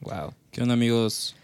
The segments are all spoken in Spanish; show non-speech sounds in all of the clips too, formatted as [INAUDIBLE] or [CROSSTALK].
Wow. ¿Qué onda amigos?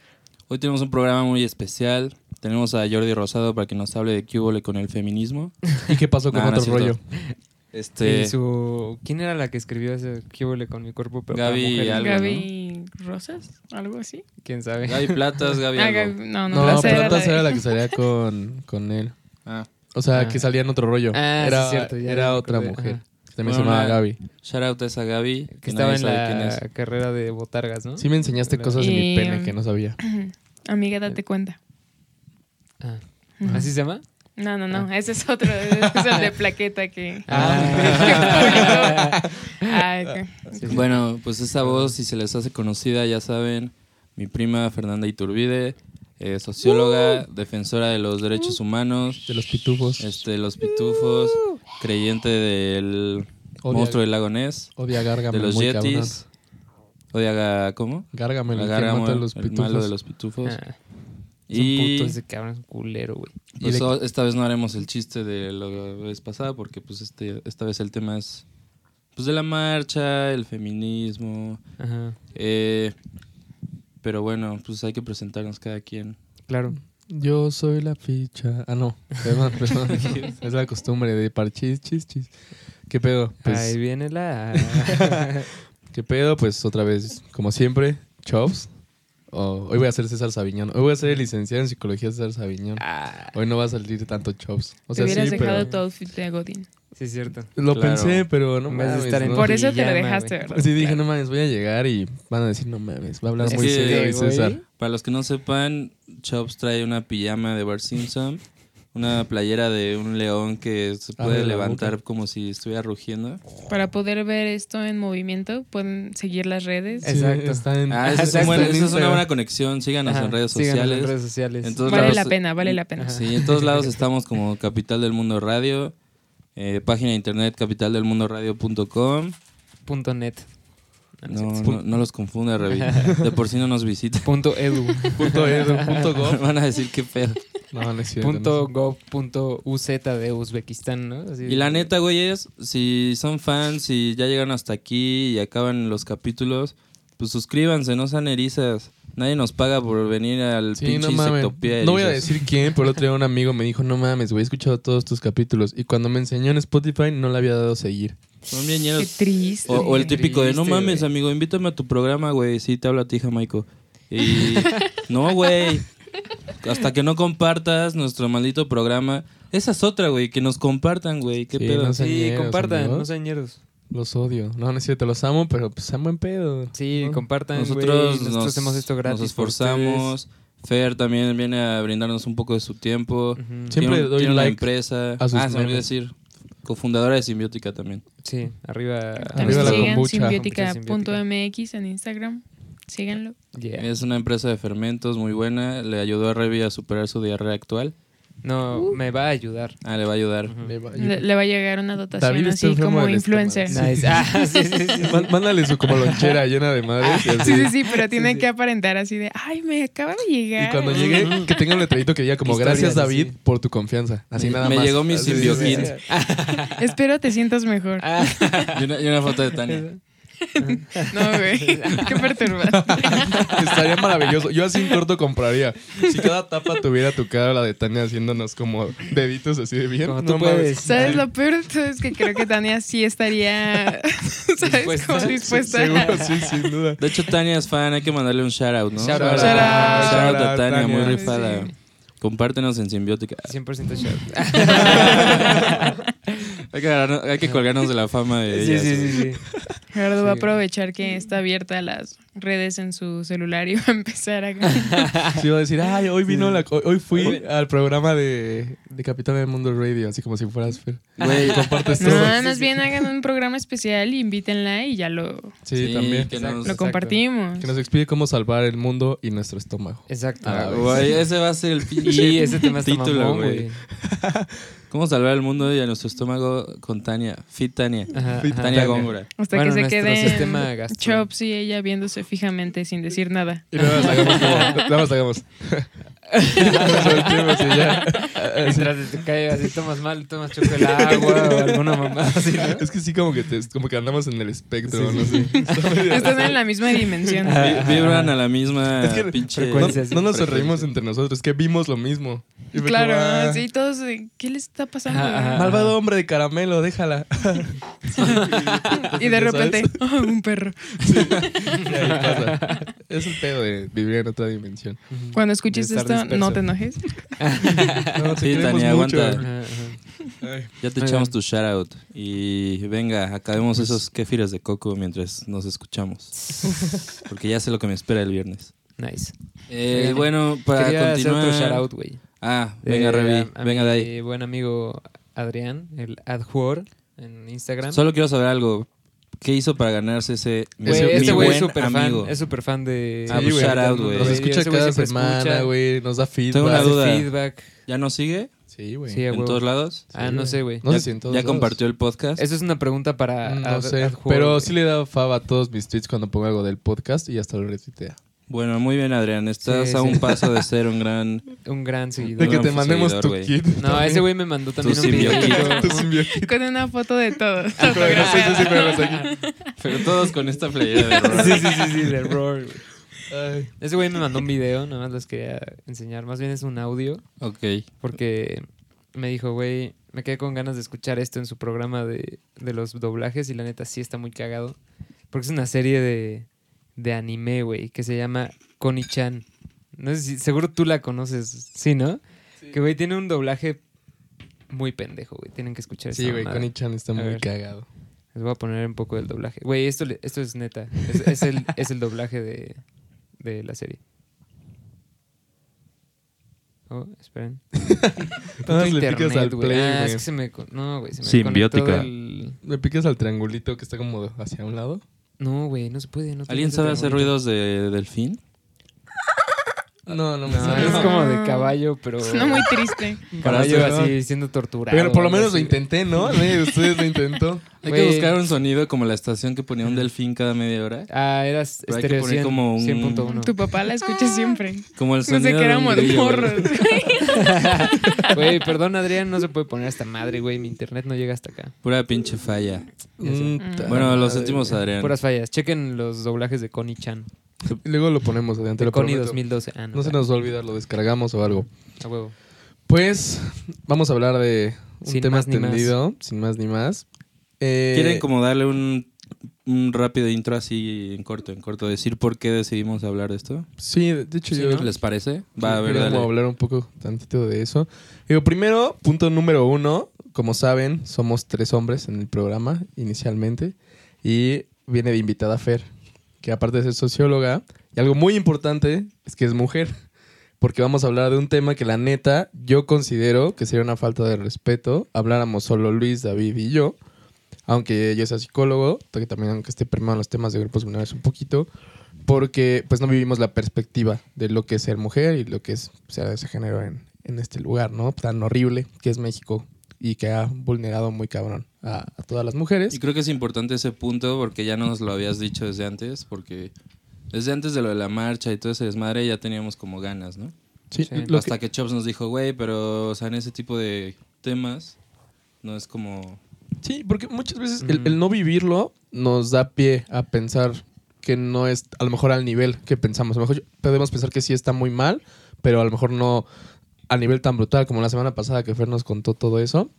Hoy tenemos un programa muy especial. Tenemos a Jordi Rosado para que nos hable de qué hubo con el feminismo. [LAUGHS] ¿Y qué pasó con Nah, no otro es rollo? cierto. Este, Y su... ¿Quién era la que escribió ese ¿Qué huele con mi cuerpo? Pero Gaby algo, Gaby Rosas, algo así. ¿Quién sabe? Gaby Platas, Gaby. Ah. Gaby- no, no, No, Plaza era Platas la era la que salía con, con él. Ah, O sea, Ah. que salía en otro rollo. Ah, era cierto, ya era otra mujer. Ajá. que También Bueno, se llamaba Gaby. shout out a esa Gaby. Que estaba en la es. carrera de botargas, ¿no? Sí me enseñaste La- cosas de mi Y, pene que no sabía. [CLEARS THROAT] Amiga, date cuenta. Ah. ¿Así se llama? No, no, no, ese es otro, ese es el de plaqueta que... [LAUGHS] Ah. Ah. [LAUGHS] Sí. Bueno, pues esa voz, si se les hace conocida, ya saben, mi prima Fernanda Iturbide, eh, socióloga, defensora de los derechos humanos, De los pitufos. este, los pitufos, creyente del Odia- monstruo del lago Ness, Odia a Gárgame de los muy yetis, odia ¿cómo? Gárgame, el La que Gárgamo, mata a los el pitufos. malo de los pitufos. Ah, es un y puto ese cabrón, es un culero, güey. pues, le- o- esta vez no haremos el chiste de la vez pasada porque pues este, esta vez el tema es pues de la marcha, el feminismo, Ajá. eh, pero bueno, pues hay que presentarnos cada quien. Claro. Yo soy la ficha. Ah, no. Perdón, perdón. [LAUGHS] es la costumbre de parchis, chis, chis. ¿Qué pedo? Pues, Ahí viene la... [LAUGHS] ¿Qué pedo? Pues otra vez, como siempre, Chops. Oh, hoy voy a ser César Sabiñón. Hoy voy a ser el licenciado en psicología César Sabiñón. ah, Hoy no va a salir tanto Chops. O Te hubieras sí, dejado pero... tu outfit de Godín. sí es cierto. Lo Claro. pensé, pero no mames. estar en ¿no? Por eso te lo dejaste. ¿verdad? Sí, dije, no mames, voy a llegar y van a decir, no mames, va a hablar Es muy serio César. Para los que no sepan, Chops trae una pijama de Bart Simpson, una playera de un león que se Abre puede levantar como si estuviera rugiendo. Para poder ver esto en movimiento, pueden seguir las redes. Sí, Exacto. está en- Ah, [LAUGHS] esa es, esa una buena conexión. Síganos Ajá, en redes sociales. en redes sociales. En Vale lados- la pena, vale la pena. Ajá. Sí, en todos [LAUGHS] lados estamos como Capital del Mundo Radio. eh, página de internet capitaldelmundoradio.com. Punto net. No, no, no los confunda, Revi. [LAUGHS] De por sí no nos visitan. Punto edu. Punto edu, punto gov. [LAUGHS] Van a decir qué pedo. No, no es cierto. punto no gov. Punto uz de Uzbekistán, ¿no? Así Y la neta, güeyes, si son fans y ya llegan hasta aquí y acaban los capítulos, pues suscríbanse, no sean erizas. Nadie nos paga por venir al Sí, pinche no mames. Insectopía de No voy a decir quién, pero el otro día un [LAUGHS] amigo me dijo, no mames, güey, he escuchado todos tus capítulos. Y cuando me enseñó en Spotify, no le había dado seguir. Son bien Qué triste. O, o el típico de, no triste, mames, güey. amigo, invítame a tu programa, güey. Sí, te habla a ti, Jamaico. Y [LAUGHS] no, güey. Hasta que no compartas nuestro maldito programa. Esa es otra, güey, que nos compartan, güey. ¿Qué Sí, pedo? no. Sí, Ñeros, compartan, amigos. no sean ñeros. Los odio. No, no es cierto, los amo, pero pues sean buen pedo. Sí, ¿no? compartan, Nosotros, güey. Nosotros nos, hacemos esto gratis. nos esforzamos. Fer también viene a brindarnos un poco de su tiempo. Siempre Tiene doy tiene una like empresa. a sus ah, se me olvidó decir. Cofundadora de Simbiótica también. Sí, arriba. Arriba la kombucha. simbiótica.mx en Instagram. Síganlo. Yeah. Es una empresa de fermentos muy buena. Le ayudó a Revi a superar su diarrea actual. No, me va a ayudar. Ah, le va a ayudar. Le va- Le, le va a llegar una dotación David así como influencer. Nice. Ah, sí, sí, sí. Má- [LAUGHS] Mándale su como lonchera llena de así. Sí, sí, sí, pero tiene sí. que aparentar así de, ay, me acaba de llegar. Y cuando llegue, que tenga un letrerito que diga como gracias. David por tu confianza. Así Me- nada me más. llegó mi sí. [LAUGHS] Espero te sientas mejor. Ah, [LAUGHS] Y una, y una foto de Tania. [LAUGHS] No, güey. [LAUGHS] Qué perturbante. [LAUGHS] Estaría maravilloso. Yo así en corto compraría. Si cada tapa tuviera tu cara, la de Tania haciéndonos como deditos así de bien. Como no tú puedes. ¿Sabes lo peor? de todo? Es que creo que Tania sí estaría, ¿sabes? Dispuesta. Como dispuesta. Seguro, sí, sin duda. De hecho, Tania es fan. Hay que mandarle un shout out, ¿no? Shout out. Shout out. Shout out a Shout out, Tania, muy rifada. Sí. Compártenos en Simbiótica. 100% shot. Hay que, agarrarnos- hay que colgarnos de la fama de Sí, ellas. sí, sí, sí. Gerardo va a aprovechar que está abierta las redes en su celular y va a empezar a... Sí, iba a decir, ay, hoy vino la. Hoy, hoy fui al programa de, de Capitán del Mundo Radio, así como si fueras Fer. Güey, compartes No, todo. más bien hagan un programa especial y invítenla y ya lo, Sí, Sí, también. que Exacto. nos- lo compartimos. Que nos explique cómo salvar el mundo y nuestro estómago. Exacto. Ah, güey. ese va a ser el pinche Y ese tema está título, mamón, güey. ¿Cómo salvar el mundo y a nuestro estómago con Tania? Fit Tania. Ajá, Fit ajá. Tania Góngora. Hasta Bueno, que se gastro- Chops y ella viéndose fijamente sin decir nada. Y nada más hagamos como. Nada más hagamos. [LAUGHS] Mientras te cae así, tomas mal, tomas choco el agua o alguna mamá así, ¿no? Es que sí, como que, te, como que andamos en el espectro, Sí, no sí, sé. [LAUGHS] Están en la misma [LAUGHS] dimensión. Vi- Vibran a la misma Es que pinche... no, no nos sonreímos entre nosotros, es que vimos lo mismo. Claro, como, ah, sí, todos, de, ¿qué les está pasando? Ajá, ajá. Malvado hombre de caramelo, déjala. Y de ¿Ya repente? "Oh, un perro. Y ahí pasa. Es el pedo de vivir en otra dimensión. Cuando escuches De no te enojes. [LAUGHS] No, te Sí, Tania, mucho. aguanta. Ajá, ajá. Ay, Ya te echamos bien. tu shout out. Y venga, acabemos esos kéfiras de coco mientras nos escuchamos. [LAUGHS] Porque ya sé lo que me espera el viernes. Nice. Eh, bueno, para Quería hacer continuar... otro shout out, güey. Ah, venga, Revi, a- a venga de ahí. Mi buen amigo Adrián, el Adjuor en Instagram. Solo quiero saber algo. ¿Qué hizo para ganarse ese Güey, mi este güey es buen súper fan, amigo? es súper fan de... Ah, Sí, pues shout out, güey. Nos escucha ese cada semana, güey. Nos da feedback. Tengo una duda. feedback. ¿Ya no sigue? Sí, güey. Sí, ¿En todos lados? Ah, no sé, güey. No ¿Ya, sé si en todos ya lados. compartió el podcast? Eso es una pregunta para No Ad- sé. Adjuor, Pero sí le da fava a todos mis tweets cuando pongo algo del podcast y hasta lo retuitea. Bueno, muy bien, Adrián. Estás Sí, a sí. un paso de [LAUGHS] ser un gran... Un gran seguidor. De que te mandemos seguidor, tu kit. No, ese güey me mandó también un video. [LAUGHS] Con una foto de todos. Pero no sé si siempre vemos aquí. Pero todos con esta playera de rock. Sí, sí, sí, sí, de Roar, güey. Ay. Ese güey me mandó un video, nada más les quería enseñar. Más bien es un audio, Ok. porque me dijo, güey, me quedé con ganas de escuchar esto en su programa de, de los doblajes y la neta sí está muy cagado. Porque es una serie de, de anime, güey, que se llama Connie-chan. No sé si, seguro tú la conoces, ¿sí, no? Que, güey, tiene un doblaje muy pendejo, güey. Tienen que escuchar Sí, güey. Connie-chan está A muy ver. cagado. Les voy a poner un poco del doblaje. Güey, esto, esto es neta. Es, es el, es el doblaje de, de la serie. Oh, esperen. [LAUGHS] Le picas al play, Ah, es que se me... No, güey, se me Simbiótica. conectó del- Le picas al triangulito que está como hacia un lado. No, güey, no se puede. No ¿Alguien sabe hacer ruidos de delfín? No, no me No, es como de caballo, pero... [LAUGHS] No muy triste. Caballo así siendo torturado. Pero por lo menos lo intenté, ¿no? [LAUGHS] Ustedes lo intentó. Hay que buscar un sonido como la estación que ponía un delfín cada media hora. Ah, era Pero hay que estéreo poner 100, como un- 100.1. Tu papá la escucha siempre. Como el No sonido sé que éramos morros. [LAUGHS] Güey, perdón, Adrián, no se puede poner esta madre, güey. Mi internet no llega hasta acá. Pura pinche falla. Mm, Bueno, lo madre, sentimos, güey. Adrián. Puras fallas. Chequen los doblajes de Connie Chan. Luego lo ponemos adelante. De lo Connie prometo. 2012. Ah, no, No se nos va a olvidar, lo descargamos o algo. A huevo. Pues vamos a hablar de un Sin tema más ni más. extendido, sin más ni más. Eh, ¿Quieren como darle un, un rápido intro así en corto, en corto? Decir por qué decidimos hablar de esto. Sí, de hecho Sí, yo ¿no? ¿Les parece? Va, a ver, dale. hablar un poco tantito de eso. Digo, primero, punto número uno. Como saben, somos tres hombres en el programa inicialmente. Y viene de invitada Fer, que aparte de ser socióloga, y algo muy importante es que es mujer. Porque vamos a hablar de un tema que la neta yo considero que sería una falta de respeto. Habláramos solo Luis, David y yo. Aunque yo sea psicólogo, que también aunque esté primero en los temas de grupos vulnerables un poquito. Porque pues no vivimos la perspectiva de lo que es ser mujer y lo que es ser de ese género en, en este lugar, ¿no? Tan horrible que es México y que ha vulnerado muy cabrón a, a todas las mujeres. Y creo que es importante ese punto porque ya nos lo habías dicho desde antes, porque desde antes de lo de la marcha y todo ese desmadre ya teníamos como ganas, ¿no? Sí, Sí. Hasta que- que... Chops nos dijo, güey, pero, o sea, en ese tipo de temas no es como... sí, porque muchas veces el no vivirlo nos da pie a pensar que no es a lo mejor al nivel que pensamos. A lo mejor podemos pensar que sí está muy mal, pero a lo mejor no a nivel tan brutal como la semana pasada que Fer nos contó todo eso.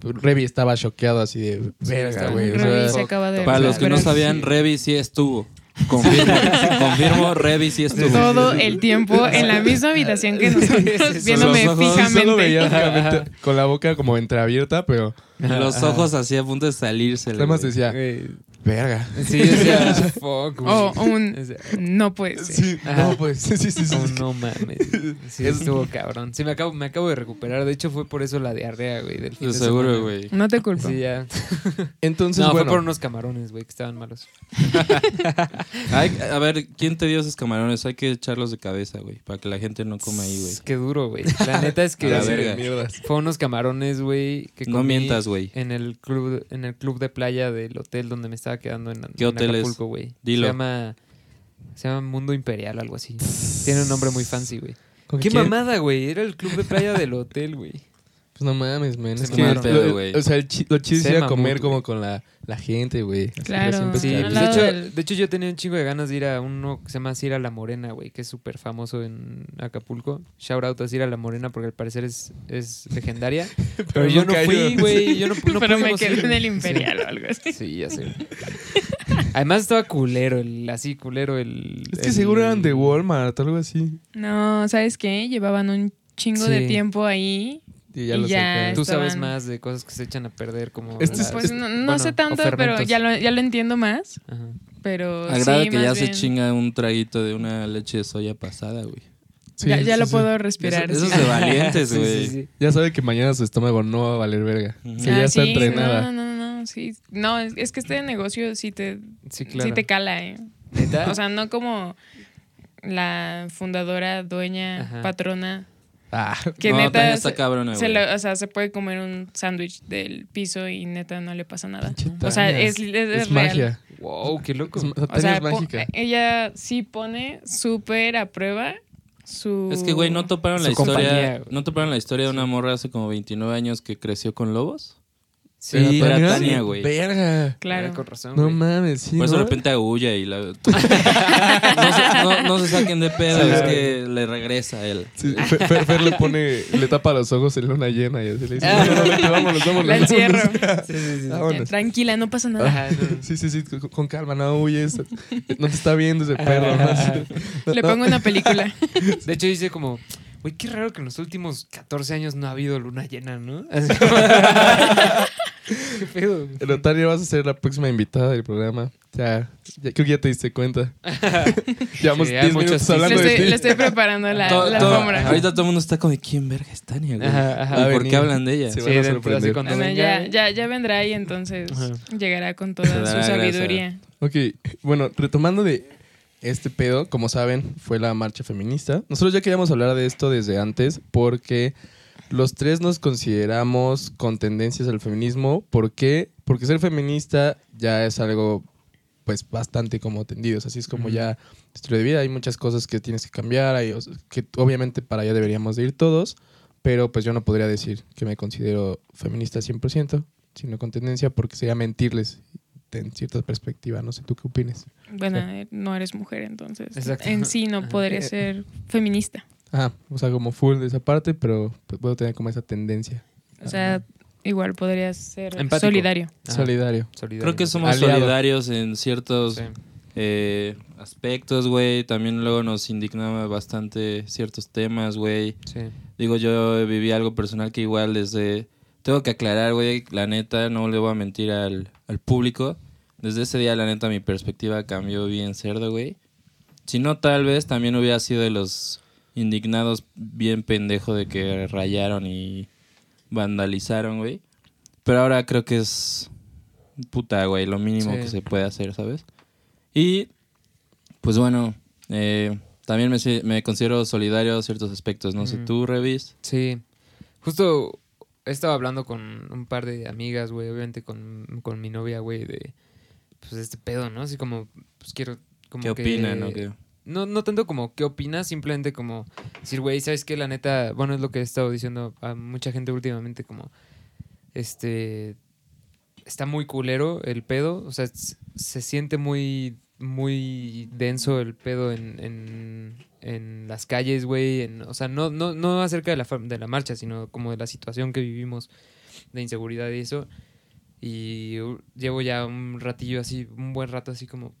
Revi estaba choqueado así de verga, güey. o bien. sea, Revi se acaba de Para los que no sabían, sí. Revi sí estuvo. Confirmo, confirmo Revi sí estuvo. Todo el tiempo en la misma habitación que nosotros, viéndome fijamente. solo veía fijamente con la boca como entreabierta, pero Los ojos así a punto de salirse. además decía, verga. Sí, decía, [LAUGHS] [LAUGHS] fuck, güey. O un no puede ser. Sí, Ajá. no, pues. Sí, sí, sí. sí. Oh, no mames. Sí, estuvo cabrón. Sí, me acabo, me acabo de recuperar. De hecho, fue por eso la diarrea, güey. Del fin de seguro, semana. güey. No te culpo. Sí, ya. [LAUGHS] Entonces, no, bueno. fue por unos camarones, güey, que estaban malos. Hay- a ver, ¿quién te dio esos camarones? Hay que echarlos de cabeza, güey, para que la gente no coma ahí, güey. Qué duro, güey. La neta es A que la verga. mierdas. fue unos camarones, güey, que No comí mientas, güey. En el club, en el club de playa del hotel donde me estaba quedando en, ¿Qué en hotel es? Acapulco, güey. Dilo. Se llama, se llama Mundo Imperial, algo así. [LAUGHS] Tiene un nombre muy fancy, güey. ¿Con Qué quién? mamada, güey. Era el club de playa del hotel, güey. Pues no mames, man. Se Es que, mamaron. Pedo, güey. o sea, el chi- lo chido es Se ir a mamut, comer como con la, la gente, güey. Claro. Sí, al de, hecho, del- de hecho yo tenía un chingo de ganas de ir a uno que se llama Cira la Morena, güey, que es súper famoso en Acapulco. Shout out a Cira la Morena porque al parecer es, es legendaria. [LAUGHS] Pero, yo no fui, güey. Yo no, no [LAUGHS] Pero me quedé ir. en el Imperial o algo [LAUGHS] así. Sí, ya sé. Además estaba culero, el, así culero el... Es que el- seguro eran de Walmart o algo así. No, ¿sabes qué? Llevaban un chingo de tiempo ahí. Y ya Y lo ya sacaron. Tú sabes más de cosas que se echan a perder como... Este es- Pues no, no bueno, sé tanto, pero ya lo, ya lo entiendo más. Ajá. Pero Agrada sí, que más ya se chinga un traguito de una leche de soya pasada, güey. Sí, ya ya sí, lo sí. puedo respirar. Eso, es de [LAUGHS] valientes, Sí, sí, güey. sí. Ya sabe que mañana su estómago no va a valer verga. Sí, Ah, ya está sí, entrenada. No, no, no, sí. No, es, es que este negocio sí te, Sí, claro. sí te cala, ¿eh? ¿Neta? O sea, no como la fundadora, dueña, Ajá. patrona, Ah, [LAUGHS] que no, neta está se- cabrona, o sea, se puede comer un sándwich del piso y neta no le pasa nada. O sea, es, es, es es real. magia. Wow, qué loco. Es, O sea, mágica. ella sí pone súper a prueba su... Es que, güey, ¿no toparon la compañía, historia? güey. ¿No toparon la historia de una morra hace como 29 años que creció con lobos? Sí, Era Tania? Tania, güey. Verga. Claro. Con razón, No güey. mames, sí. Por eso de repente aúlla y la... [LAUGHS] [LAUGHS] no, se, no- no se saquen de pedo, Sí. es que le regresa a él. Sí, Fer, Fer- Fer le pone, le tapa los ojos en luna llena y así le dice, Ah. no, no, vete, vámonos, vámonos. La encierro. vámonos". [LAUGHS] Sí, sí, sí. Ya, Vámonos. tranquila, no pasa nada. Ajá, no. Sí, sí, sí, con, con calma, no huyes. No te está viendo ese perro. Le pongo una película. De hecho, dice como, güey, qué raro que en los últimos 14 años no ha habido luna llena, ¿no? Así como- qué pedo. güey? Pero Tania, vas a ser la próxima invitada del programa. Ya, ya creo que ya te diste cuenta. [LAUGHS] Llevamos Sí, hay 10 muchos minutos sí. Le hablando de estoy, ti. le estoy preparando la, Todo- la todo- alfombra. ahorita todo el mundo está como, ¿de quién verga es Tania, güey? Ajá, ajá. ¿Y por qué hablan de ella? Se Sí, van a sorprender. Bueno, ya, ya, ya vendrá y entonces Ajá. llegará con toda su gracia. sabiduría. Ok, bueno, retomando de este pedo, como saben, fue la marcha feminista. Nosotros ya queríamos hablar de esto desde antes porque los tres nos consideramos con tendencias al feminismo. ¿Por qué? Porque ser feminista ya es algo pues bastante como tendidos, así es como ya estilo de vida, hay muchas cosas que tienes que cambiar, hay, o sea, que obviamente para allá deberíamos de ir todos, pero pues yo no podría decir que me considero feminista 100%, sino con tendencia porque sería mentirles en cierta perspectiva, no sé tú qué opines. Bueno, eh, no eres mujer, entonces Exacto. en sí no [LAUGHS] podría ser feminista. Ah, o sea, como full de esa parte, pero pues, puedo tener como esa tendencia. O sea, igual podrías ser Empático. solidario. Solidario. Solidario. Creo que somos Aliado. solidarios en ciertos Sí. eh, aspectos, güey. También luego nos indignaba bastante ciertos temas, güey. Sí. Digo, yo viví algo personal que igual desde... Tengo que aclarar, güey, la neta, no le voy a mentir al, al público. Desde ese día, la neta, mi perspectiva cambió bien cerdo, güey. Si no, tal vez también hubiera sido de los indignados bien pendejo de que rayaron y vandalizaron, güey. Pero ahora creo que es puta, güey, lo mínimo Sí. que se puede hacer, ¿sabes? Y, pues bueno, eh, también me, considero solidario a ciertos aspectos. No sé, tú, Revis. Sí. Justo he estado hablando con un par de amigas, güey, obviamente con, con mi novia, güey, de pues este pedo, ¿no? Así como, pues quiero como ¿Qué que- opinan o qué? No, no tanto como qué opinas, simplemente como decir, güey, ¿sabes qué? La neta, bueno, es lo que he estado diciendo a mucha gente últimamente, como, este, está muy culero el pedo, o sea, se siente muy, muy denso el pedo en, en, en las calles, güey, o sea, no, no, no acerca de la, de la marcha, sino como de la situación que vivimos de inseguridad y eso. Y llevo ya un ratillo así, un buen rato así como,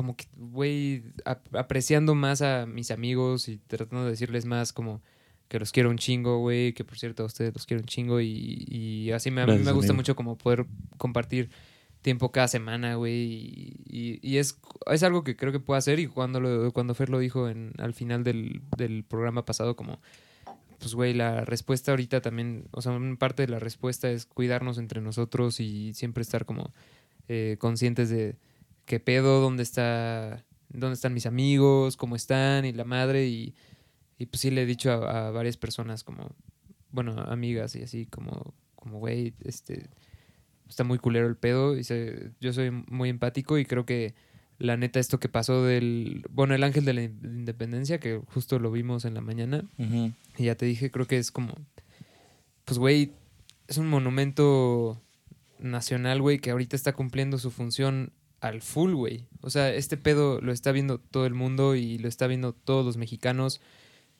como que, güey, ap- apreciando más a mis amigos y tratando de decirles más como que los quiero un chingo, güey, que por cierto a ustedes los quiero un chingo y, y así me, a mí Gracias, me gusta amigo. mucho como poder compartir tiempo cada semana, güey. Y, y- y es, es algo que creo que puedo hacer. Y cuando, lo, cuando Fer lo dijo en, al final del, del programa pasado, como, pues, güey, la respuesta ahorita también, o sea, parte de la respuesta es cuidarnos entre nosotros y siempre estar como eh, conscientes de qué pedo, dónde está, dónde están mis amigos, cómo están y la madre. Y, y pues sí le he dicho a, a varias personas como, bueno, amigas y así como, como, güey, este, está muy culero el pedo. Y se- yo soy muy empático y creo que la neta esto que pasó del, bueno, el ángel de la in- independencia, que justo lo vimos en la mañana, y ya te dije, creo que es como, pues, güey, es un monumento nacional, güey, que ahorita está cumpliendo su función al full, güey. O sea, este pedo lo está viendo todo el mundo y lo está viendo todos los mexicanos.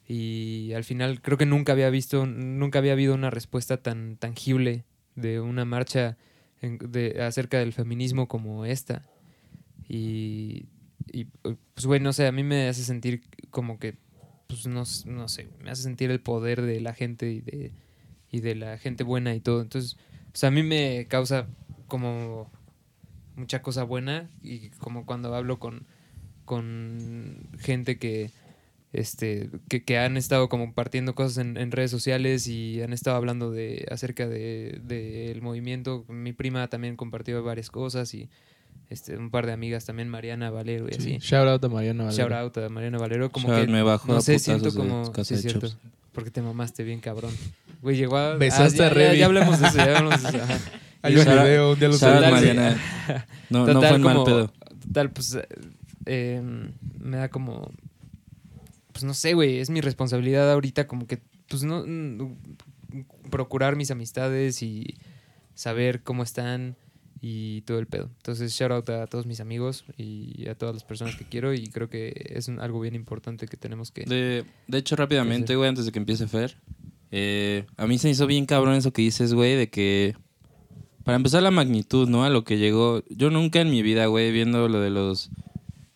Y al final creo que nunca había visto, nunca había habido una respuesta tan tangible de una marcha de, acerca del feminismo como esta. Y, y pues, güey, no sé, a mí me hace sentir como que, pues, no, no sé, me hace sentir el poder de la gente y de, y de la gente buena y todo. Entonces, sea, a mí me causa como mucha cosa buena y como cuando hablo con, con gente que, este, que, que han estado como compartiendo cosas en, en redes sociales y han estado hablando de acerca de, del movimiento. Mi prima también compartió varias cosas y este, un par de amigas también, Mariana Valero y Sí. así. Shout out a Mariana Valero. Shout out a Mariana Valero. Como Shout que, me bajó no a sé, siento de como... Sí, de cierto. Chops. Porque te mamaste bien, cabrón. Güey, llegó a... Besaste ah, a ya, Revi. ya, ya hablemos de eso, ya hablemos de eso. [LAUGHS] ajá. Hay un video, un día lo sí. Mariana. No, no Total, fue en mal pedo. Total, pues... eh, eh, me da como... Pues no sé, güey. Es mi responsabilidad ahorita como que... Pues no... mm, Procurar mis amistades y saber cómo están y todo el pedo. Entonces, shout out a todos mis amigos y a todas las personas que quiero y creo que es un- algo bien importante que tenemos que... De, de hecho, rápidamente, güey, antes de que empiece Fer, eh, a mí se me hizo bien cabrón eso que dices, güey, de que, para empezar la magnitud, ¿no? A lo que llegó, yo nunca en mi vida, güey, viendo lo de los,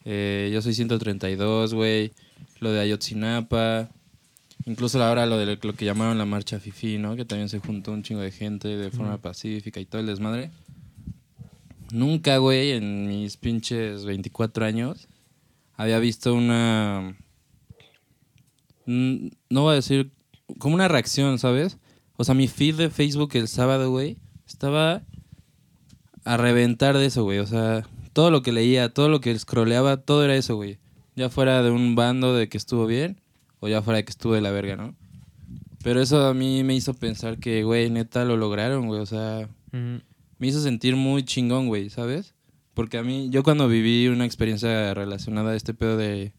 eh, yo soy 132, güey, lo de Ayotzinapa, incluso ahora lo de lo que llamaron la marcha Fifi, ¿no? Que también se juntó un chingo de gente de forma pacífica y todo el desmadre. Nunca, güey, en mis pinches 24 años, había visto una no voy a decir como una reacción, ¿sabes? O sea, mi feed de Facebook el sábado, güey, estaba a reventar de eso, güey. O sea, todo lo que leía, todo lo que scrolleaba, todo era eso, güey. Ya fuera de un bando de que estuvo bien o ya fuera de que estuvo de la verga, ¿no? Pero eso a mí me hizo pensar que, güey, neta lo lograron, güey. O sea, me hizo sentir muy chingón, güey, ¿sabes? Porque a mí, yo cuando viví una experiencia relacionada a este pedo de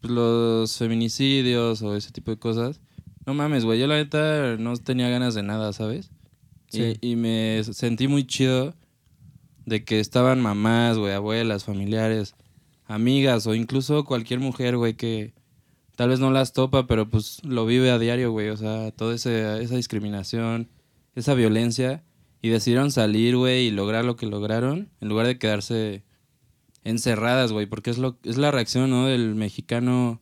pues, los feminicidios o ese tipo de cosas, no mames, güey, yo la neta no tenía ganas de nada, ¿sabes? Y, me sentí muy chido de que estaban mamás, güey, abuelas, familiares, amigas o incluso cualquier mujer, güey, que tal vez no las topa, pero pues lo vive a diario, güey, o sea, toda esa discriminación, esa violencia y decidieron salir, güey, y lograr lo que lograron, en lugar de quedarse encerradas, güey, porque es, lo, es la reacción, ¿no? Del mexicano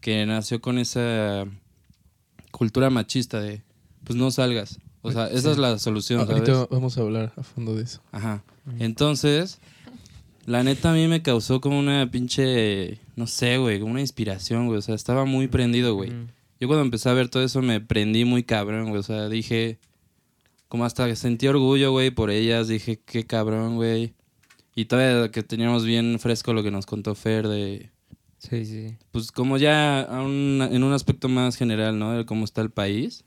que nació con esa cultura machista de, pues no salgas. O sea, esa Sí. es la solución, ¿sabes? Ahorita vamos a hablar a fondo de eso. Ajá. Entonces, la neta a mí me causó como una pinche, no sé, güey, como una inspiración, güey. O sea, estaba muy prendido, güey. Yo cuando empecé a ver todo eso me prendí muy cabrón, güey. O sea, dije, como hasta que sentí orgullo, güey, por ellas. Dije, qué cabrón, güey. Y todavía que teníamos bien fresco lo que nos contó Fer de, Sí, sí. pues como ya a un- en un aspecto más general, ¿no? De cómo está el país.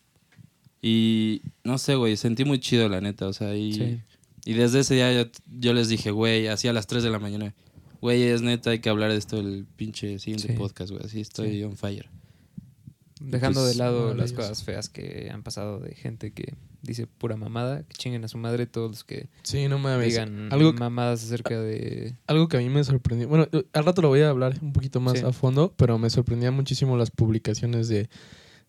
Y no sé, güey, sentí muy chido, la neta. O sea, y, Sí. y desde ese día yo, yo les dije, güey, así a las 3 de la mañana, güey, es neta, hay que hablar de esto el pinche siguiente Sí. podcast, güey. Así estoy Sí. on fire. Dejando Pues, de lado las cosas feas que han pasado de gente que dice pura mamada, que chinguen a su madre todos los que Sí, no mames. digan Algo, mamadas acerca de... algo que a mí me sorprendió. Bueno, al rato lo voy a hablar un poquito más Sí. a fondo, pero me sorprendían muchísimo las publicaciones de.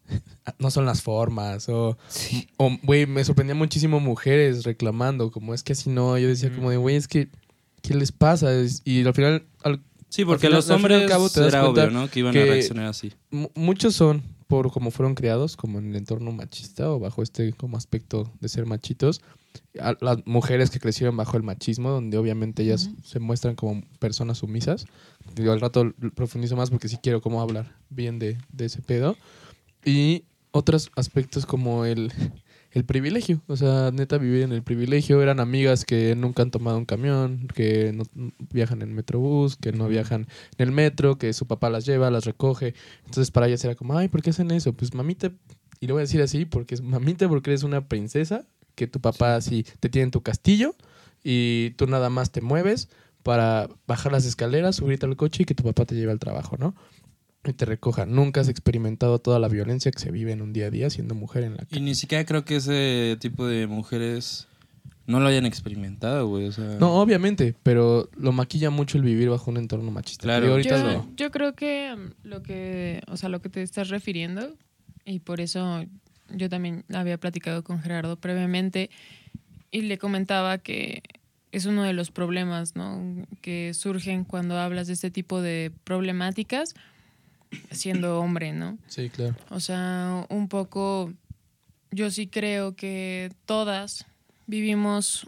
[LAUGHS] No son las formas, o. Sí. Güey, me sorprendía muchísimo mujeres reclamando, como es que así no. Yo decía, como de, güey, es que. ¿Qué les pasa? Y al final, al- Sí, porque final- los y al hombres cabo te das era cuenta obvio, ¿no? Que iban que- a reaccionar así. mu- muchos son por cómo fueron criados, como en el entorno machista o bajo este como aspecto de ser machitos. a las mujeres que crecieron bajo el machismo, donde obviamente ellas se muestran como personas sumisas. Digo, al rato profundizo más porque sí quiero como hablar bien de, de ese pedo. Y otros aspectos como el, el privilegio. O sea, neta, vivir en el privilegio. Eran amigas que nunca han tomado un camión, que no viajan en metrobús, que no viajan en el metro, que su papá las lleva, las recoge. Entonces para ellas era como, ay, ¿por qué hacen eso? Pues mamita, y lo voy a decir así, porque es mamita porque eres una princesa, que tu papá así te tiene en tu castillo y tú nada más te mueves para bajar las escaleras, subirte al coche y que tu papá te lleve al trabajo, ¿no? Y te recoja. Nunca has experimentado toda la violencia que se vive en un día a día siendo mujer en la Y calle. ni siquiera creo que ese tipo de mujeres no lo hayan experimentado, güey. O sea, No, obviamente, pero lo maquilla mucho el vivir bajo un entorno machista. Claro. Y ahorita yo, lo- yo creo que um, lo que, o sea, lo que te estás refiriendo, y por eso yo también había platicado con Gerardo previamente, y le comentaba que es uno de los problemas, ¿no? Que surgen cuando hablas de este tipo de problemáticas siendo hombre, ¿no? Sí, claro. O sea, un poco, yo sí creo que todas vivimos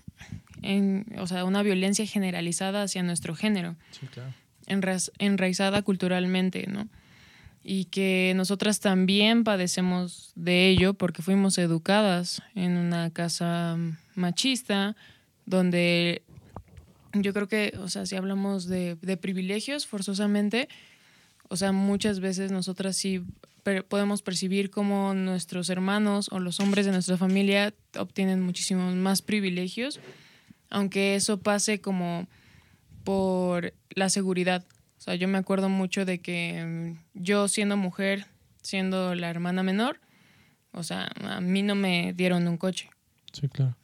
en, o sea, una violencia generalizada hacia nuestro género Sí, claro. enraizada culturalmente, ¿no? Y que nosotras también padecemos de ello porque fuimos educadas en una casa machista, donde yo creo que, o sea, si hablamos de, de privilegios, forzosamente, o sea, muchas veces nosotras sí per- podemos percibir como nuestros hermanos o los hombres de nuestra familia obtienen muchísimos más privilegios, aunque eso pase como por la seguridad. O sea, yo me acuerdo mucho de que mm, yo siendo mujer, siendo la hermana menor, o sea, a mí no me dieron un coche. Sí, claro.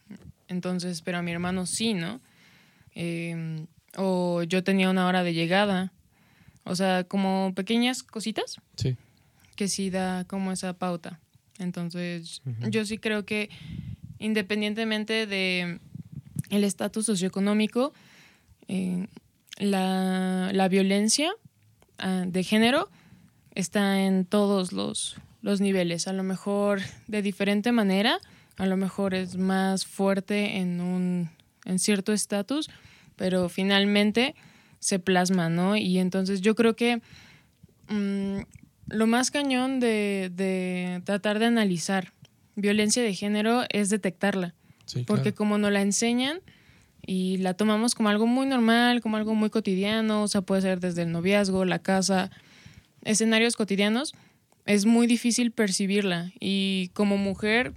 Entonces, pero a mi hermano sí, ¿no? Eh, o yo tenía una hora de llegada. O sea, como pequeñas cositas Sí. que sí da como esa pauta. Entonces, yo sí creo que independientemente de el estatus socioeconómico, eh, la, la violencia ah, de género está en todos los, los niveles. A lo mejor de diferente manera, a lo mejor es más fuerte en un en cierto estatus, pero finalmente se plasma, ¿no? Y entonces yo creo que mm, lo más cañón de, de tratar de analizar violencia de género es detectarla. Sí, Porque claro. como nos la enseñan y la tomamos como algo muy normal, como algo muy cotidiano, o sea, puede ser desde el noviazgo, la casa, escenarios cotidianos, es muy difícil percibirla. Y como mujer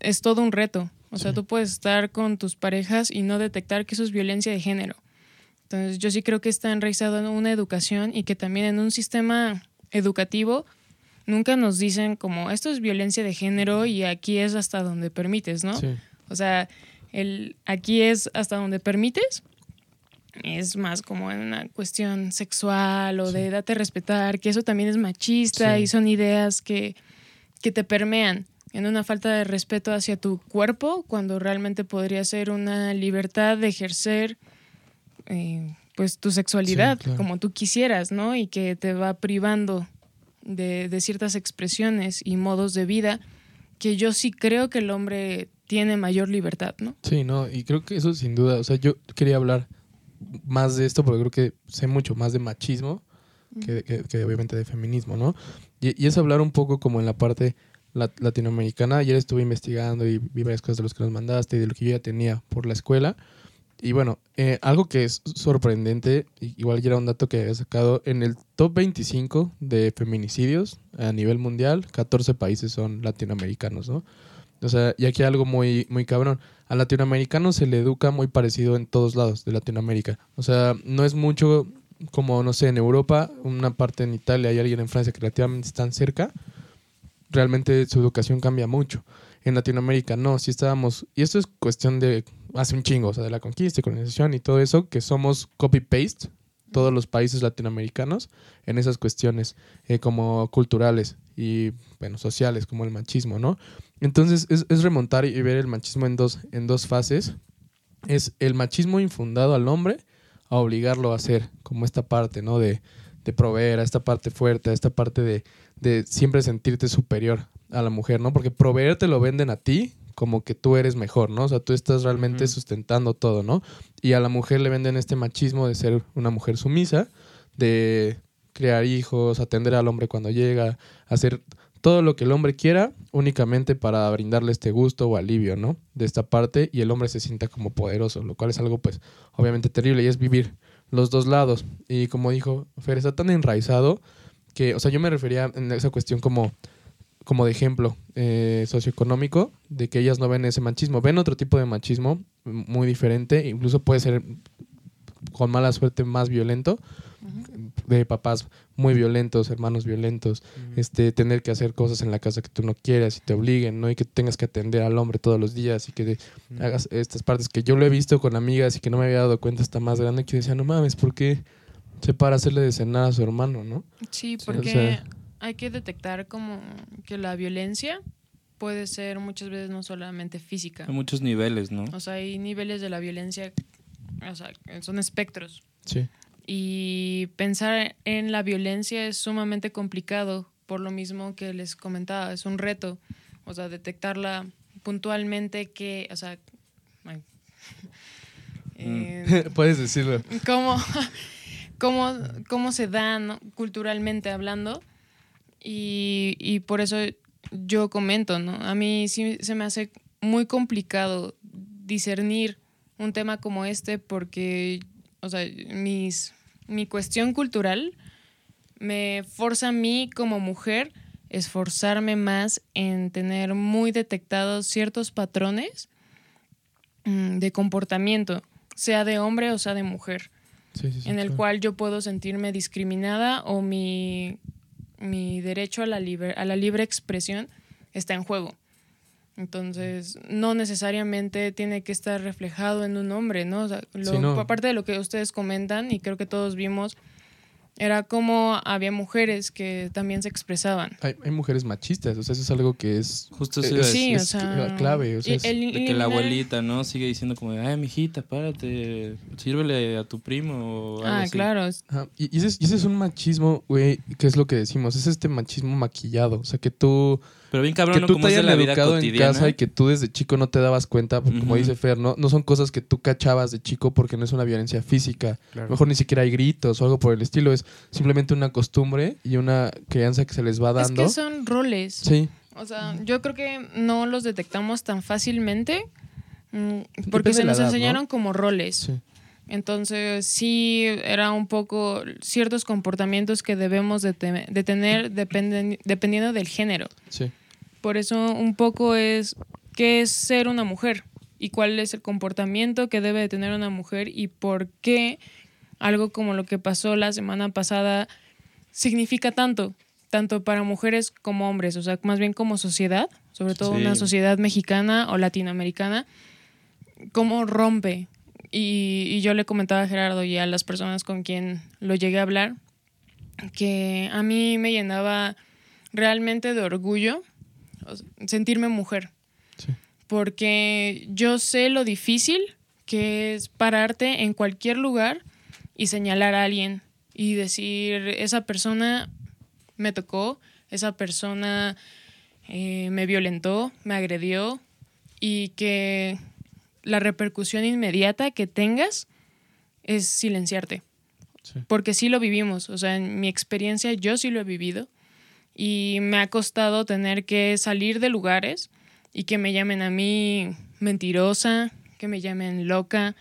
es todo un reto. O sea, Sí. tú puedes estar con tus parejas y no detectar que eso es violencia de género. Entonces, yo sí creo que está enraizado en una educación y que también en un sistema educativo nunca nos dicen como esto es violencia de género y aquí es hasta donde permites, ¿no? Sí. O sea, el aquí es hasta donde permites. Es más como en una cuestión sexual o de date a respetar, que eso también es machista Sí. y son ideas que, que te permean en una falta de respeto hacia tu cuerpo cuando realmente podría ser una libertad de ejercer eh, pues tu sexualidad Sí, claro. como tú quisieras, ¿no? Y que te va privando de, de ciertas expresiones y modos de vida que yo sí creo que el hombre tiene mayor libertad, ¿no? Sí, no, y creo que eso sin duda, o sea, yo quería hablar más de esto porque creo que sé mucho más de machismo que, que- que obviamente de feminismo, ¿no? Y, y es hablar un poco como en la parte lat- latinoamericana. Ayer estuve investigando y vi varias cosas de los que nos mandaste y de lo que yo ya tenía por la escuela. Y bueno, eh, algo que es sorprendente, igual era un dato que había sacado, en el top 25 de feminicidios a nivel mundial, 14 países son latinoamericanos, ¿no? O sea, y aquí hay algo muy, muy cabrón. Al latinoamericano se le educa muy parecido en todos lados de Latinoamérica. O sea, no es mucho como, no sé, en Europa, una parte en Italia y alguien en Francia que relativamente están cerca. Realmente su educación cambia mucho. En Latinoamérica no, si estábamos, y esto es cuestión de hace un chingo, o sea, de la conquista y colonización y todo eso, que somos copy-paste, todos los países latinoamericanos, en esas cuestiones eh, como culturales y, bueno, sociales, como el machismo, ¿no? Entonces es, remontar y ver el machismo en dos, en dos fases. Es el machismo infundado al hombre a obligarlo a hacer, como esta parte, ¿no? De, de proveer, a esta parte fuerte, a esta parte de, de siempre sentirte superior a la mujer, ¿no? Porque proveer te lo venden a ti como que tú eres mejor, ¿no? O sea, tú estás realmente sustentando todo, ¿no? Y a la mujer le venden este machismo de ser una mujer sumisa, de crear hijos, atender al hombre cuando llega, hacer todo lo que el hombre quiera únicamente para brindarle este gusto o alivio, ¿no? De esta parte y el hombre se sienta como poderoso, lo cual es algo pues obviamente terrible y es vivir los dos lados. Y como dijo Fer, está tan enraizado que, o sea, yo me refería en esa cuestión como, como de ejemplo eh, socioeconómico, de que ellas no ven ese machismo, ven otro tipo de machismo muy diferente, incluso puede ser con mala suerte más violento, de papás muy violentos, hermanos violentos, este, tener que hacer cosas en la casa que tú no quieras y te obliguen, ¿no? Y que tengas que atender al hombre todos los días y que de- hagas estas partes que yo lo he visto con amigas y que no me había dado cuenta hasta más grande que decía, no mames, ¿por qué se para hacerle de cenar a su hermano, no? Sí, o porque sea- hay que detectar como que la violencia puede ser muchas veces no solamente física. Hay muchos niveles, ¿no? O sea, hay niveles de la violencia, o sea, son espectros. Sí. Y pensar en la violencia es sumamente complicado, por lo mismo que les comentaba, es un reto. O sea, detectarla puntualmente que, o sea, ay. Eh, [LAUGHS] Puedes decirlo. cómo, [LAUGHS] cómo, cómo se da ¿no? culturalmente hablando. Y, y por eso yo comento, ¿no? A mí sí se me hace muy complicado discernir un tema como este porque, o sea, mis, mi cuestión cultural me forza a mí como mujer esforzarme más en tener muy detectados ciertos patrones mm, de comportamiento, sea de hombre o sea de mujer, Sí, sí, sí, en el claro. cual yo puedo sentirme discriminada o mi, mi derecho a la, libre, a la libre expresión está en juego. Entonces, no necesariamente tiene que estar reflejado en un hombre, ¿no? O sea, lo- Sí, no. Aparte de lo que ustedes comentan, y creo que todos vimos, era como había mujeres que también se expresaban. Hay, hay mujeres machistas, o sea, eso es algo que es, Justo es, a es- Sí, o es sea, clave. O sea, es- el De que la abuelita, ¿no? Sigue diciendo como, ay, mijita, párate, sírvele a tu primo o algo Ah, así. claro. Ajá, Y, y ese es, y ese es un machismo, güey, que es lo que decimos, es este machismo maquillado, o sea, que tú, Pero bien cabrón, que ¿no? tú Como te es hayan la vida educado en casa y que tú desde chico no te dabas cuenta, porque como dice Fer, ¿no? no son cosas que tú cachabas de chico porque no es una violencia física, a lo mejor ni siquiera hay gritos o algo por el estilo, es simplemente una costumbre y una crianza que se les va Es dando. que son roles. Sí, O sea, yo creo que no los detectamos tan fácilmente mm, porque Depende se nos edad, ¿no? enseñaron como roles. sí. Entonces, sí, era un poco ciertos comportamientos que debemos de, te- de tener dependen- dependiendo del género. Sí, Por eso un poco es qué es ser una mujer y cuál es el comportamiento que debe de tener una mujer y por qué algo como lo que pasó la semana pasada significa tanto, tanto para mujeres como hombres, o sea, más bien como sociedad, sobre todo Sí. una sociedad mexicana o latinoamericana, cómo rompe. Y, y yo le comentaba a Gerardo y a las personas con quien lo llegué a hablar que a mí me llenaba realmente de orgullo sentirme mujer. Sí. Porque yo sé lo difícil que es pararte en cualquier lugar y señalar a alguien y decir, esa persona me tocó, esa persona eh, me violentó, me agredió y que la repercusión inmediata que tengas es silenciarte. Sí. Porque sí lo vivimos, o sea, en mi experiencia yo sí lo he vivido y me ha costado tener que salir de lugares y que me llamen a mí mentirosa, que me llamen loca.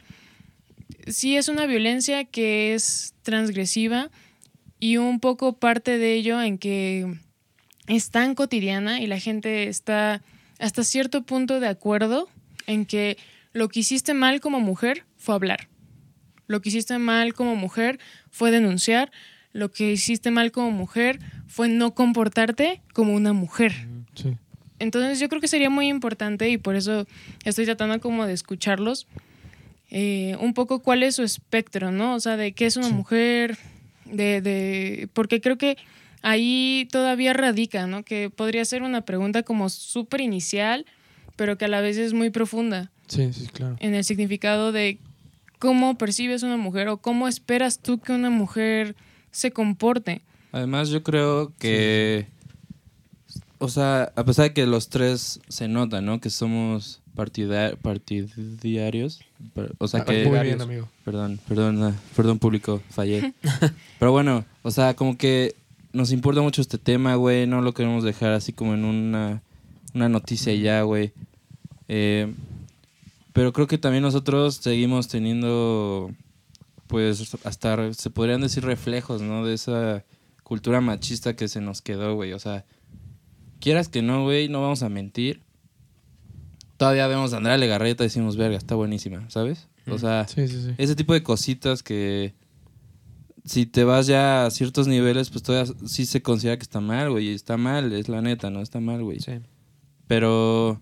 Sí es una violencia que es transgresiva y un poco parte de ello en que es tan cotidiana y la gente está hasta cierto punto de acuerdo en que lo que hiciste mal como mujer fue hablar. Lo que hiciste mal como mujer fue denunciar. Lo que hiciste mal como mujer fue no comportarte como una mujer. sí. Entonces yo creo que sería muy importante y por eso estoy tratando como de escucharlos eh, un poco cuál es su espectro, ¿no? O sea, de qué es una Sí. mujer, de, de, porque creo que ahí todavía radica, ¿no? Que podría ser una pregunta como súper inicial, pero que a la vez es muy profunda Sí, sí, claro. en el significado de cómo percibes una mujer o cómo esperas tú que una mujer se comporte. Además, yo creo que o sea, a pesar de que los tres se nota, ¿no? Que somos partida- partidarios. O sea, Ah, que... Muy bien, amigo. Perdón, perdón, ah, perdón público, fallé. [LAUGHS] Pero bueno, o sea, como que nos importa mucho este tema, güey. No lo queremos dejar así como en una, una noticia ya, güey. Eh, pero creo que también nosotros seguimos teniendo, pues, hasta se podrían decir reflejos, ¿no? De esa cultura machista que se nos quedó, güey. O sea, quieras que no, güey, no vamos a mentir. Todavía vemos a Andrea Legarreta y decimos, verga, está buenísima, ¿sabes? O sea, Sí, sí, sí. ese tipo de cositas que si te vas ya a ciertos niveles, pues todavía sí se considera que está mal, güey. Está mal, es la neta, ¿no? Está mal, güey. Sí. Pero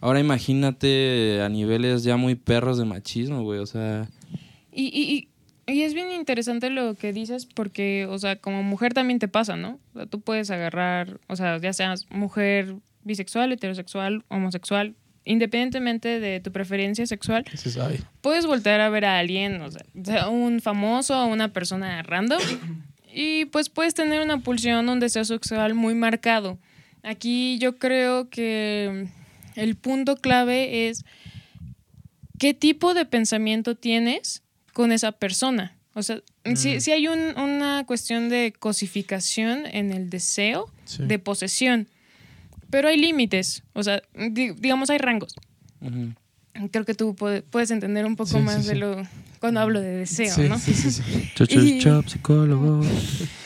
ahora imagínate a niveles ya muy perros de machismo, güey. O sea, Y, y, y, y es bien interesante lo que dices porque, o sea, como mujer también te pasa, ¿no? O sea, tú puedes agarrar, o sea, ya seas mujer bisexual, heterosexual, homosexual, independientemente de tu preferencia sexual, puedes voltear a ver a alguien, o sea, sea un famoso o una persona random, y pues puedes tener una pulsión, un deseo sexual muy marcado. Aquí yo creo que el punto clave es qué tipo de pensamiento tienes con esa persona. O sea, si, si hay un- una cuestión de cosificación en el deseo, sí. de posesión, pero hay límites, o sea, di- digamos hay rangos. Creo que tú puede- puedes entender un poco Sí, sí, más sí. de lo cuando hablo de deseo, sí, ¿no? sí, sí, sí. [LAUGHS] Chop, Y- chop, psicólogo. [LAUGHS]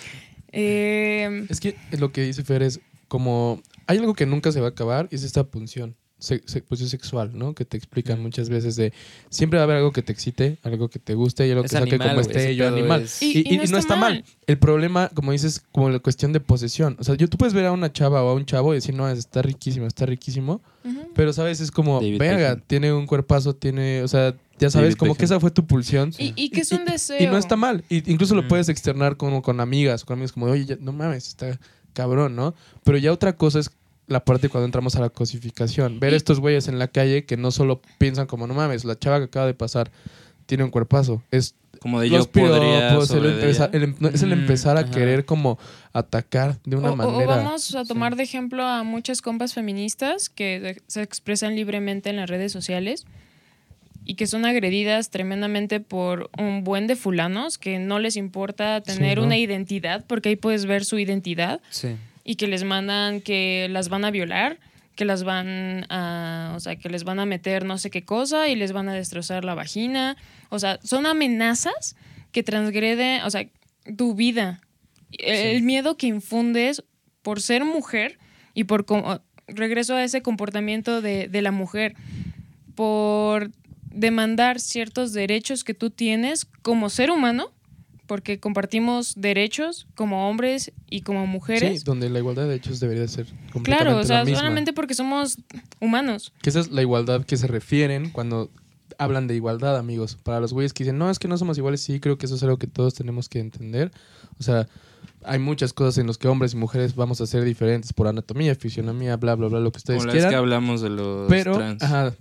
Eh, Es que lo que dice Fer es como hay algo que nunca se va a acabar y es esta punción, se, se- posición sexual, ¿no? Que te explican muchas veces de siempre va a haber algo que te excite, algo que te guste y algo Es que saque como este animal. es- Y- Y, y- y no, está mal. El problema, como dices, como la cuestión de posesión. O sea, yo, tú puedes ver a una chava o a un chavo y decir, no, está riquísimo, está riquísimo. Pero, ¿sabes? Es como, Beckham. tiene un cuerpazo, tiene, o sea, ya sabes, David como que esa fue tu pulsión. y, y que es un deseo. Y no está mal. Y incluso lo puedes externar como con amigas, con amigos, como, oye, ya- no mames, está cabrón, ¿no? Pero ya otra cosa es la parte cuando entramos a la cosificación. Ver Y- estos güeyes en la calle que no solo piensan como, no mames, la chava que acaba de pasar tiene un cuerpazo. Es Como de los yo podría piropos, el sobre de empezar- ella. el em- no, es el Mm, empezar a ajá. querer como atacar de una O- o, manera. vamos a tomar de ejemplo a muchas compas feministas que se expresan libremente en las redes sociales y que son agredidas tremendamente por un buen de fulanos que no les importa Sí, tener ¿no? una identidad, porque ahí puedes ver su identidad Sí. Y que les mandan que las van a violar, que las van a, o sea, que les van a meter no sé qué cosa y les van a destrozar la vagina. O sea, son amenazas que transgreden, o sea, tu vida. El miedo que infundes por ser mujer y por regreso a ese comportamiento de, de la mujer, por demandar ciertos derechos que tú tienes como ser humano, porque compartimos derechos como hombres y como mujeres. Sí, donde la igualdad de hechos debería ser completamente Claro, o sea, la misma. solamente porque somos humanos. Que esa es la igualdad que se refieren cuando hablan de igualdad, amigos. Para los güeyes que dicen, no, es que no somos iguales, sí, creo que eso es algo que todos tenemos que entender. O sea, hay muchas cosas en las que hombres y mujeres vamos a ser diferentes por anatomía, fisionomía, bla, bla, bla, lo que ustedes Como quieran. que hablamos de los pero, trans. ajá,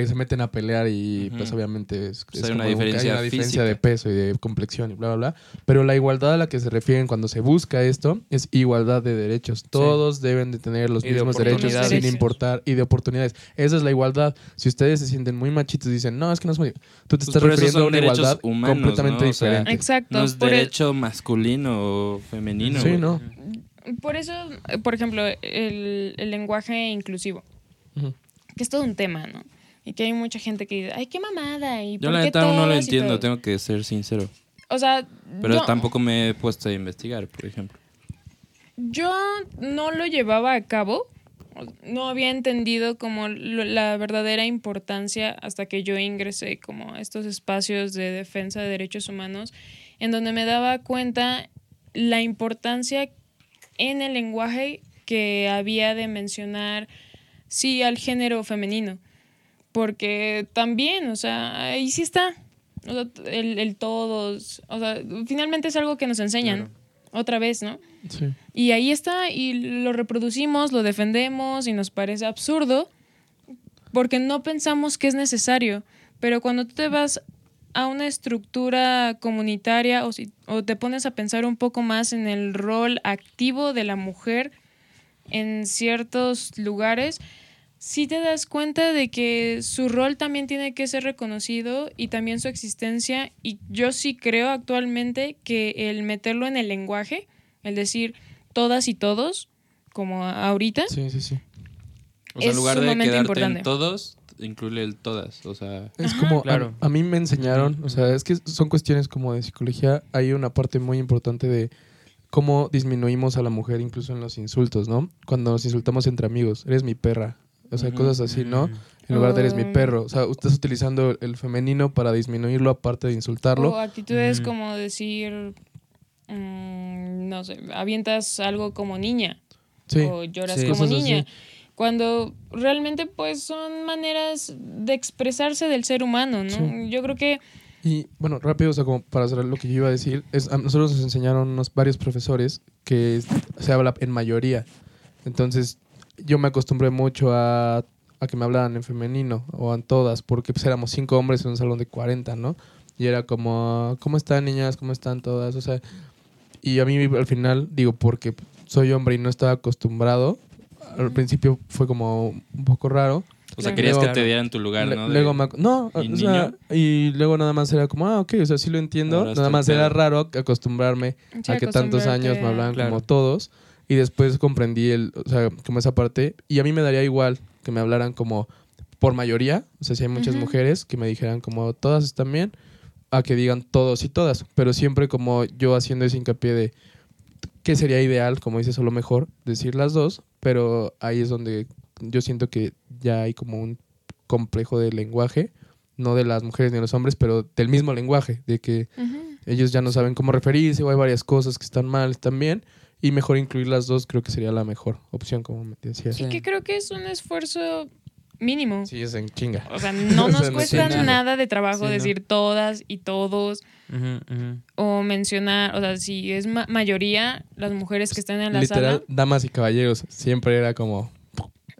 que se meten a pelear y pues obviamente es, Pues es hay una diferencia hay una diferencia física. de peso y de complexión y bla, bla, bla. Pero la igualdad a la que se refieren cuando se busca esto es igualdad de derechos. Todos deben de tener los Y de mismos derechos sin importar y de oportunidades. Esa es la igualdad. Si ustedes se sienten muy machitos y dicen, no, es que no somos... Tú te Pues estás refiriendo a una igualdad humanos, completamente ¿no? O sea, diferente. Exacto. No es derecho masculino o femenino. Sí, no. por eso, por ejemplo, el, el lenguaje inclusivo, que es todo un tema, ¿no? Y que hay mucha gente que dice, ay, qué mamada. ¿y Yo por la qué neta aún no lo entiendo, todo?". tengo que ser sincero. O sea, Pero tampoco me he puesto a investigar, por ejemplo. yo no lo llevaba a cabo. No había entendido como lo- la verdadera importancia hasta que yo ingresé como a estos espacios de defensa de derechos humanos, en donde me daba cuenta la importancia en el lenguaje que había de mencionar sí al género femenino. Porque también, o sea, ahí sí está. O sea, el, el todos. O sea, finalmente es algo que nos enseñan. Otra vez, ¿no? Sí. Y ahí está, y lo reproducimos, lo defendemos, y nos parece absurdo, porque no pensamos que es necesario. Pero cuando tú te vas a una estructura comunitaria o, si, o te pones a pensar un poco más en el rol activo de la mujer en ciertos lugares, sí te das cuenta de que su rol también tiene que ser reconocido y también su existencia. Y yo sí creo actualmente que el meterlo en el lenguaje, el decir todas y todos, como ahorita, Sí, sí, sí. O sea, en Es lugar de quedarte importante. en todos, incluye el todas. O sea, Es como, a- claro. a, mí me enseñaron, o sea, es que son cuestiones como de psicología, hay una parte muy importante de cómo disminuimos a la mujer incluso en los insultos, ¿no? Cuando nos insultamos entre amigos, eres mi perra, o sea, cosas así, ¿no? Mm. En lugar de eres mi Oh. perro, o sea, estás utilizando el femenino para disminuirlo aparte de insultarlo. o actitudes Mm. como decir, mm, no sé, avientas algo como niña. Sí, o lloras Sí. como Cosas así. niña. Cuando realmente pues son maneras de expresarse del ser humano, ¿no? Sí. Yo creo que Y bueno, rápido, o sea, como para cerrar lo que yo iba a decir, es, a nosotros nos enseñaron unos varios profesores que se habla en mayoría. Entonces, yo me acostumbré mucho a, a que me hablaran en femenino o en todas, porque pues éramos cinco hombres en un salón de 40, ¿no? Y era como, ¿cómo están niñas? ¿Cómo están todas? O sea, y a mí al final, digo, porque soy hombre y no estaba acostumbrado, al principio fue como un poco raro. o sea Claro. querías Luego- que te dieran tu lugar, ¿no? De- Luego me no, ¿Y o sea, niño? y luego nada más era como, ah, ok, o sea, sí lo entiendo. Ahora nada más era raro acostumbrarme sí, a que tantos años me hablaban Claro. como todos. Y después comprendí el, o sea, como esa parte. Y a mí me daría igual que me hablaran como por mayoría. O sea, si hay muchas mujeres que me dijeran como todas están bien, a que digan todos y todas. Pero siempre como yo haciendo ese hincapié de que sería ideal, como dices, o lo mejor, decir las dos. Pero ahí es donde yo siento que ya hay como un complejo de lenguaje. No de las mujeres ni de los hombres, pero del mismo lenguaje. De que ellos ya no saben cómo referirse o hay varias cosas que están mal, están bien. Y mejor incluir las dos creo que sería la mejor opción, como me decías. Sí. Y que creo que es un esfuerzo mínimo. Sí, es en chinga. O sea, no O [LAUGHS] nos sea, no cuesta sí, nada. de trabajo Sí, no. decir todas y todos Ujú, ujú. o mencionar, o sea, si es ma- mayoría las mujeres que están en la Literal, sala. damas y caballeros, siempre era como,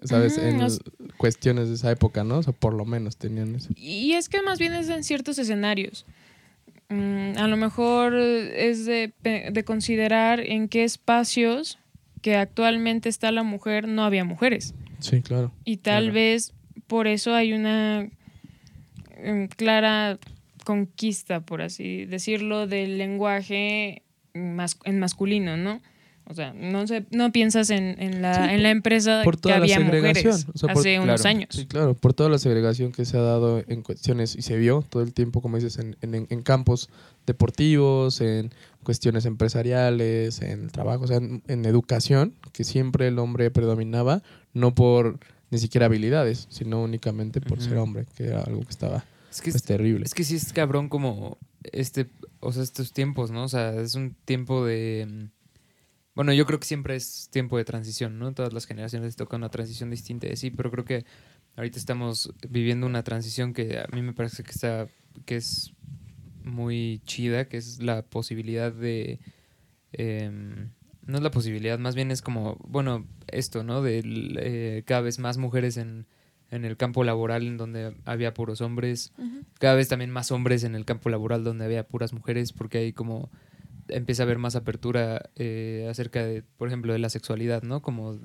¿sabes? Ujú, en o s- cuestiones de esa época, ¿no? O sea, por lo menos tenían eso. Y es que más bien es en ciertos escenarios. Mm, a lo mejor es de, de considerar en qué espacios que actualmente está la mujer no había mujeres. Sí, claro. Y tal Claro. vez por eso hay una em, clara conquista, por así decirlo, del lenguaje en masculino, ¿no? O sea, no sé, no piensas en, en la, Sí, en la empresa por que toda la había segregación, mujeres o sea, por- hace unos años. Sí, claro, por toda la segregación que se ha dado en cuestiones y se vio todo el tiempo, como dices, en, en- en campos deportivos, en cuestiones empresariales, en el trabajo, o sea, en, en educación, que siempre el hombre predominaba, no por ni siquiera habilidades, sino únicamente por ser hombre, que era algo que estaba Es que, pues, terrible. es que sí es cabrón como este, o sea, estos tiempos, ¿no? O sea, es un tiempo de... Bueno, yo creo que siempre es tiempo de transición, ¿no? Todas las generaciones les toca una transición distinta de sí, pero creo que ahorita estamos viviendo una transición que a mí me parece que está, que es muy chida, que es la posibilidad de... em, no es la posibilidad, más bien es como, bueno, esto, ¿no? De eh, cada vez más mujeres en, en el campo laboral en donde había puros hombres, cada vez también más hombres en el campo laboral donde había puras mujeres, porque ahí como empieza a haber más apertura eh, acerca de, por ejemplo, de la sexualidad, ¿no? Como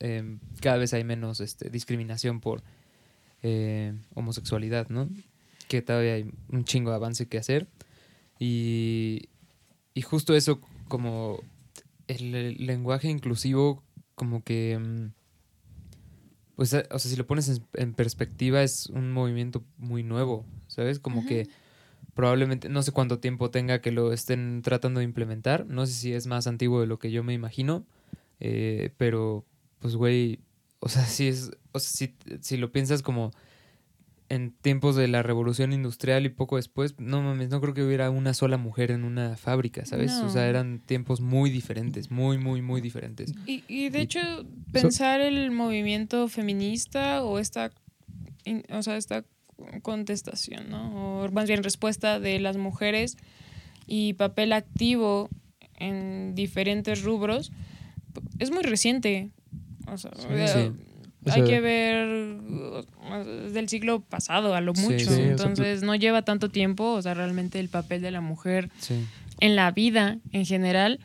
eh, cada vez hay menos este, discriminación por eh, homosexualidad, ¿no? Que todavía hay un chingo de avance que hacer. Y, y justo eso, como el, lenguaje inclusivo, como que... mm, Pues, eh, o sea, si lo pones en, en perspectiva, es un movimiento muy nuevo, ¿sabes? Como que probablemente, no sé cuánto tiempo tenga que lo estén tratando de implementar, no sé si es más antiguo de lo que yo me imagino, eh, pero, pues, güey, o sea, [LAUGHS] si es, o sea, si, si lo piensas como en tiempos de la revolución industrial y poco después, no mames, no creo que hubiera una sola mujer en una fábrica, ¿sabes? O sea, eran tiempos muy diferentes, muy, muy, muy diferentes. Y, y de Y- hecho, pensar el movimiento feminista o esta, o sea, esta contestación, ¿no? O más bien respuesta de las mujeres y papel activo en diferentes rubros, es muy reciente. O sea, Sí. O hay que ver del siglo pasado a lo mucho. sí, Entonces no lleva tanto tiempo. O sea, realmente el papel de la mujer en la vida en general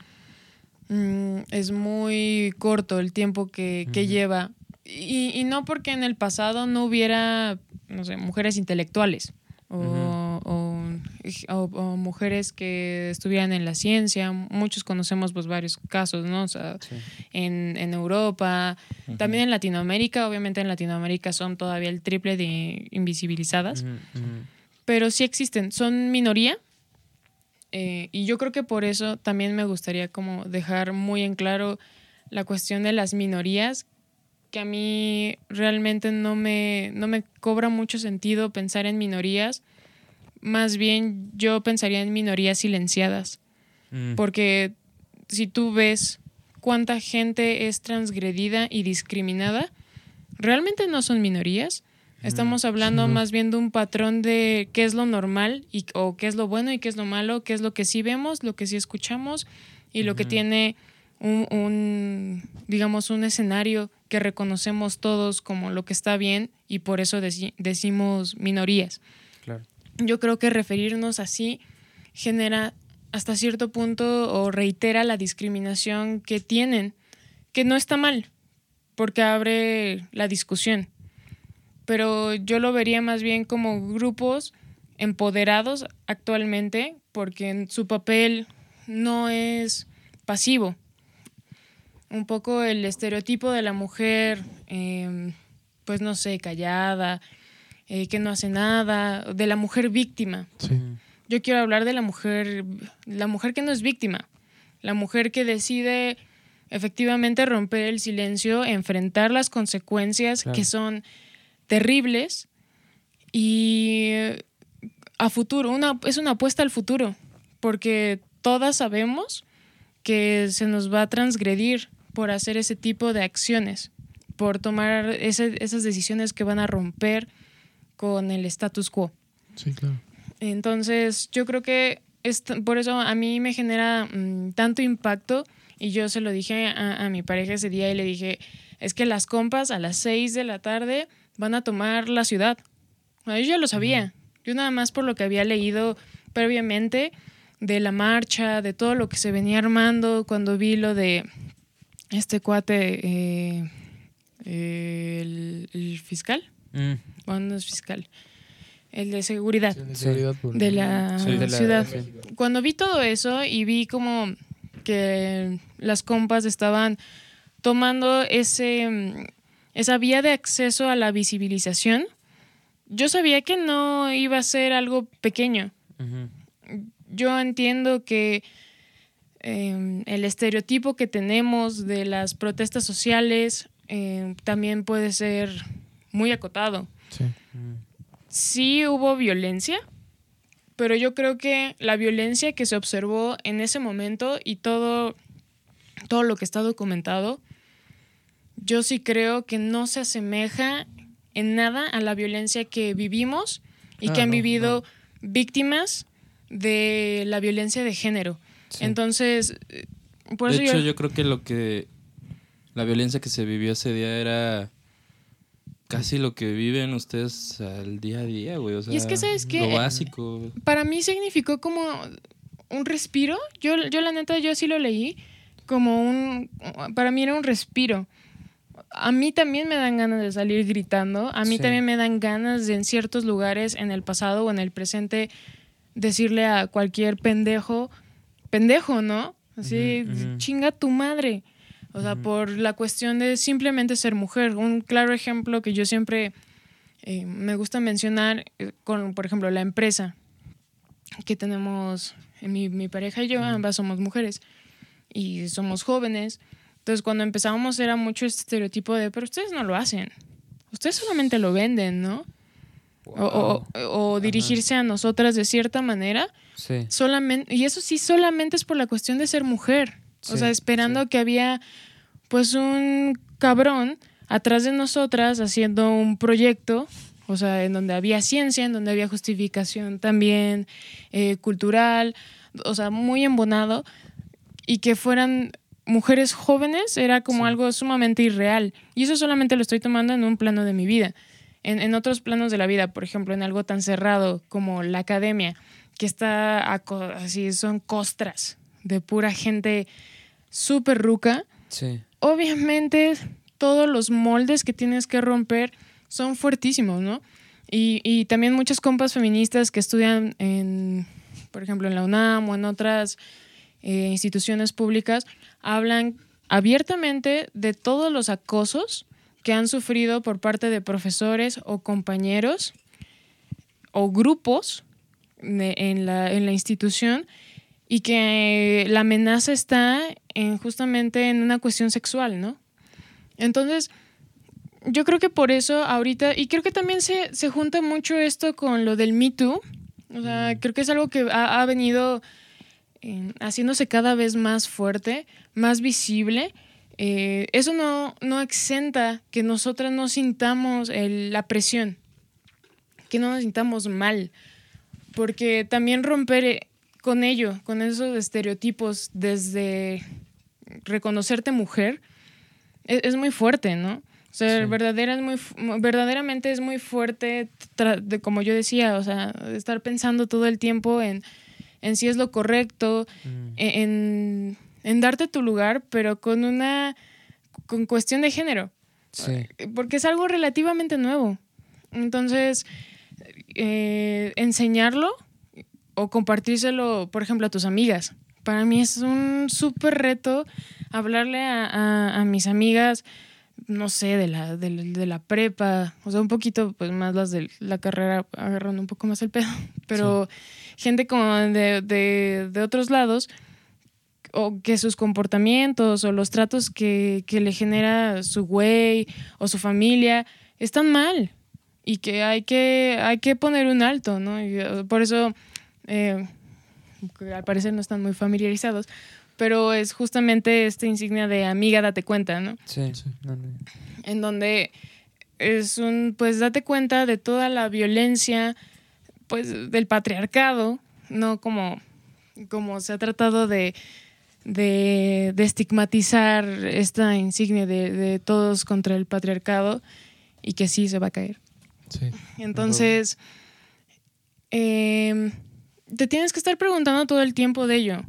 mm, es muy corto el tiempo que, que lleva. Y, y no porque en el pasado no hubiera, no sé, mujeres intelectuales o, o- o- o mujeres que estuvieran en la ciencia. Muchos conocemos pues varios casos, ¿no? O sea, Sí. en, en Europa, también en Latinoamérica, obviamente en Latinoamérica son todavía el triple de invisibilizadas pero sí existen, son minoría. eh, y yo creo que por eso también me gustaría como dejar muy en claro la cuestión de las minorías, que a mí realmente no me, no me cobra mucho sentido pensar en minorías. Más bien yo pensaría en minorías silenciadas, Mm. porque si tú ves cuánta gente es transgredida y discriminada, realmente no son minorías. Estamos hablando Sí. más bien de un patrón de qué es lo normal y, o qué es lo bueno y qué es lo malo, qué es lo que sí vemos, lo que sí escuchamos y lo que tiene un, un, digamos, un escenario que reconocemos todos como lo que está bien y por eso deci- decimos minorías. Claro. Yo creo que referirnos así genera hasta cierto punto o reitera la discriminación que tienen, que no está mal, porque abre la discusión. Pero yo lo vería más bien como grupos empoderados actualmente, porque su papel no es pasivo. Un poco el estereotipo de la mujer, eh, pues no sé, callada, eh, que no hace nada, de la mujer víctima. Sí. Yo quiero hablar de la mujer, la mujer que no es víctima, la mujer que decide efectivamente romper el silencio, enfrentar las consecuencias Claro. que son terribles y a futuro, una, es una apuesta al futuro, porque todas sabemos que se nos va a transgredir por hacer ese tipo de acciones, por tomar ese- esas decisiones que van a romper con el status quo. Sí, claro. Entonces, yo creo que es por eso a mí me genera mm, tanto impacto y yo se lo dije a, a mi pareja ese día y le dije, es que las compas a las 6 de la tarde van a tomar la ciudad. Bueno, yo ya lo sabía. Yo nada más por lo que había leído previamente de la marcha, de todo lo que se venía armando cuando vi lo de este cuate, eh, eh, el, el fiscal, Mm. bueno, no es fiscal, el de seguridad Sí, de Sí. seguridad pública. de la Sí, de la- ciudad. sí. Cuando vi todo eso y vi como que las compas estaban tomando ese, esa vía de acceso a la visibilización, yo sabía que no iba a ser algo pequeño. Ujú. Yo entiendo que eh, el estereotipo que tenemos de las protestas sociales eh, también puede ser muy acotado Sí. Sí hubo violencia, pero yo creo que la violencia que se observó en ese momento y todo, todo lo que está documentado, yo sí creo que no se asemeja en nada a la violencia que vivimos y Ah, que han no, vivido víctimas de la violencia de género. Sí. Entonces, eh, por de eso hecho, yo, yo creo que lo que. La violencia que se vivió ese día era. Casi lo que viven ustedes al día a día, güey. O sea, Y es que, ¿sabes qué? Lo básico. para mí significó como un respiro. Yo, yo la neta, yo sí lo leí como un... Para mí era un respiro. A mí también me dan ganas de salir gritando. A mí Sí. también me dan ganas de en ciertos lugares, en el pasado o en el presente, decirle a cualquier pendejo, pendejo, ¿no? Así, Ujú, ujú. chinga tu madre. O sea, por la cuestión de simplemente ser mujer. Un claro ejemplo que yo siempre eh, me gusta mencionar, eh, con, por ejemplo, la empresa que tenemos, eh, mi, mi pareja y yo, ambas somos mujeres y somos jóvenes. Entonces, cuando empezábamos era mucho este estereotipo de, pero ustedes no lo hacen. Ustedes solamente lo venden, ¿no? O, o- o- o dirigirse a nosotras de cierta manera Sí. solamente y eso sí solamente es por la cuestión de ser mujer. O sea esperando que había pues un cabrón atrás de nosotras haciendo un proyecto o sea en donde había ciencia en donde había justificación también eh, cultural o sea muy embonado y que fueran mujeres jóvenes era como Sí. algo sumamente irreal. Y eso solamente lo estoy tomando en un plano de mi vida. En, en otros planos de la vida, por ejemplo, en algo tan cerrado como la academia, que está así, son costras de pura gente súper ruca, Sí. obviamente todos los moldes que tienes que romper son fuertísimos, ¿no? Y, y también muchas compas feministas que estudian en, por ejemplo, en la UNAM o en otras eh, instituciones públicas, hablan abiertamente de todos los acosos que han sufrido por parte de profesores o compañeros o grupos de- en, la, en la institución y que la amenaza está en justamente en una cuestión sexual, ¿no? Entonces, yo creo que por eso ahorita, y creo que también se, se junta mucho esto con lo del Me Too, o sea, creo que es algo que ha, ha venido eh, haciéndose cada vez más fuerte, más visible. Eh, eso no, no exenta que nosotras no sintamos el- la presión, que no nos sintamos mal, porque también romper eh, con ello, con esos estereotipos desde reconocerte mujer, es, es muy fuerte, ¿no? O sea, Sí. verdadera es muy, fu- verdaderamente es muy fuerte, de, como yo decía, o sea, estar pensando todo el tiempo en, en si es lo correcto, Mm. en, en darte tu lugar, pero con una con cuestión de género, Sí. porque es algo relativamente nuevo. Entonces, eh, enseñarlo o compartírselo, por ejemplo, a tus amigas. Para mí es un súper reto hablarle a, a- a mis amigas, no sé, de la, de, la- de la prepa, o sea, un poquito pues más las de la carrera agarrando un poco más el pedo, [LAUGHS] pero gente como de, de- de otros lados, o que sus comportamientos o los tratos que, que le genera su güey o su familia están mal y que hay que, hay que poner un alto, ¿no? Y, eh, por eso, eh, al parecer no están muy familiarizados, pero es justamente esta insignia de amiga, date cuenta, ¿no? Sí. No. en donde es un, pues date cuenta de toda la violencia, pues del patriarcado, no como, como se ha tratado de, de, de estigmatizar esta insignia de, de todos contra el patriarcado y que sí se va a caer. Entonces, em, te tienes que estar preguntando todo el tiempo de ello.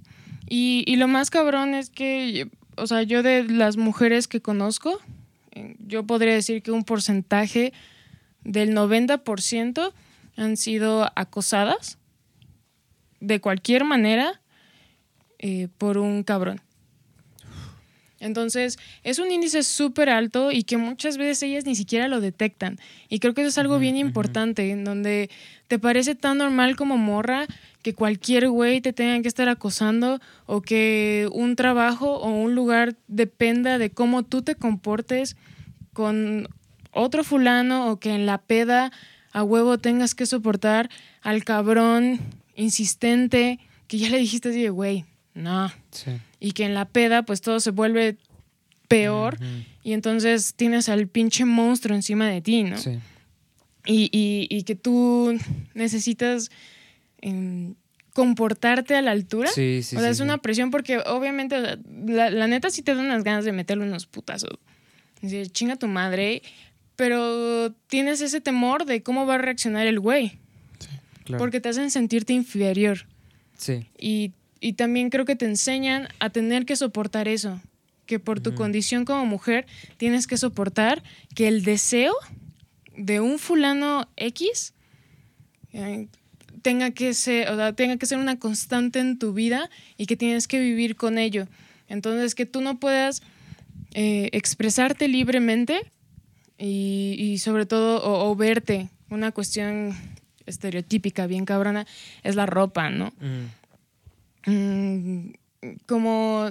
Y, y lo más cabrón es que, o sea, yo de las mujeres que conozco, eh, yo podría decir que un porcentaje del 90% han sido acosadas de cualquier manera eh, por un cabrón. Entonces, es un índice súper alto y que muchas veces ellas ni siquiera lo detectan. Y creo que eso es algo bien importante, en donde te parece tan normal como morra que cualquier güey te tenga que estar acosando o que un trabajo o un lugar dependa de cómo tú te comportes con otro fulano o que en la peda a huevo tengas que soportar al cabrón insistente que ya le dijiste así de, güey, no. Sí. Y que en la peda pues todo se vuelve peor y entonces tienes al pinche monstruo encima de ti, ¿no? Sí. y, y- y que tú necesitas em, comportarte a la altura. Sí, sí, o sea, sí, es sí. una presión porque obviamente o sea, la, la neta sí te dan unas ganas de meterle unos putazos. Decir, chinga tu madre. Pero tienes ese temor de cómo va a reaccionar el güey. Claro. Porque te hacen sentirte inferior. Sí. Y, y también creo que te enseñan a tener que soportar eso. Que por tu condición como mujer tienes que soportar que el deseo de un fulano X eh, tenga que ser, o sea, tenga que ser una constante en tu vida y que tienes que vivir con ello. Entonces, que tú no puedas eh, expresarte libremente y, y sobre todo, o, o verte, una cuestión estereotípica, bien cabrona, es la ropa, ¿no? Mm. Mm, como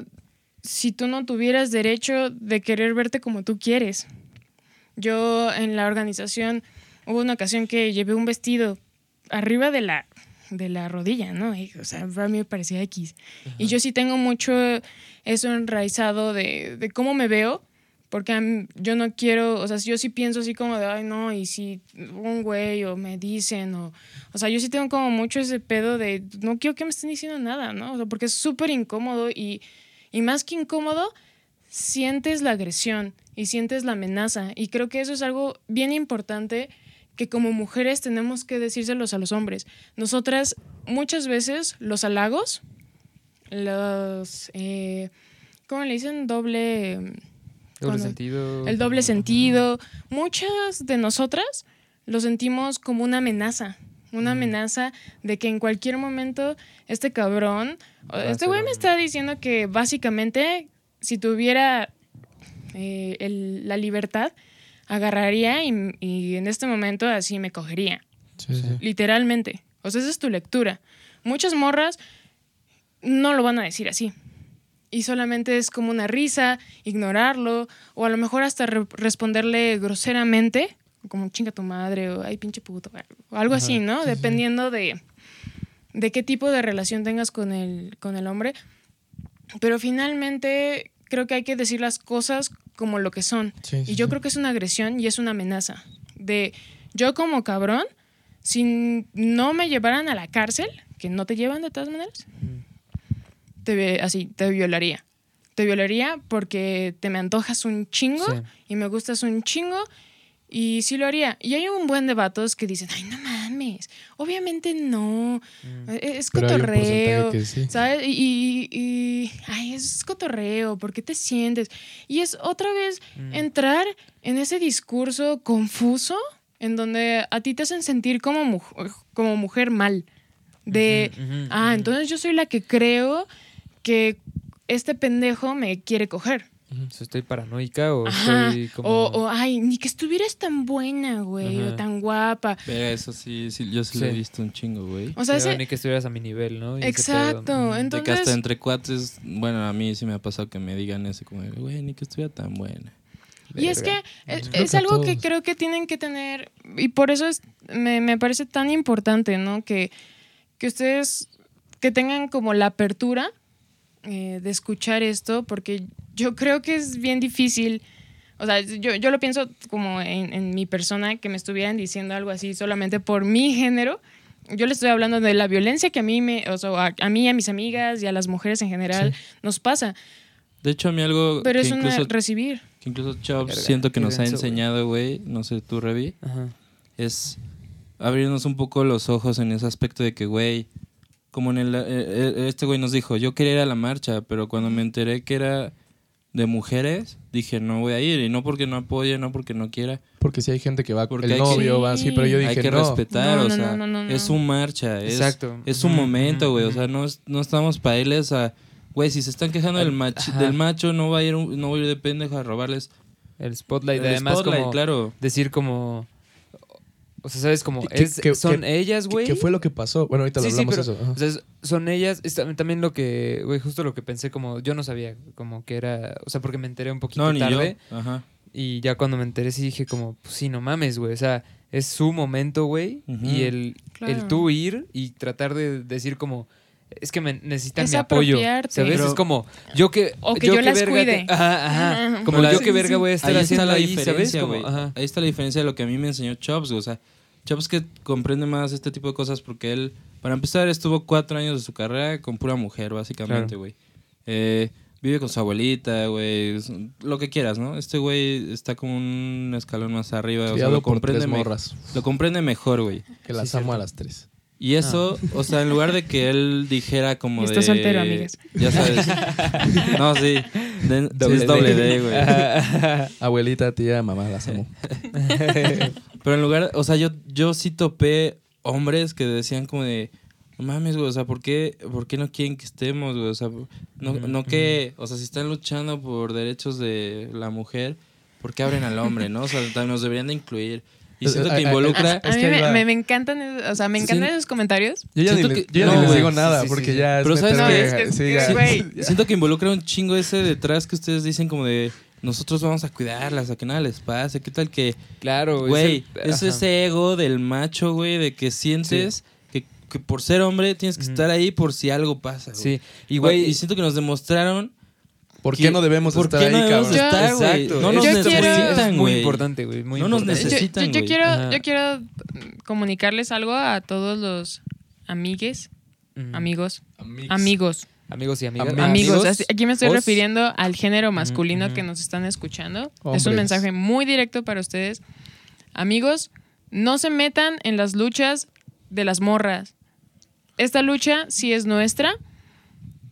si tú no tuvieras derecho de querer verte como tú quieres. Yo en la organización hubo una ocasión que llevé un vestido arriba de la, de la rodilla, ¿no? Y, o sea, para mí me parecía X. Y yo sí tengo mucho eso enraizado de, de cómo me veo, porque yo no quiero, o sea, yo sí pienso así como de, ay, no, y si un güey o me dicen, o, o sea, yo sí tengo como mucho ese pedo de, no quiero que me estén diciendo nada, ¿no? O sea, porque es súper incómodo y, y más que incómodo, sientes la agresión y sientes la amenaza. Y creo que eso es algo bien importante que como mujeres tenemos que decírselos a los hombres. Nosotras muchas veces los halagos, los... eh, ¿cómo le dicen? Doble... Doble cuando- sentido. El doble sentido. Muchas de nosotras lo sentimos como una amenaza. Una amenaza de que en cualquier momento este cabrón, Va este güey me está diciendo que básicamente si tuviera eh, el- la libertad, agarraría y, y en este momento así me cogería. Sí, sí. Literalmente. O sea, esa es tu lectura. Muchas morras no lo van a decir así. Y solamente es como una risa, ignorarlo, o a lo mejor hasta re- responderle groseramente, como chinga tu madre, o ay, pinche puto, o algo así, ¿no? Dependiendo de, de qué tipo de relación tengas con el, con el hombre. Pero finalmente creo que hay que decir las cosas como lo que son. Sí, y yo creo que es una agresión y es una amenaza. De yo como cabrón, si no me llevaran a la cárcel, que no te llevan de todas maneras, te, así, te violaría. Te violaría porque te me antojas un chingo Sí. y me gustas un chingo y sí lo haría. Y hay un buen de vatos que dicen, ay, no mames, obviamente no, e- es cotorreo. sí. ¿Sabes? Y, y- y- ay, es cotorreo, ¿por qué te sientes? Y es otra vez Mm. entrar en ese discurso confuso en donde a ti te hacen sentir como, muj- como mujer mal. De, Ujú, ujú, ah, ujú. entonces yo soy la que creo que este pendejo me quiere coger. ¿Estoy paranoica o Ajá. estoy como.? O, o, ay, ni que estuvieras tan buena, güey, o tan guapa. Pero eso sí, sí yo sí, lo he Sí. visto un chingo, güey. O sea, Sí, ese- Ni que estuvieras a mi nivel, ¿no? Y Exacto, pedo. Ujú. De que hasta entonces... entre cuates, bueno, a mí sí me ha pasado que me digan eso, como, güey, ni que estuviera tan buena. Y es que Verga. es, es algo que creo que tienen que tener, y por eso es, me, me parece tan importante, ¿no? Que, que ustedes que tengan como la apertura eh, de escuchar esto, porque yo creo que es bien difícil. O sea, yo, yo lo pienso como en, en mi persona, que me estuvieran diciendo algo así solamente por mi género. Yo le estoy hablando de la violencia que a mí, me, o sea, a, a mí, a mis amigas y a las mujeres en general nos pasa. De hecho, a mí algo Pero que, es una incluso, recibir. que incluso Chops Verga, siento que nos ha denso, enseñado, güey, no sé tú, Revi, Ajá. es abrirnos un poco los ojos en ese aspecto de que, güey, como en el, eh, eh, este güey nos dijo, yo quería ir a la marcha, pero cuando me enteré que era de mujeres, dije, no voy a ir, y no porque no apoye, no porque no quiera, Porque si hay gente que va, Porque el que- novio va así, pero yo dije hay que no. respetar, No, o no, sea, no, no, no, es su marcha, es, Exacto. es un Ujú, momento, güey, o sea, no, es- no estamos para irles a, güey, si se están quejando del, Ajá. del macho, no va a ir, no voy a ir de pendejo a robarles El spotlight, el además, spotlight, como claro. decir como. O sea, ¿sabes? Como. ¿Qué- es, qué- son qué- ellas, ¿Qué, güey. qué fue lo que pasó? Bueno, ahorita lo Sí, sí, hablamos pero, eso. ajá. O sea, son ellas. es tam- también lo que. Güey, justo lo que pensé, como. Yo no sabía, como que era. O sea, porque me enteré un poquito No, ni tarde. yo. Ajá. Y ya cuando me enteré, sí dije, como. Pues sí, no mames, güey. O sea, es su momento, güey. Y el, Claro. el tú ir y tratar de decir, como. Es que me necesitan Es mi apoyo. ¿Sabes? Pero- es como. Yo que. O que yo las verga cuide. te- Ajá, ajá. Ajá. Como Pero yo qué verga voy a estar Ahí haciendo está la ahí, ¿sabes? diferencia, Como, ajá. Ahí está la diferencia de lo que a mí me enseñó Chops, güey. O sea, Chops que comprende más este tipo de cosas porque él, para empezar, estuvo cuatro años de su carrera con pura mujer, básicamente, Claro. güey. Eh, vive con su abuelita, güey. Lo que quieras, ¿no? Este güey está como un escalón más arriba. o sea, lo por comprende, morras. lo comprende mejor, güey. Que las Sí, amo a las tres. Y eso, o sea, en lugar de que él dijera como Y de... está soltero, amigas. Ya sabes. no, sí. De- [LAUGHS] sí, es doble D, güey. [LAUGHS] Abuelita, tía, mamá, las amo. [LAUGHS] Pero en lugar, o sea, yo, yo sí topé hombres que decían como de, no mames, güey, o sea, ¿por qué, ¿por qué no quieren que estemos, güey? O sea, no, no que, o sea, si están luchando por derechos de la mujer, ¿por qué abren al hombre, no? O sea, nos deberían de incluir. Y siento que involucra... Es a mí que ahí me, me- me encantan, o sea, me encantan Sí. esos comentarios. Yo ya ni, Siento le- que- yo ya no, ni les digo nada Sí, sí, porque sí. ya es Pero ¿sabes? Es que- sí, es ya. que, güey, [LAUGHS] Siento que involucra un chingo ese detrás que ustedes dicen como de nosotros vamos a cuidarlas, a que nada les pase, qué tal que Claro, Güey, es ese ego del macho, güey, de que sientes que, que por ser hombre tienes que estar ahí por si algo pasa. güey. Sí, Y, güey, y siento que nos demostraron ¿Por qué no debemos ¿por estar qué ahí, no debemos cabrón? estar, güey? Exacto, No es- nos Yo es muy- quiero- es muy güey. importante, güey, muy No nos importante. Yo- necesitan, yo, yo güey. quiero, Ajá. yo quiero comunicarles algo a todos los amigues, Ujú. amigos, Amigos. amigos, Amigos y amigas. Amigos. amigos. Así- Aquí me estoy os- refiriendo al género masculino ujú. que nos están escuchando. Es Hombres. un mensaje muy directo para ustedes. Amigos, no se metan en las luchas de las morras. Esta lucha sí es nuestra,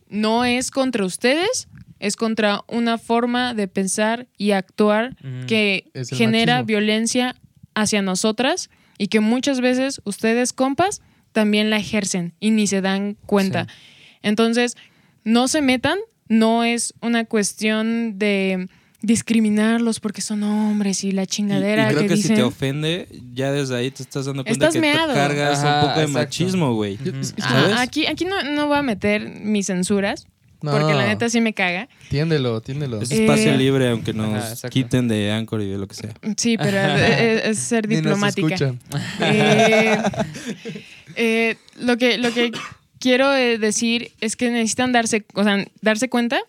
no es contra ustedes, es contra una forma de pensar y actuar que genera machismo. violencia hacia nosotras y que muchas veces ustedes, compas, también la ejercen y ni se dan cuenta. Sí. Entonces, no se metan, no es una cuestión de discriminarlos porque son hombres y la Y, y chingadera creo que, que, si dicen. te ofende, ya desde ahí te estás dando cuenta Estás que meado. te cargas Ajá, un poco de exacto. machismo, güey. Aquí aquí no, no voy a meter mis censuras no, porque la neta sí me caga. Tiéndelo, tiéndelo. Es espacio Eh, libre, aunque nos Ajá, quiten de Anchor y de lo que sea. Sí, pero es, ser Ni nos diplomática. Eh, eh, lo, que, lo que quiero eh, decir es que necesitan darse, o sea, darse cuenta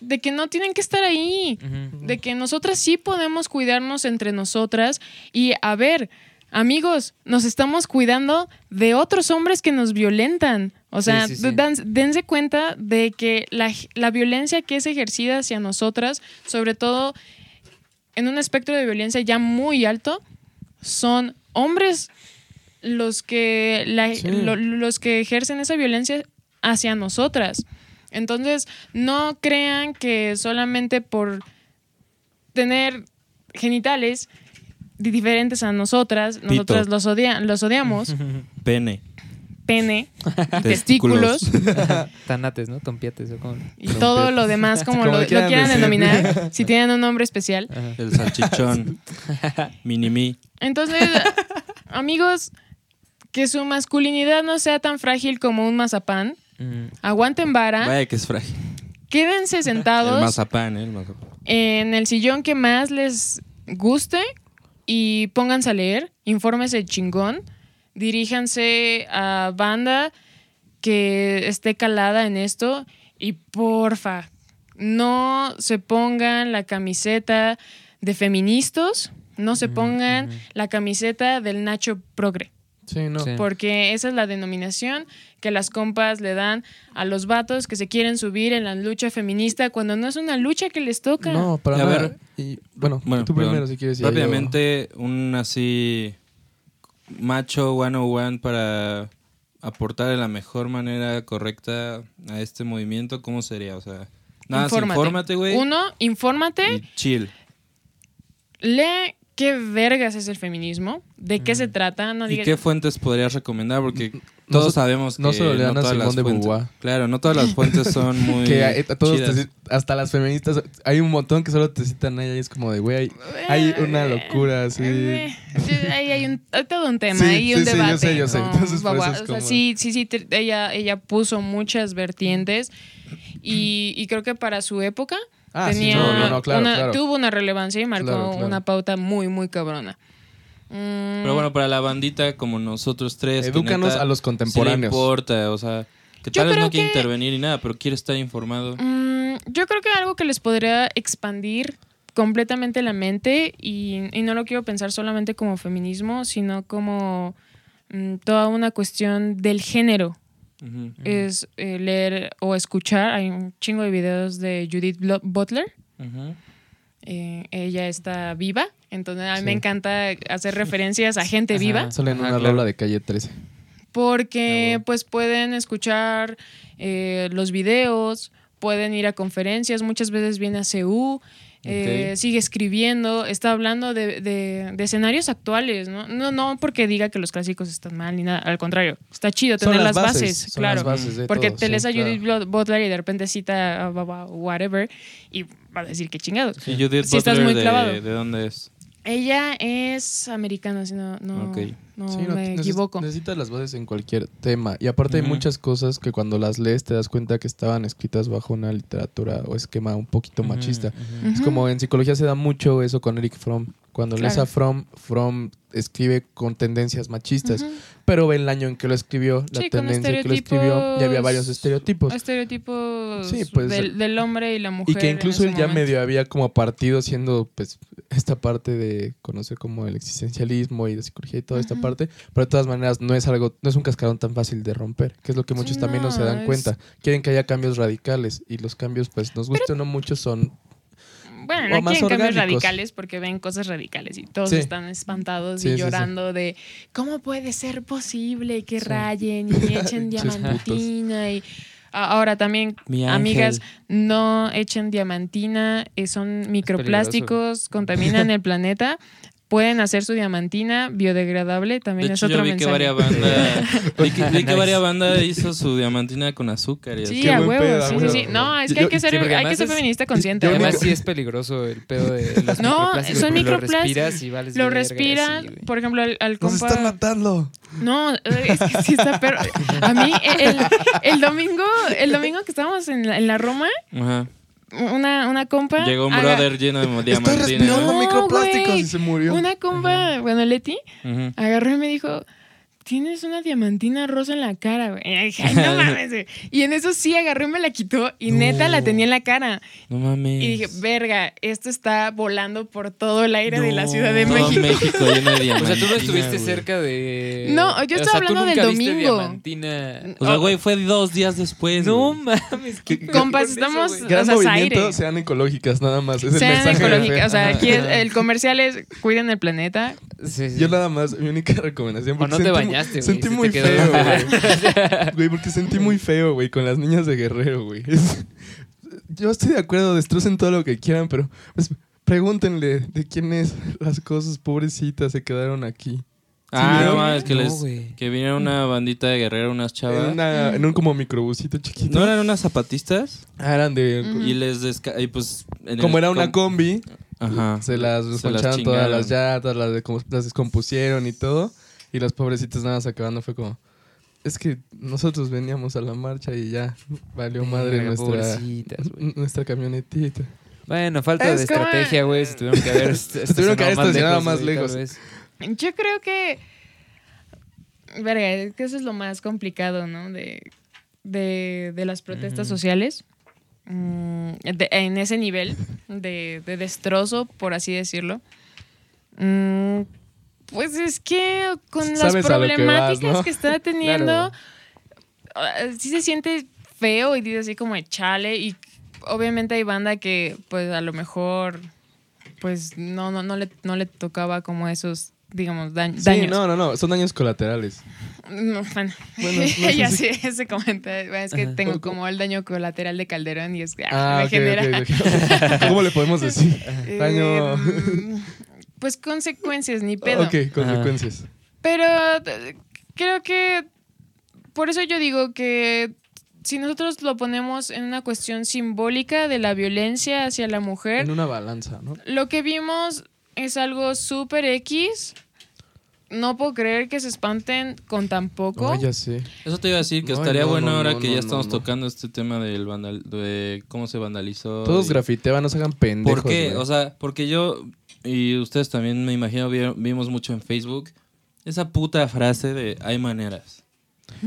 de que no tienen que estar ahí, de que nosotras sí podemos cuidarnos entre nosotras y a ver, amigos, nos estamos cuidando de otros hombres que nos violentan. O sea, Sí, sí, sí. dan- dense cuenta de que la, la violencia que es ejercida hacia nosotras, sobre todo en un espectro de violencia ya muy alto, son hombres los que, la- lo- los que ejercen esa violencia hacia nosotras. Entonces, no crean que solamente por tener genitales di- diferentes a nosotras, nosotras los, odia- los odiamos, [LAUGHS] Pene. Pene, [LAUGHS] Testículos. [LAUGHS] Tanates, ¿no? Tompiates o como. y todo lo demás [LAUGHS] como, Como lo, quieran denominar, si tienen un nombre especial. Ajá. El salchichón. Minimi. Entonces, amigos, que su masculinidad no sea tan frágil como un mazapán. Ujú. Aguanten vara, Vaya que es frágil. quédense El sentados mazapán, ¿eh? El mazapán. en el sillón que más les guste y pónganse a leer, infórmese chingón, diríjanse a banda que esté calada en esto y porfa, no se pongan la camiseta de feministas, no se pongan la camiseta del Nacho Progre. Sí, no. Sí. Porque esa es la denominación que las compas le dan a los vatos que se quieren subir en la lucha feminista cuando no es una lucha que les toca. No, para A nada. ver. Y, bueno, Bueno, tú perdón. primero si quieres. ya yo- Rápidamente, un así macho 101 para aportar de la mejor manera correcta a este movimiento, ¿cómo sería? O sea, nada, más Infórmate. güey. Uno, infórmate, Y chill. lee qué vergas es el feminismo, de qué se trata, no ¿Y digas... qué fuentes podrías recomendar? Porque todos sabemos que no solo lean a todas las Simone de fuentes- Beauvoir. Claro, no todas las [LAUGHS] fuentes son muy Que a todos te hasta las feministas, hay un montón que solo te citan a ella y es como de, güey, hay, hay una locura así. Eh, Ahí hay, un, hay todo un tema, Sí, hay un sí, sí, yo debate. sé, yo sé. Entonces, por eso Guagua. es O sea, como- sí, sí, sí, te- ella, ella puso muchas vertientes y, y creo que para su época Ah, tenía no, no, no, claro, una- claro. tuvo una relevancia y marcó Claro, claro. una pauta muy, muy cabrona. Mm, Pero bueno, para la bandita como nosotros tres. Edúcanos neta a los sí le contemporáneos. importa, o sea, que tal vez no quiere que- intervenir ni nada, pero quiere estar informado. Mm, yo creo que algo que les podría expandir completamente la mente y, y no lo quiero pensar solamente como feminismo, sino como mm, toda una cuestión del género. Es eh, leer o escuchar. Hay un chingo de videos de Judith Butler. Eh, ella está viva, entonces a mí Sí. me encanta hacer referencias a gente Ajá. viva. Sale en Ajá, una claro. rola de calle 13. porque Ah, pues pueden escuchar eh, los videos, pueden ir a conferencias, muchas veces viene a CEU, eh, sigue escribiendo, está hablando de, de- de escenarios actuales, ¿no? ¿no? No porque diga que los clásicos están mal ni nada, al contrario, está chido Son tener las bases, son claro. las bases de porque todo, te sí, lees a claro. Butler y de repente cita a whatever y va a decir que chingados. Y Judith Sí estás muy de, clavado. ¿de dónde es? Ella es americana, si no, no, Ok. no Sí, no, me equivoco. Necesitas las bases en cualquier tema. Y aparte hay muchas cosas que cuando las lees te das cuenta que estaban escritas bajo una literatura o esquema un poquito machista. Es como en psicología se da mucho eso con Eric Fromm. Cuando lees a Fromm, Fromm escribe con tendencias machistas. Pero ve el año en que lo escribió, la Sí, tendencia que lo escribió, ya había varios estereotipos- estereotipos. Sí, pues, del, del hombre y la mujer. Y que incluso él ya momento. medio había como partido siendo pues esta parte de conocer como el existencialismo y de psicología y toda esta parte, pero de todas maneras no es algo, no es un cascarón tan fácil de romper, que es lo que muchos Sí, también no se dan es- cuenta. Quieren que haya cambios radicales y los cambios pues nos guste o no muchos son Bueno, o más quieren cambios radicales porque ven cosas radicales y todos Sí. están espantados Sí, y sí, llorando de cómo puede ser posible que rayen y [LAUGHS] echen diamantina y Ahora también, Mi amigas, no echen diamantina, eh, son microplásticos, contaminan el [LAUGHS] planeta. Pueden hacer su diamantina biodegradable, también De es hecho, otro yo vi que mensaje. varias bandas. [LAUGHS] vi que, vi que varias bandas hizo su diamantina con azúcar y. Sí, a huevo, pedo, sí, sí, sí. No, es que Yo- hay que ser, sí, hay que además ser es- feminista consciente. Además sí es peligroso el pedo de los No, son lo microplásticos. respiras y Lo verga, respira, sí, güey. por ejemplo, al, al Nos compa... están matando. No, es que sí está pero A mí, el, el domingo, el domingo que estábamos en la, en la Roma, Ajá. Una, una compa. Llegó un haga- brother lleno de Estoy diamantina. respirando No, microplásticos y se murió. Una compa, bueno, Leti, agarró y me dijo. Tienes una diamantina rosa en la cara, güey. Y dije, "Ay, no [LAUGHS] mames, güey". Y en eso sí agarró y me la quitó y neta la tenía en la cara. No mames. Y dije, verga, esto está volando por todo el aire de la Ciudad de Todo México. México lleno de [LAUGHS] O sea, tú no estuviste güey. cerca de. No, yo O estaba sea, tú hablando del nunca viste domingo. diamantina. O sea, güey, fue dos días después. No güey. mames, qué Compas, eso, estamos-? Gran o sea, movimiento, sean ecológicas, nada más. Es el Sean mensaje de ecológicas. O sea, aquí el, el comercial es cuiden el planeta. Sí, sí. Yo nada más, mi única recomendación. O no te güey, Sentí se muy quedó. feo, güey. Güey, porque sentí muy feo, güey, con las niñas de Guerrero, güey. Es- Yo estoy de acuerdo, destrocen todo lo que quieran, pero pues, pregúntenle de quiénes las cosas pobrecitas se quedaron aquí. Ah, Sí, no mames, que No, les que vinieron una bandita de guerrero, unas En, chavas. una- en un como microbusito chiquito. ¿No eran unas zapatistas? Ah, eran de... Y les desca y pues en Como el era una com- combi, Ajá. se las Se las desmancharon todas las llantas, las, de- como- las descompusieron y todo. Y las pobrecitas nada más acabando fue como... Es que nosotros veníamos a la marcha y ya valió madre nuestra, nuestra camionetita. Bueno, falta Es de como- estrategia, güey. Se tuvieron que haber. Se [LAUGHS] tuvieron que haber estacionado más lejos. Yo creo que. Verga, es que eso es lo más complicado, ¿no? De, de, de las protestas sociales. Mm, de- en ese nivel de, de destrozo, por así decirlo. Mm, pues es que con las que vas, problemáticas ¿no? que está [LAUGHS] teniendo, Claro. ah, sí se siente feo y dice así como de chale. Y obviamente hay banda que, pues a lo mejor, pues no, no, no, le, no le tocaba como esos, digamos, dañ- Sí, daños. no, no, no, son daños colaterales. No, bueno, Bueno, [LAUGHS] no ya sí, ese comentario. Bueno, es que Ajá. tengo como el daño colateral de Calderón y es que ah, Ah, me genera. [LAUGHS] ¿Cómo le podemos decir? eh, Daño. Pues consecuencias, ni pedo. Ok, consecuencias. Pero creo que por eso yo digo que si nosotros lo ponemos en una cuestión simbólica de la violencia hacia la mujer, En una balanza, ¿no? lo que vimos es algo súper X. No puedo creer que se espanten con tan poco. Oh, ya sé. Eso te iba a decir que estaría no, bueno no, ahora no, que no, ya no, estamos no. tocando este tema del vandal de cómo se vandalizó. Todos y- grafiteban, no se hagan pendejos. ¿Por qué? O sea, porque yo y ustedes también me imagino vi- vimos mucho en Facebook esa puta frase de hay maneras.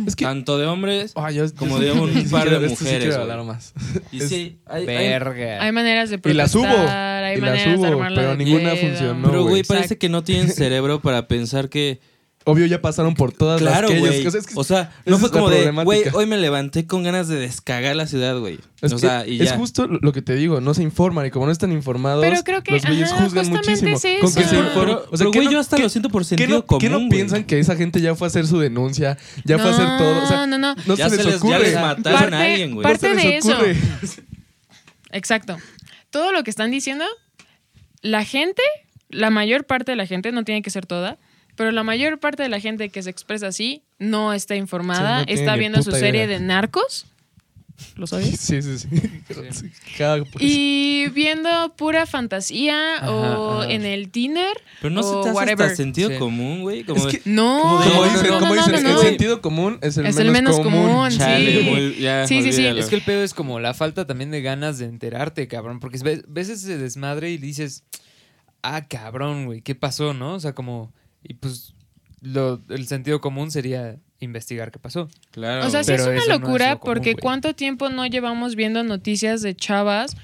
es que... Tanto de hombres yo- como sí- de un par de sí mujeres, quiero hablar más. y Es- sí, hay, hay- Verga. Hay maneras de Y las protestar, hubo, hay y las maneras hubo, pero ninguna funcionó. pero güey, parece que no tienen cerebro para pensar que Obvio ya pasaron por todas Claro, las que ellos... O sea, es que- O sea, no fue como de, problemática. güey, hoy me levanté con ganas de descagar la ciudad, güey. Es, o sea, y es justo lo que te digo, no se informan y como no están informados, Pero creo que, los güeyes juzgan justamente muchísimo. es Con que se Pero, informan. O sea, ¿qué güey, no- yo hasta qué- lo siento por ¿Qué sentido no, qué común, no güey. piensan que esa gente ya fue a hacer su denuncia? Ya fue a hacer todo. O sea, no, no. no Ya se, se les les- ya ocurre. les mataron Parte- a alguien, güey. No parte se les de eso. ocurre. [LAUGHS] Exacto. Todo lo que están diciendo, la gente, la mayor parte de la gente, no tiene que ser toda, pero la mayor parte de la gente que se expresa así no está informada, Sí, no tiene está viendo su serie idea. de narcos. ¿Lo sabías? [LAUGHS] Sí, sí, sí. Sí, cada- pues, Y viendo pura fantasía Ajá, o ajá. en el Tinder. Pero no o se te hace whatever. hasta sentido Sí. común, güey. Como Es que- No, Como No, dicen, no, como no, dicen, no, el no. sentido común es el Es menos el menos común. común, Chale, sí. muy- ya, Sí, sí, sí. Es que el pedo es como la falta también de ganas de enterarte, cabrón. Porque ves, ves ese desmadre y dices, ah, cabrón, güey, ¿qué pasó, no? O sea, como, y pues lo, el sentido común sería investigar qué pasó. Claro. O sea, sí Pero es una eso no es locura lo común, porque cuánto tiempo no llevamos viendo noticias de chavas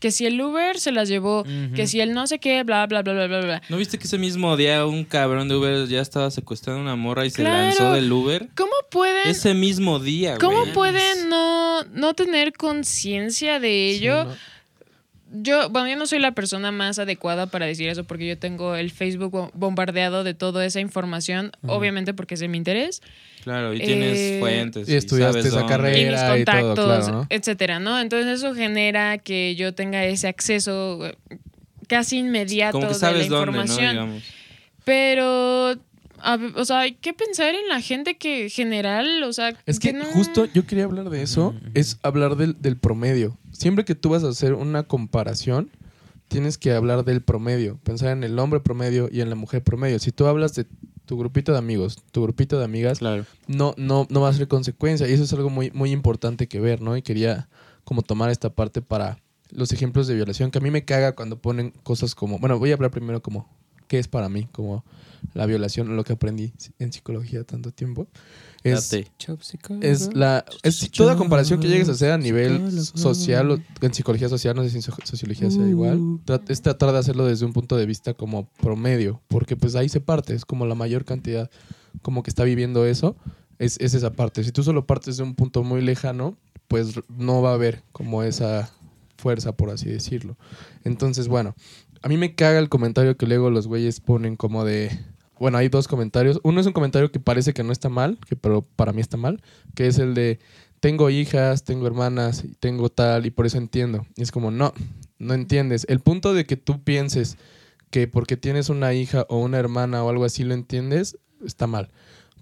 que si el Uber se las llevó, que si el no sé qué, bla, bla, bla, bla, bla, bla. ¿No viste que ese mismo día un cabrón de Uber ya estaba secuestrando a una morra y se lanzó del Uber? ¿Cómo pueden, Ese mismo día, güey. ¿cómo pueden no, no tener conciencia de ello? Sí, yo, bueno, yo no soy la persona más adecuada para decir eso porque yo tengo el Facebook bo- bombardeado de toda esa información, obviamente porque es de mi interés. Claro, y tienes Eh, fuentes. Y estudiaste sabes esa dónde. carrera. y mis y todo, contactos, claro, ¿no? etcétera, ¿no? Entonces eso genera que yo tenga ese acceso eh, casi inmediato Como que de la sabes dónde, ¿no? información. Digamos. Pero, a o sea, hay que pensar en la gente que general, o sea, Es que no- justo yo quería hablar de eso, es hablar del, del promedio. Siempre que tú vas a hacer una comparación, tienes que hablar del promedio, pensar en el hombre promedio y en la mujer promedio. Si tú hablas de tu grupito de amigos, tu grupito de amigas, Claro. no, no, no va a ser consecuencia. Y eso es algo muy, muy importante que ver, ¿no? Y quería como tomar esta parte para los ejemplos de violación, que a mí me caga cuando ponen cosas como, bueno, voy a hablar primero como, ¿qué es para mí? Como la violación, lo que aprendí en psicología tanto tiempo. Es, es la es toda comparación que llegues a hacer a nivel social o en psicología social no sé si en so- sociología sea igual tra- es tratar de hacerlo desde un punto de vista como promedio porque pues ahí se parte es como la mayor cantidad como que está viviendo eso es, es esa parte. Si tú solo partes de un punto muy lejano pues no va a haber como esa fuerza por así decirlo. Entonces bueno a mí me caga el comentario que luego los güeyes ponen como de bueno, hay dos comentarios. Uno es un comentario que parece que no está mal, que pero para mí está mal, que es el de tengo hijas, tengo hermanas, tengo tal y por eso entiendo. Y es como, no, no entiendes. El punto de que tú pienses que porque tienes una hija o una hermana o algo así lo entiendes, está mal.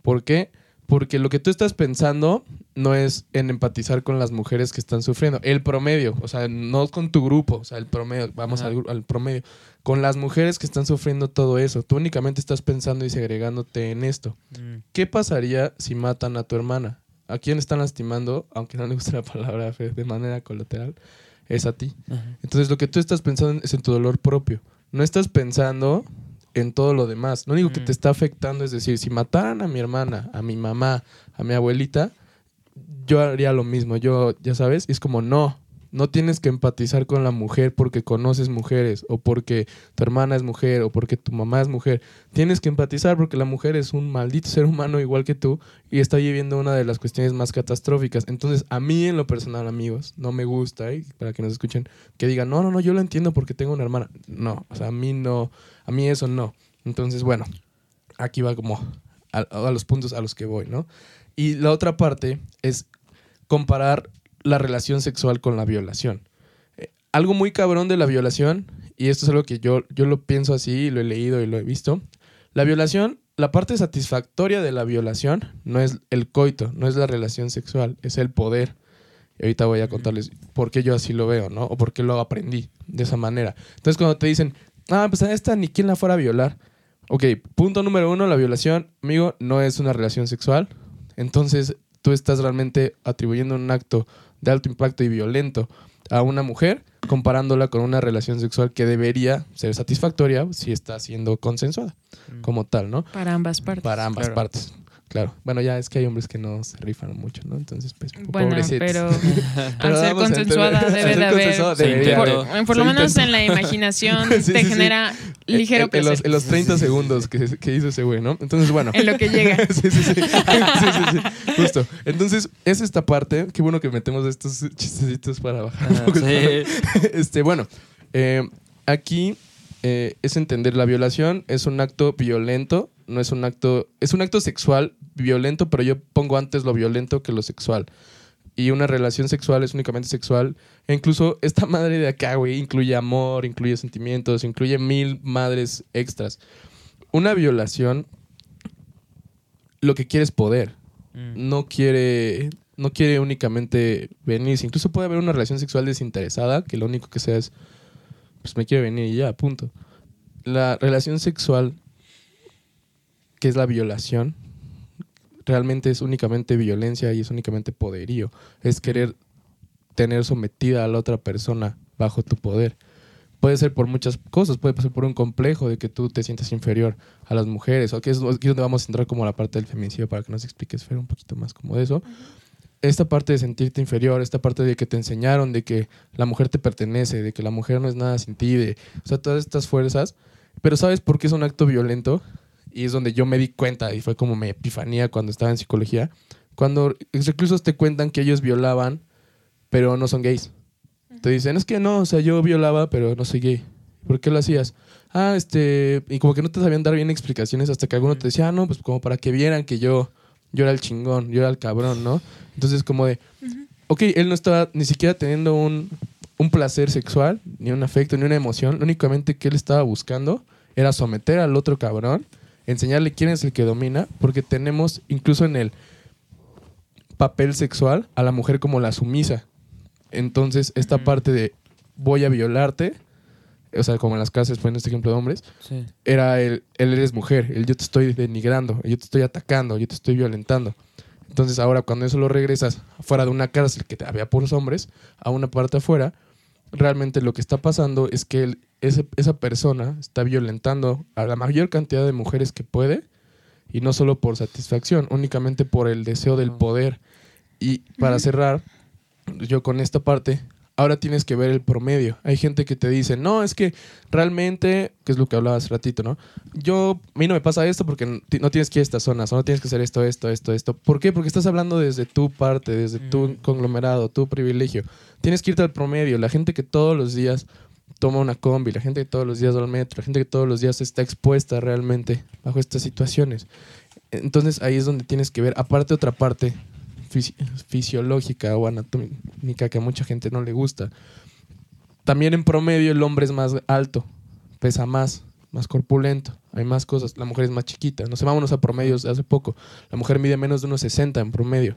¿Por qué? Lo que tú estás pensando no es en empatizar con las mujeres que están sufriendo. El promedio, o sea, no con tu grupo, o sea, el promedio, vamos al, al promedio. Con las mujeres que están sufriendo todo eso. Tú únicamente estás pensando y segregándote en esto. Mm. ¿Qué pasaría si matan a tu hermana? ¿A quién están lastimando? Aunque no le guste la palabra de manera colateral, es a ti. Entonces lo que tú estás pensando es en tu dolor propio. No estás pensando en todo lo demás. Lo único que Mm. te está afectando es decir, si mataran a mi hermana, a mi mamá, a mi abuelita, yo haría lo mismo. Yo, ya sabes, y es como no. No tienes que empatizar con la mujer porque conoces mujeres o porque tu hermana es mujer o porque tu mamá es mujer. Tienes que empatizar porque la mujer es un maldito ser humano igual que tú y está viviendo una de las cuestiones más catastróficas. Entonces, a mí en lo personal, amigos, no me gusta, ¿eh? para que nos escuchen, que digan, no, no, no, yo lo entiendo porque tengo una hermana. No, o sea, a mí no, a mí eso no. Entonces, bueno, aquí va como a, los puntos a los que voy, ¿no? Y la otra parte es comparar la relación sexual con la violación. Eh, algo muy cabrón de la violación, y esto es algo que yo, yo lo pienso así, lo he leído y lo he visto, la violación, la parte satisfactoria de la violación no es el coito, no es la relación sexual, es el poder. Y ahorita voy a contarles por qué yo así lo veo, ¿no? O por qué lo aprendí de esa manera. Entonces, cuando te dicen, ah, pues a esta ni quién la fuera a violar. Ok, punto número uno, la violación, amigo, no es una relación sexual. Entonces, tú estás realmente atribuyendo un acto de alto impacto y violento a una mujer comparándola con una relación sexual que debería ser satisfactoria si está siendo consensuada como tal, ¿no? Para ambas partes. Para ambas Claro. partes. Claro. Bueno, ya es que hay hombres que no se rifan mucho, ¿no? Entonces, pues, Bueno, pobrecitos. pero [LAUGHS] Pero al ser consensuada debe de haber. debería. Por, por lo menos en la imaginación [LAUGHS] Sí, te sí, sí. genera ligero en, en los, placer. en los 30 segundos que, que hizo ese güey, ¿no? Entonces, bueno. En lo que llega. [LAUGHS] sí, sí, sí. sí, sí, sí. Justo. Entonces, es esta parte. Qué bueno que metemos estos chistecitos para bajar un Ah, poco. el sí. este, bueno, eh, aquí eh, es entender la violación es un acto violento, no es un acto, es un acto sexual violento, pero yo pongo antes lo violento que lo sexual. Y una relación sexual es únicamente sexual. E incluso esta [LAUGHS] madre de acá, güey, incluye amor, incluye sentimientos, incluye mil madres extras. Una violación, lo que quiere es poder Mm. no quiere no quiere únicamente venirse. Incluso puede haber una relación sexual desinteresada que lo único que sea es pues me quiere venir y ya, punto. La relación sexual que es la violación realmente es únicamente violencia y es únicamente poderío. Es querer tener sometida a la otra persona bajo tu poder. Puede ser por muchas cosas, puede ser por un complejo de que tú te sientes inferior a las mujeres, o que es aquí donde vamos a entrar como a la parte del feminicidio para que nos expliques, Fer, un poquito más como de eso. Esta parte de sentirte inferior, esta parte de que te enseñaron de que la mujer te pertenece, de que la mujer no es nada sin ti, de, o sea, todas estas fuerzas. Pero ¿sabes por qué es un acto violento? Y es donde yo me di cuenta, y fue como mi epifanía cuando estaba en psicología, cuando reclusos te cuentan que ellos violaban, pero no son gays. Te dicen, es que no, o sea, yo violaba, pero no soy gay. ¿Por qué lo hacías? Ah, este, y como que no te sabían dar bien explicaciones hasta que alguno te decía, ah, no, pues como para que vieran que yo, yo era el chingón, yo era el cabrón, ¿no? Entonces como de, ok, él no estaba ni siquiera teniendo un, un placer sexual, ni un afecto, ni una emoción. Únicamente que él estaba buscando era someter al otro cabrón, enseñarle quién es el que domina, porque tenemos incluso en el papel sexual a la mujer como la sumisa. Entonces, esta parte de voy a violarte, o sea, como en las cárceles, poniendo este ejemplo de hombres, Sí. era el, él eres mujer, el yo te estoy denigrando, el yo te estoy atacando, yo te estoy violentando. Entonces ahora cuando eso lo regresas fuera de una cárcel que había puros hombres, a una parte afuera, realmente lo que está pasando es que él- ese- esa persona está violentando a la mayor cantidad de mujeres que puede y no solo por satisfacción, únicamente por el deseo del poder. Y para cerrar, yo con esta parte, ahora tienes que ver el promedio. Hay gente que te dice, no, es que realmente, que es lo que hablaba hace ratito, ¿no? Yo, a mí no me pasa esto porque no tienes que ir a estas zonas, o no tienes que hacer esto, esto, esto, esto. ¿Por qué? Porque estás hablando desde tu parte, desde tu conglomerado, tu privilegio. Tienes que irte al promedio. La gente que todos los días toma una combi, la gente que todos los días va al metro, la gente que todos los días está expuesta realmente bajo estas situaciones. Entonces ahí es donde tienes que ver, aparte otra parte fisi- fisiológica o anatómica que a mucha gente no le gusta. También en promedio el hombre es más alto, pesa más, más corpulento, hay más cosas. La mujer es más chiquita. No sé, vámonos a promedios de hace poco. La mujer mide menos de unos 60 en promedio.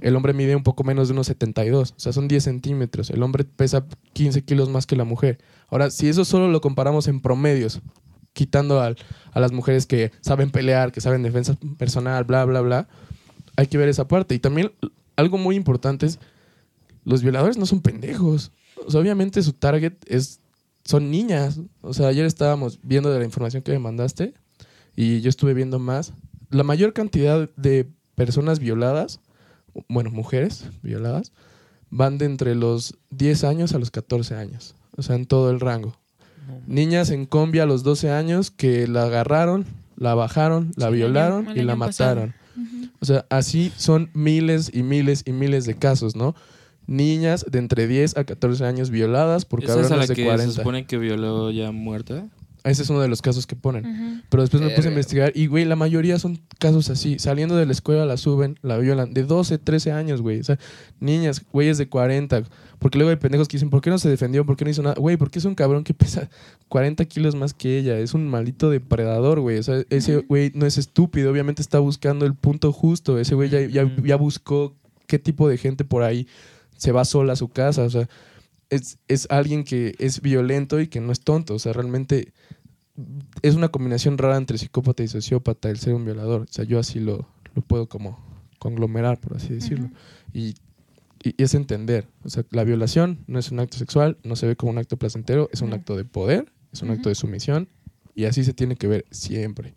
El hombre mide un poco menos de unos 72, o sea, son 10 centímetros. El hombre pesa 15 kilos más que la mujer. Ahora, si eso solo lo comparamos en promedios, quitando al- a las mujeres que saben pelear, que saben defensa personal, bla, bla, bla, hay que ver esa parte. Y también algo muy importante es, los violadores no son pendejos. O sea, obviamente su target es, son niñas. O sea, ayer estábamos viendo de la información que me mandaste y yo estuve viendo más. La mayor cantidad de personas violadas, bueno, mujeres violadas, van de entre los 10 años a los 14 años. O sea, en todo el rango. Niñas en combi a los 12 años que la agarraron, la bajaron, la Sí, violaron y la pasado. O sea, así son miles y miles y miles de casos, ¿no? Niñas de entre 10 a 14 años violadas por ¿Esa es a la cabrones de que 40. se supone que violó ya muerta? Ese es uno de los casos que ponen. Pero después me puse a investigar y, güey, la mayoría son casos así. Saliendo de la escuela la suben, la violan. De 12, 13 años, güey. O sea, niñas, güeyes de 40. Porque luego hay pendejos que dicen, ¿por qué no se defendió? ¿Por qué no hizo nada? Güey, porque es un cabrón que pesa [LAUGHS] 40 kilos más que ella. Es un maldito depredador, güey. O sea, ese güey no es estúpido. Obviamente está buscando el punto justo. Ese güey ya, ya, ya buscó qué tipo de gente por ahí se va sola a su casa. O sea, es, es alguien que es violento y que no es tonto. O sea, realmente es una combinación rara entre psicópata y sociópata el ser un violador. O sea, yo así lo, lo puedo como conglomerar, por así decirlo. Y- y es entender. O sea, la violación no es un acto sexual, no se ve como un acto placentero, es un acto de poder, es un acto de sumisión y así se tiene que ver siempre.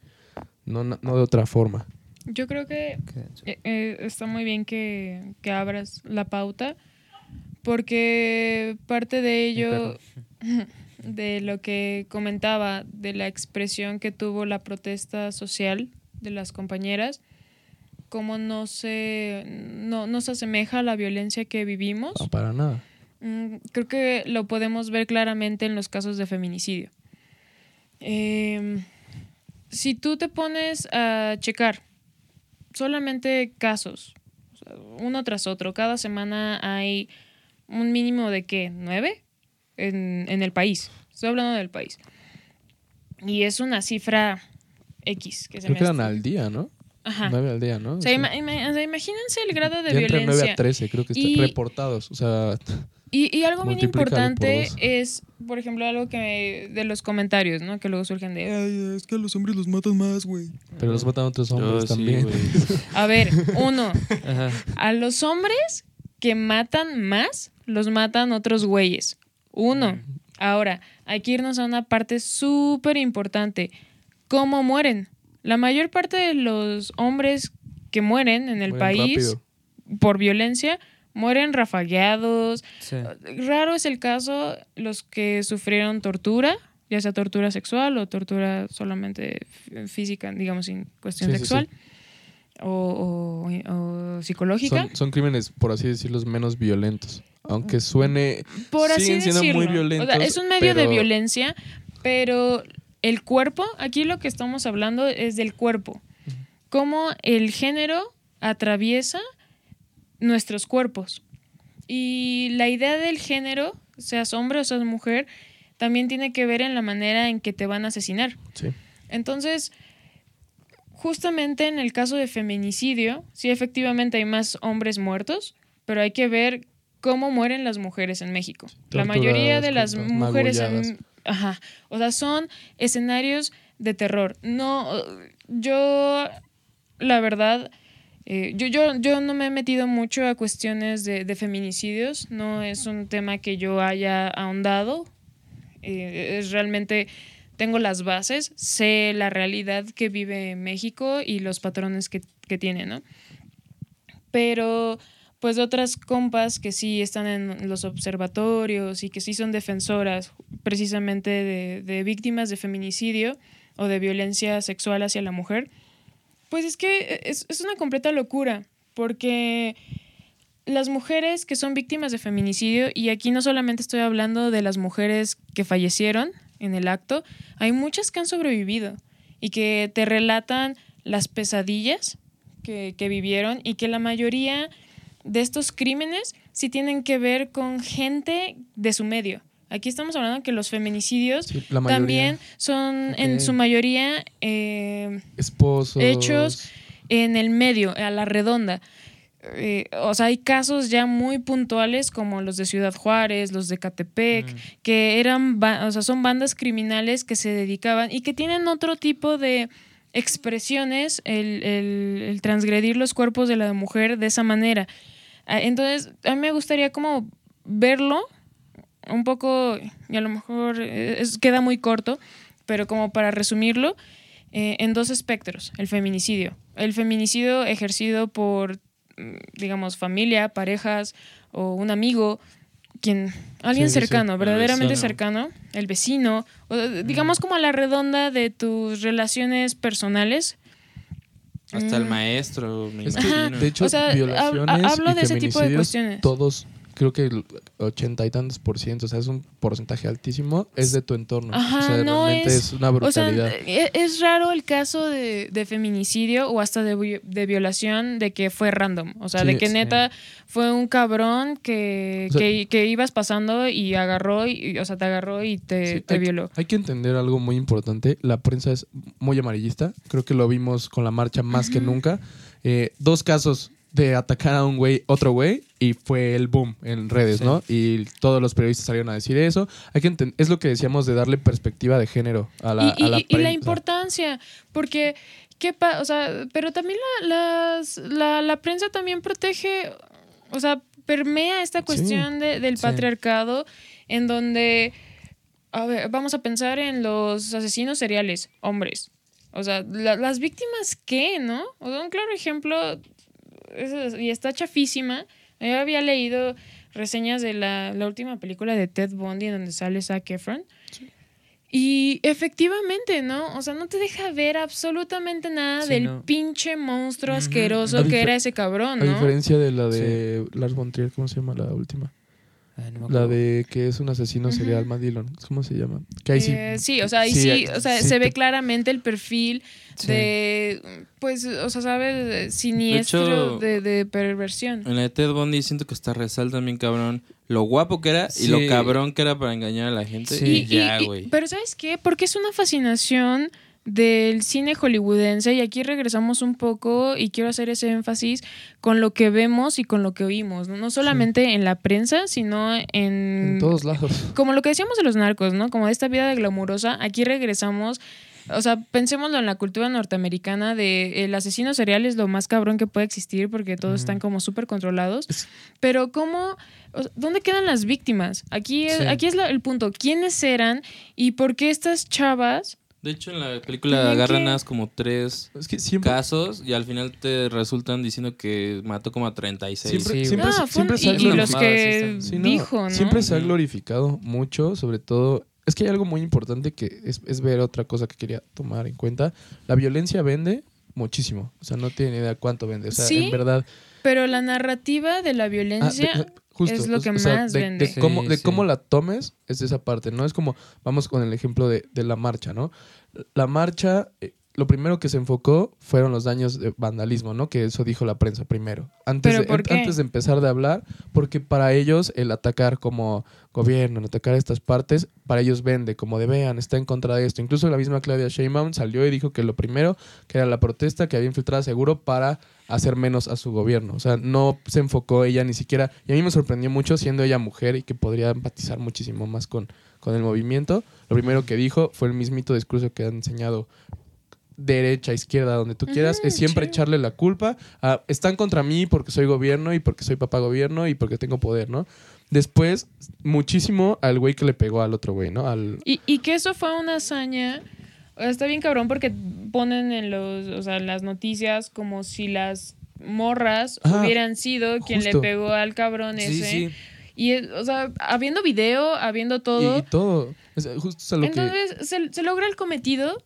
No, no, no de otra forma. Yo creo que Eh, eh, está muy bien que, que abras la pauta porque parte de ello, [LAUGHS] de lo que comentaba, de la expresión que tuvo la protesta social de las compañeras, cómo no se, no, no se asemeja a la violencia que vivimos. No, para nada. Mm, Creo que lo podemos ver claramente en los casos de feminicidio. Em, si tú te pones a checar solamente casos, uno tras otro, cada semana hay un mínimo de qué, nueve en, en el país. Estoy hablando del país. Y es una cifra X que se Creo me que eran al día, ¿no? Ajá. 9 al día, ¿no? O sea, Sí. ima- ima- o sea, imagínense el grado de Ya entre 9 violencia. a 13, creo que están Y- reportados. O sea, Y, y algo bien importante es, por ejemplo, algo que de los comentarios, ¿no? Que luego surgen de, "Ay, es que a los hombres los matan más, güey. pero los matan otros hombres Oh, sí, también. güey. [LAUGHS] A ver, uno, Ajá. a los hombres que matan más, los matan otros güeyes. Uno. Ahora, hay que irnos a una parte súper importante. ¿Cómo mueren? La mayor parte de los hombres que mueren en el Mueren país rápido. por violencia mueren rafagueados, Sí. Raro es el caso los que sufrieron tortura, ya sea tortura sexual o tortura solamente física, digamos, sin cuestión Sí, sí, sexual O, o- o psicológica. Son, son crímenes, por así decirlo, menos violentos. Aunque suene. Por así siguen siendo muy violentos. O sea, es un medio de violencia, pero el cuerpo, aquí lo que estamos hablando es del cuerpo. Cómo el género atraviesa nuestros cuerpos. Y la idea del género, seas hombre o seas mujer, también tiene que ver en la manera en que te van a asesinar. Sí. Entonces, justamente en el caso de feminicidio, sí efectivamente hay más hombres muertos, pero hay que ver cómo mueren las mujeres en México. La mayoría de las mujeres en. Ajá, o sea, son escenarios de terror. No yo la verdad eh, yo, yo, yo no me he metido mucho a cuestiones de, de feminicidios, no es un tema que yo haya ahondado, eh, es realmente tengo las bases, sé la realidad que vive México y los patrones que, que tiene, ¿no? Pero pues otras compas que sí están en los observatorios y que sí son defensoras precisamente de, de víctimas de feminicidio o de violencia sexual hacia la mujer, pues es que es, es una completa locura, porque las mujeres que son víctimas de feminicidio, y aquí no solamente estoy hablando de las mujeres que fallecieron en el acto, hay muchas que han sobrevivido y que te relatan las pesadillas que, que vivieron y que la mayoría de estos crímenes sí tienen que ver con gente de su medio. Aquí estamos hablando que los feminicidios Sí, también son en su mayoría eh, Esposos. hechos en el medio, a la redonda. Eh, o sea, hay casos ya muy puntuales como los de Ciudad Juárez, los de Catepec, Mm. que eran, o sea, son bandas criminales que se dedicaban y que tienen otro tipo de expresiones, el, el- el transgredir los cuerpos de la mujer de esa manera. Ah, Entonces, a mí me gustaría como verlo un poco, y a lo mejor eh, es- queda muy corto, pero como para resumirlo, eh, en dos espectros, el feminicidio. El feminicidio ejercido por, mm, digamos, familia, parejas o un amigo, quien, alguien Sí, sí, sí. cercano, El verdaderamente cercano, el vecino, o, digamos como a la redonda de tus relaciones personales. Hasta el Mm. maestro, me Es que, imagino. de hecho, O sea, violaciones hablo y de ese tipo de feminicidios, cuestiones. Todos, creo que el ochenta y tantos por ciento, o sea, es un porcentaje altísimo, es de tu entorno. Ajá, o sea, no realmente es- es, una O sea, brutalidad. e- es raro el caso de, de feminicidio o hasta de, vi- de violación de que fue random. O sea, Sí, de que sí. neta fue un cabrón que, O sea- que, que ibas pasando y agarró, y, o sea, te agarró y te, Sí, te hay, violó. hay que entender algo muy importante. La prensa es muy amarillista. Creo que lo vimos con la marcha más que nunca. Eh, dos casos de atacar a un güey, otro güey, y fue el boom en redes, Sí. ¿no? Y todos los periodistas salieron a decir eso. Hay que es lo que decíamos de darle perspectiva de género a la, y, a la y- y la importancia, porque, ¿qué o sea, pero también la, las- la, la prensa también protege, o sea, permea esta cuestión de- del Sí. patriarcado en donde, a ver, vamos a pensar en los asesinos seriales, hombres. O sea, la- las víctimas, ¿qué, no? O sea, un claro ejemplo, es- y está chafísima. Yo había leído reseñas de la, la última película de Ted Bundy en donde sale Zac Efron. Y efectivamente, ¿no? O sea, no te deja ver absolutamente nada Sí, del no. pinche monstruo asqueroso A que era ese cabrón, A ¿no? diferencia de la de Lars von Trier, ¿cómo se llama la última? Ay, no La de que es un asesino serial, Ujú. Matt Dillon. ¿Cómo se llama? Que ahí sí. Eh, sí, o sea, ahí sí, sí, ahí- o sea, sí se ve te- claramente el perfil Sí. de, pues, o sea, ¿sabes? Siniestro hecho- de, de perversión. En la de Ted Bundy siento que está resalta bien cabrón lo guapo que era y lo cabrón que era para engañar a la gente. Sí. Y, ya, güey. pero ¿sabes qué? Porque es una fascinación del cine hollywoodense y aquí regresamos un poco y quiero hacer ese énfasis con lo que vemos y con lo que oímos, no, no solamente en la prensa, sino en, En todos lados. como lo que decíamos de los narcos, ¿no? Como de esta vida glamurosa, aquí regresamos, o sea, pensémoslo en la cultura norteamericana de el asesino serial es lo más cabrón que puede existir porque todos están como súper controlados, pero ¿cómo, o sea, dónde quedan las víctimas? Aquí es, Sí. aquí es la- el punto, ¿quiénes eran y por qué estas chavas? De hecho, en la película agarran que- como tres Es que siempre. casos y al final te resultan diciendo que mató como a 36. Siempre, Sí, siempre, Ah, se- fue un- siempre se ha y, y glorificado. los glorificado. que Sí, Sí, no, dijo, ¿no? Siempre se ha glorificado mucho, sobre todo. Es que hay algo muy importante que es, es ver otra cosa que quería tomar en cuenta. La violencia vende muchísimo. O sea, no tiene idea cuánto vende. O sea, Sí, en verdad. Pero la narrativa de la Ah, violencia... de- Justo. Es lo que o sea, más de, vende. De, cómo, Sí, de sí. cómo la tomes es esa parte, ¿no? Es como, vamos con el ejemplo de, de la marcha, ¿no? La marcha, eh, lo primero que se enfocó fueron los daños de vandalismo, ¿no? Que eso dijo la prensa primero. Antes, ¿Pero de, antes de empezar de hablar, porque para ellos el atacar como gobierno, el atacar estas partes, para ellos vende, como de vean, está en contra de esto. Incluso la misma Claudia Sheinbaum salió y dijo que lo primero, que era la protesta, que había infiltrado seguro para hacer menos a su gobierno. O sea, no se enfocó ella ni siquiera. Y a mí me sorprendió mucho siendo ella mujer y que podría empatizar muchísimo más con, con el movimiento. Lo primero que dijo fue el mismito discurso que han enseñado derecha, izquierda, donde tú quieras, es siempre echarle la culpa a están contra mí porque soy gobierno y porque soy papá gobierno y porque tengo poder, ¿no? Después, muchísimo al güey que le pegó al otro güey, ¿no? Al, Y, y que eso fue una hazaña. Está bien cabrón porque ponen en los, o sea, en las noticias como si las morras hubieran sido quien le pegó al cabrón ese. sí. Y, es- o sea, habiendo video, habiendo todo. y todo. O sea, justo es a lo que... entonces, se, se logra el cometido.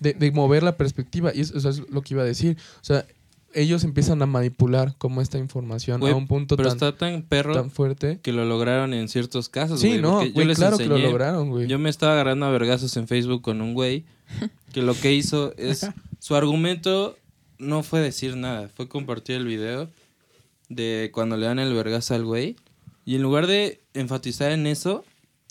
De, de mover la perspectiva. Y eso, eso es lo que iba a decir. O sea, ellos empiezan a manipular como esta información Güey, a un punto Pero tan, está tan perro tan fuerte. que lo lograron en ciertos casos. Sí, güey, no, porque yo les claro que lo enseñé- lograron, güey. Yo me estaba agarrando a vergazos en Facebook con un güey [LAUGHS] que lo que hizo es. Su argumento no fue decir nada, fue compartir el video de cuando le dan el vergazo al güey. Y en lugar de enfatizar en eso,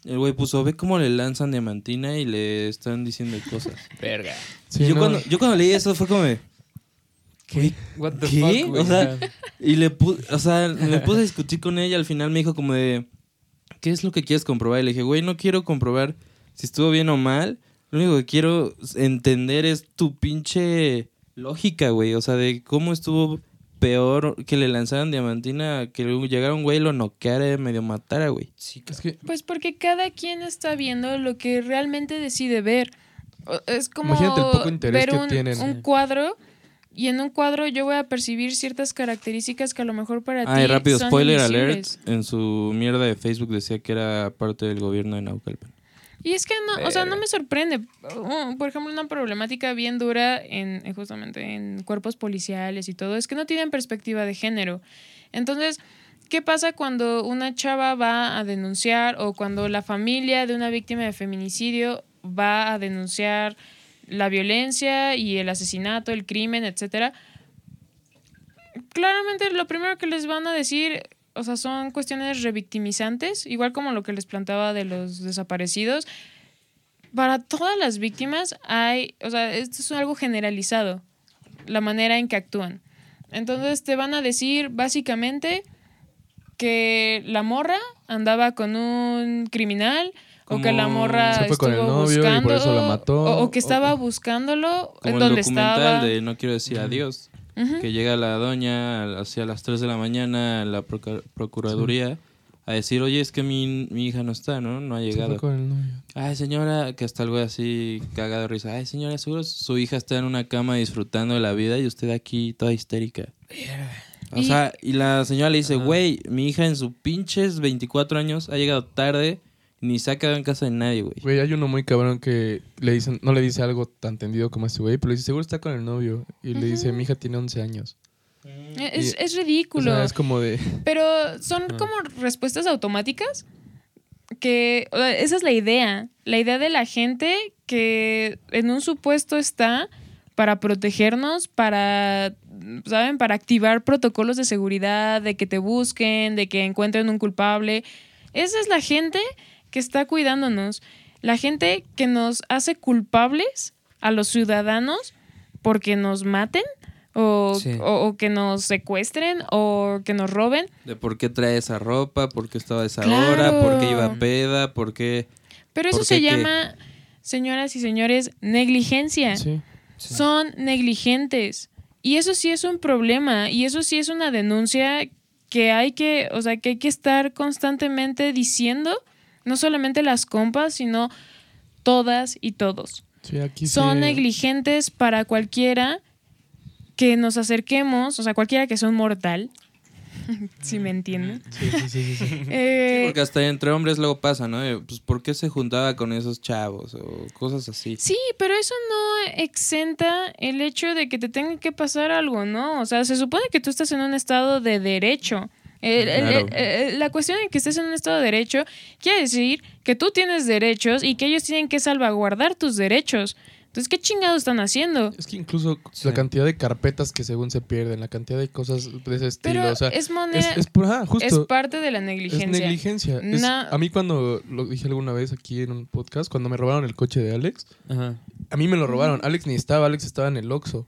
el güey puso: Ve cómo le lanzan diamantina y le están diciendo cosas. [LAUGHS] Verga. Sí, yo, no. cuando, yo cuando leí eso fue como: de, ¿Qué? What the ¿Qué? fuck? O sea, Y le puse, o sea, me puse a discutir con ella. Al final me dijo como de, ¿qué es lo que quieres comprobar? Y le dije, güey, no quiero comprobar si estuvo bien o mal. Lo único que quiero entender es tu pinche lógica, güey. O sea, de cómo estuvo peor que le lanzaran diamantina, que llegara un güey y lo noqueara y medio matara, güey. Sí, Es que, Pues porque cada quien está viendo lo que realmente decide ver. Es como Imagínate el poco interés ver que un, tienen. un cuadro y en un cuadro yo voy a percibir ciertas características que a lo mejor para ti Ah, y rápido, son spoiler alert. En su mierda de Facebook decía que era parte del gobierno de Naucalpan. Y es que no, o sea, no Verga. me sorprende. Uh, Por ejemplo, una problemática bien dura en en justamente en cuerpos policiales y todo es que no tienen perspectiva de género. Entonces, ¿qué pasa cuando una chava va a denunciar o cuando la familia de una víctima de feminicidio va a denunciar la violencia y el asesinato, el crimen, etcétera? Claramente lo primero que les van a decir, o sea, son cuestiones revictimizantes, igual como lo que les planteaba de los desaparecidos. Para todas las víctimas hay, o sea, esto es algo generalizado, la manera en que actúan. Entonces te van a decir básicamente que la morra andaba con un criminal o que la Como- morra Se fue con el estuvo novio y por buscando eso la mató, o, o que o- estaba buscándolo Como en el donde documental estaba. de No quiero decir adiós. Que llega la doña hacia las 3 de la mañana a la procuraduría a decir, oye, es que mi, mi hija no está, ¿no? No ha se fue llegado. con el novio. Ay, señora, que hasta el güey así cagado de risa. Ay, señora, seguro su hija está en una cama disfrutando de la vida y usted aquí toda histérica. O Y- sea, y la señora le dice, güey, mi hija en sus pinches 24 años ha llegado tarde, ni se ha quedado en casa de nadie, güey. Güey, hay uno muy cabrón que le dicen, no le dice algo tan tendido como este güey, pero le dice, seguro está con el novio. Y le dice, mi hija tiene 11 años. Es, Y- es O ridículo. sea, es como de... [LAUGHS] Pero son como respuestas automáticas que o sea, esa es la idea, la idea de la gente que en un supuesto está para protegernos, para saben, para activar protocolos de seguridad, de que te busquen, de que encuentren un culpable. Esa es la gente que está cuidándonos, la gente que nos hace culpables a los ciudadanos porque nos maten o, Sí. o- o que nos secuestren o que nos roben. De por qué trae esa ropa, por qué estaba a esa Claro. hora, por qué iba peda, por qué... Pero eso ¿Por se qué llama, señoras y señores, negligencia. Sí. Son negligentes. Y eso sí es un problema. Y eso sí es una denuncia que hay que, o sea, que hay que estar constantemente diciendo, no solamente las compas, sino todas y todos. Sí, aquí Son negligentes para cualquiera que nos acerquemos, o sea, cualquiera que sea un mortal, [LAUGHS] si me entienden. Sí, sí, sí, sí, sí. [LAUGHS] Eh, Porque hasta entre hombres luego pasa, ¿no? De, Pues ¿por qué se juntaba con esos chavos o cosas así? Sí, pero eso no exenta el hecho de que te tenga que pasar algo, ¿no? O sea, se supone que tú estás en un estado de derecho. Claro. el- el- la cuestión de que estés en un Estado de Derecho quiere decir que tú tienes derechos y que ellos tienen que salvaguardar tus derechos. Entonces, ¿qué chingados están haciendo? Es que incluso Sí. la cantidad de carpetas que según se pierden, la cantidad de cosas de ese estilo, Pero o sea, es moneda, es, es por- ajá, es justo. parte de la Es negligencia. negligencia. Es- Na- a mí cuando lo dije alguna vez aquí en un podcast, cuando me robaron el coche de Alex, Ajá. a mí me lo robaron. Alex ni estaba, Alex estaba en el Oxxo.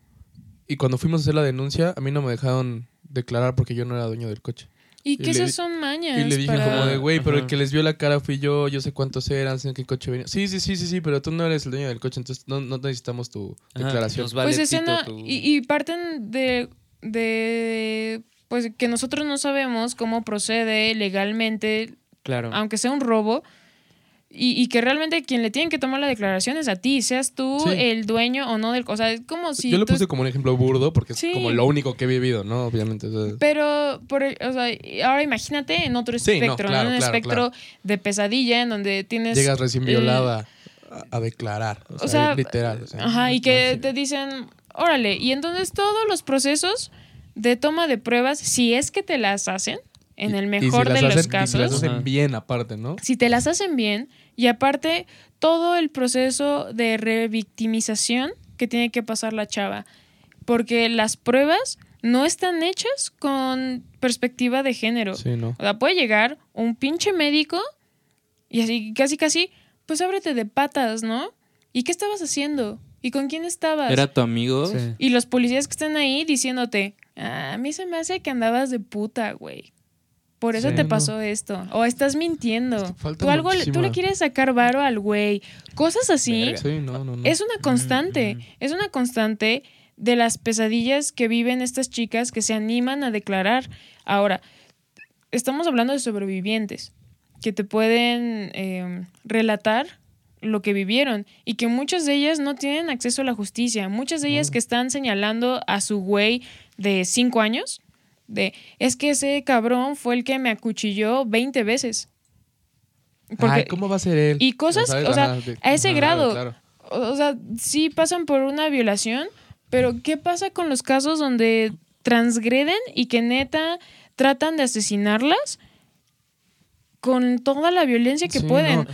Y cuando fuimos a hacer la denuncia, a mí no me dejaron declarar porque yo no era dueño del coche. Y y que esas son mañas. Y le dije para- como de, güey, pero el que les vio la cara fui yo, yo sé cuántos eran, sé en qué coche venía. Sí, sí, sí, sí, sí, pero tú no eres el dueño del coche, entonces no, no necesitamos tu Ajá, declaración. nos vale pues escena tu- y, y parten de, de pues que nosotros no sabemos cómo procede legalmente Claro. aunque sea un robo y, y que realmente quien le tienen que tomar la declaración es a ti seas tú Sí. el dueño o no del o sea es como si yo lo tú- puse como un ejemplo burdo porque es Sí. como lo único que he vivido, ¿no? Obviamente. o sea, pero por o sea ahora imagínate en otro Sí, no, espectro en un claro, espectro de pesadilla en donde tienes llegas recién eh, violada a, a declarar. O sea, o sea, literal. o sea, Ajá, y que te dicen, órale, y entonces todos los procesos de toma de pruebas, si es que te las hacen, en el y si mejor las de los hacen- y casos, Si las hacen bien aparte, ¿no? si te las hacen bien, y aparte todo el proceso de revictimización que tiene que pasar la chava, porque las pruebas no están hechas con perspectiva de género. Sí, ¿no? O sea, puede llegar un pinche médico y así, casi, casi, pues ábrete de patas, ¿no? ¿Y qué estabas haciendo? ¿Y con quién estabas? ¿Era tu amigo? Sí. Y los policías que están ahí diciéndote, "Ah, a mí se me hace que andabas de puta, güey. Por eso Sí, te no. pasó esto. O estás mintiendo. Es que falta tú, algo, le- tú le quieres sacar varo al güey. Cosas así. Sí, no, no, no. Es una constante. Mm, mm. Es una constante de las pesadillas que viven estas chicas que se animan a declarar. Ahora, estamos hablando de sobrevivientes que te pueden eh, relatar lo que vivieron y que muchas de ellas no tienen acceso a la justicia. Muchas de ellas No. que están señalando a su güey de cinco años, de es que ese cabrón fue el que me acuchilló 20 veces. Porque, Ay, ¿cómo va a ser él? y cosas, o sea, a ese grado. claro. o sea, sí pasan por una violación, pero ¿qué pasa con los casos donde transgreden y que neta tratan de asesinarlas con toda la violencia que Sí, pueden? no.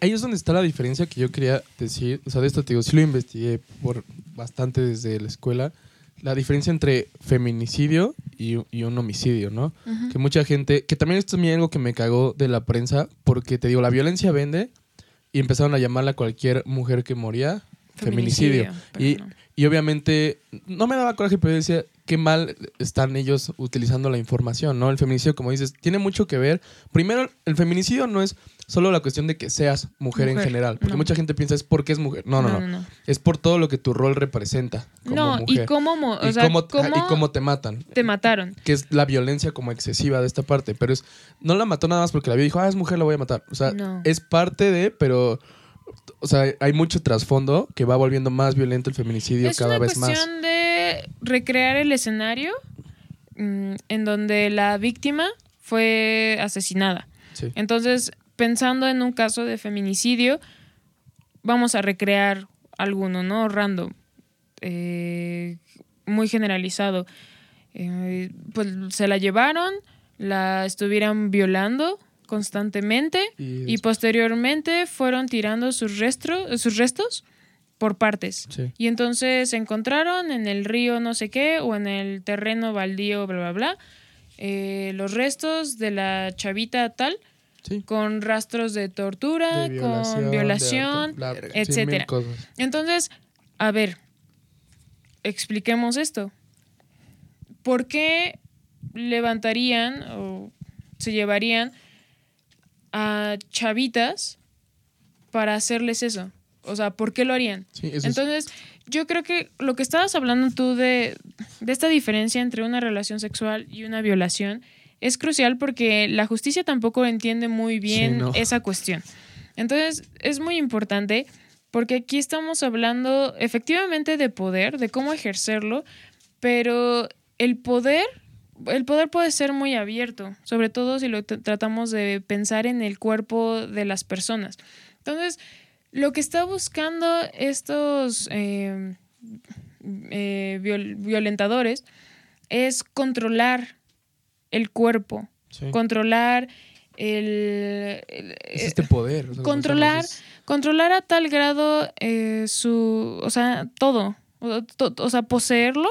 Ahí es donde está la diferencia que yo quería decir. O sea, de esto te digo, sí lo investigué por bastante desde la escuela. La diferencia entre feminicidio y, y un homicidio, ¿no? Que mucha gente, que también esto es algo que me cagó de la prensa, porque te digo, la violencia vende y empezaron a llamarla a cualquier mujer que moría feminicidio. Y, no. y obviamente no me daba coraje, pero yo decía, qué mal están ellos utilizando la información, ¿no? El feminicidio, como dices, tiene mucho que ver. Primero, el feminicidio no es solo la cuestión de que seas mujer, en general, porque no. mucha gente piensa es porque es mujer. No, no, no. Es por todo lo que tu rol representa como No, mujer. y cómo, o Y sea, cómo- cómo y cómo te matan. te mataron. Que es la violencia como excesiva de esta parte. Pero es. No la mató nada más porque la vio y dijo, ah, es mujer, la voy a matar. O sea, es parte de, pero. O sea, hay mucho trasfondo que va volviendo más violento el feminicidio Es cada una vez más. cuestión de recrear el escenario mm, en donde la víctima fue asesinada. Sí. Entonces, pensando en un caso de feminicidio, vamos a recrear alguno, ¿no? Random. eh, muy generalizado. Eh, pues se la llevaron, la estuvieran violando constantemente Y y posteriormente fueron tirando sus, restos por partes. Sí. Y entonces se encontraron en el río no sé qué o en el terreno baldío, bla, bla, bla, eh, los restos de la chavita tal Sí. con rastros de tortura, De con violación, bla- sí, etcétera. Entonces, a ver, expliquemos esto. ¿Por qué levantarían o se llevarían a chavitas para hacerles eso? O sea, ¿por qué lo harían? Sí, eso es- Entonces, yo creo que lo que estabas hablando tú de, de esta diferencia entre una relación sexual y una violación es crucial porque la justicia tampoco entiende muy bien no. esa cuestión. Entonces, es muy importante porque aquí estamos hablando efectivamente de poder, de cómo ejercerlo, pero el poder, el poder puede ser muy abierto, sobre todo si lo tratamos de pensar en el cuerpo de las personas. Entonces, lo que está buscando estos eh, eh, viol- violentadores es controlar el cuerpo Sí. controlar el, el- Es este poder. o sea, como controlar- controlar a tal grado eh, su, o sea, todo, o, to- o sea, poseerlo,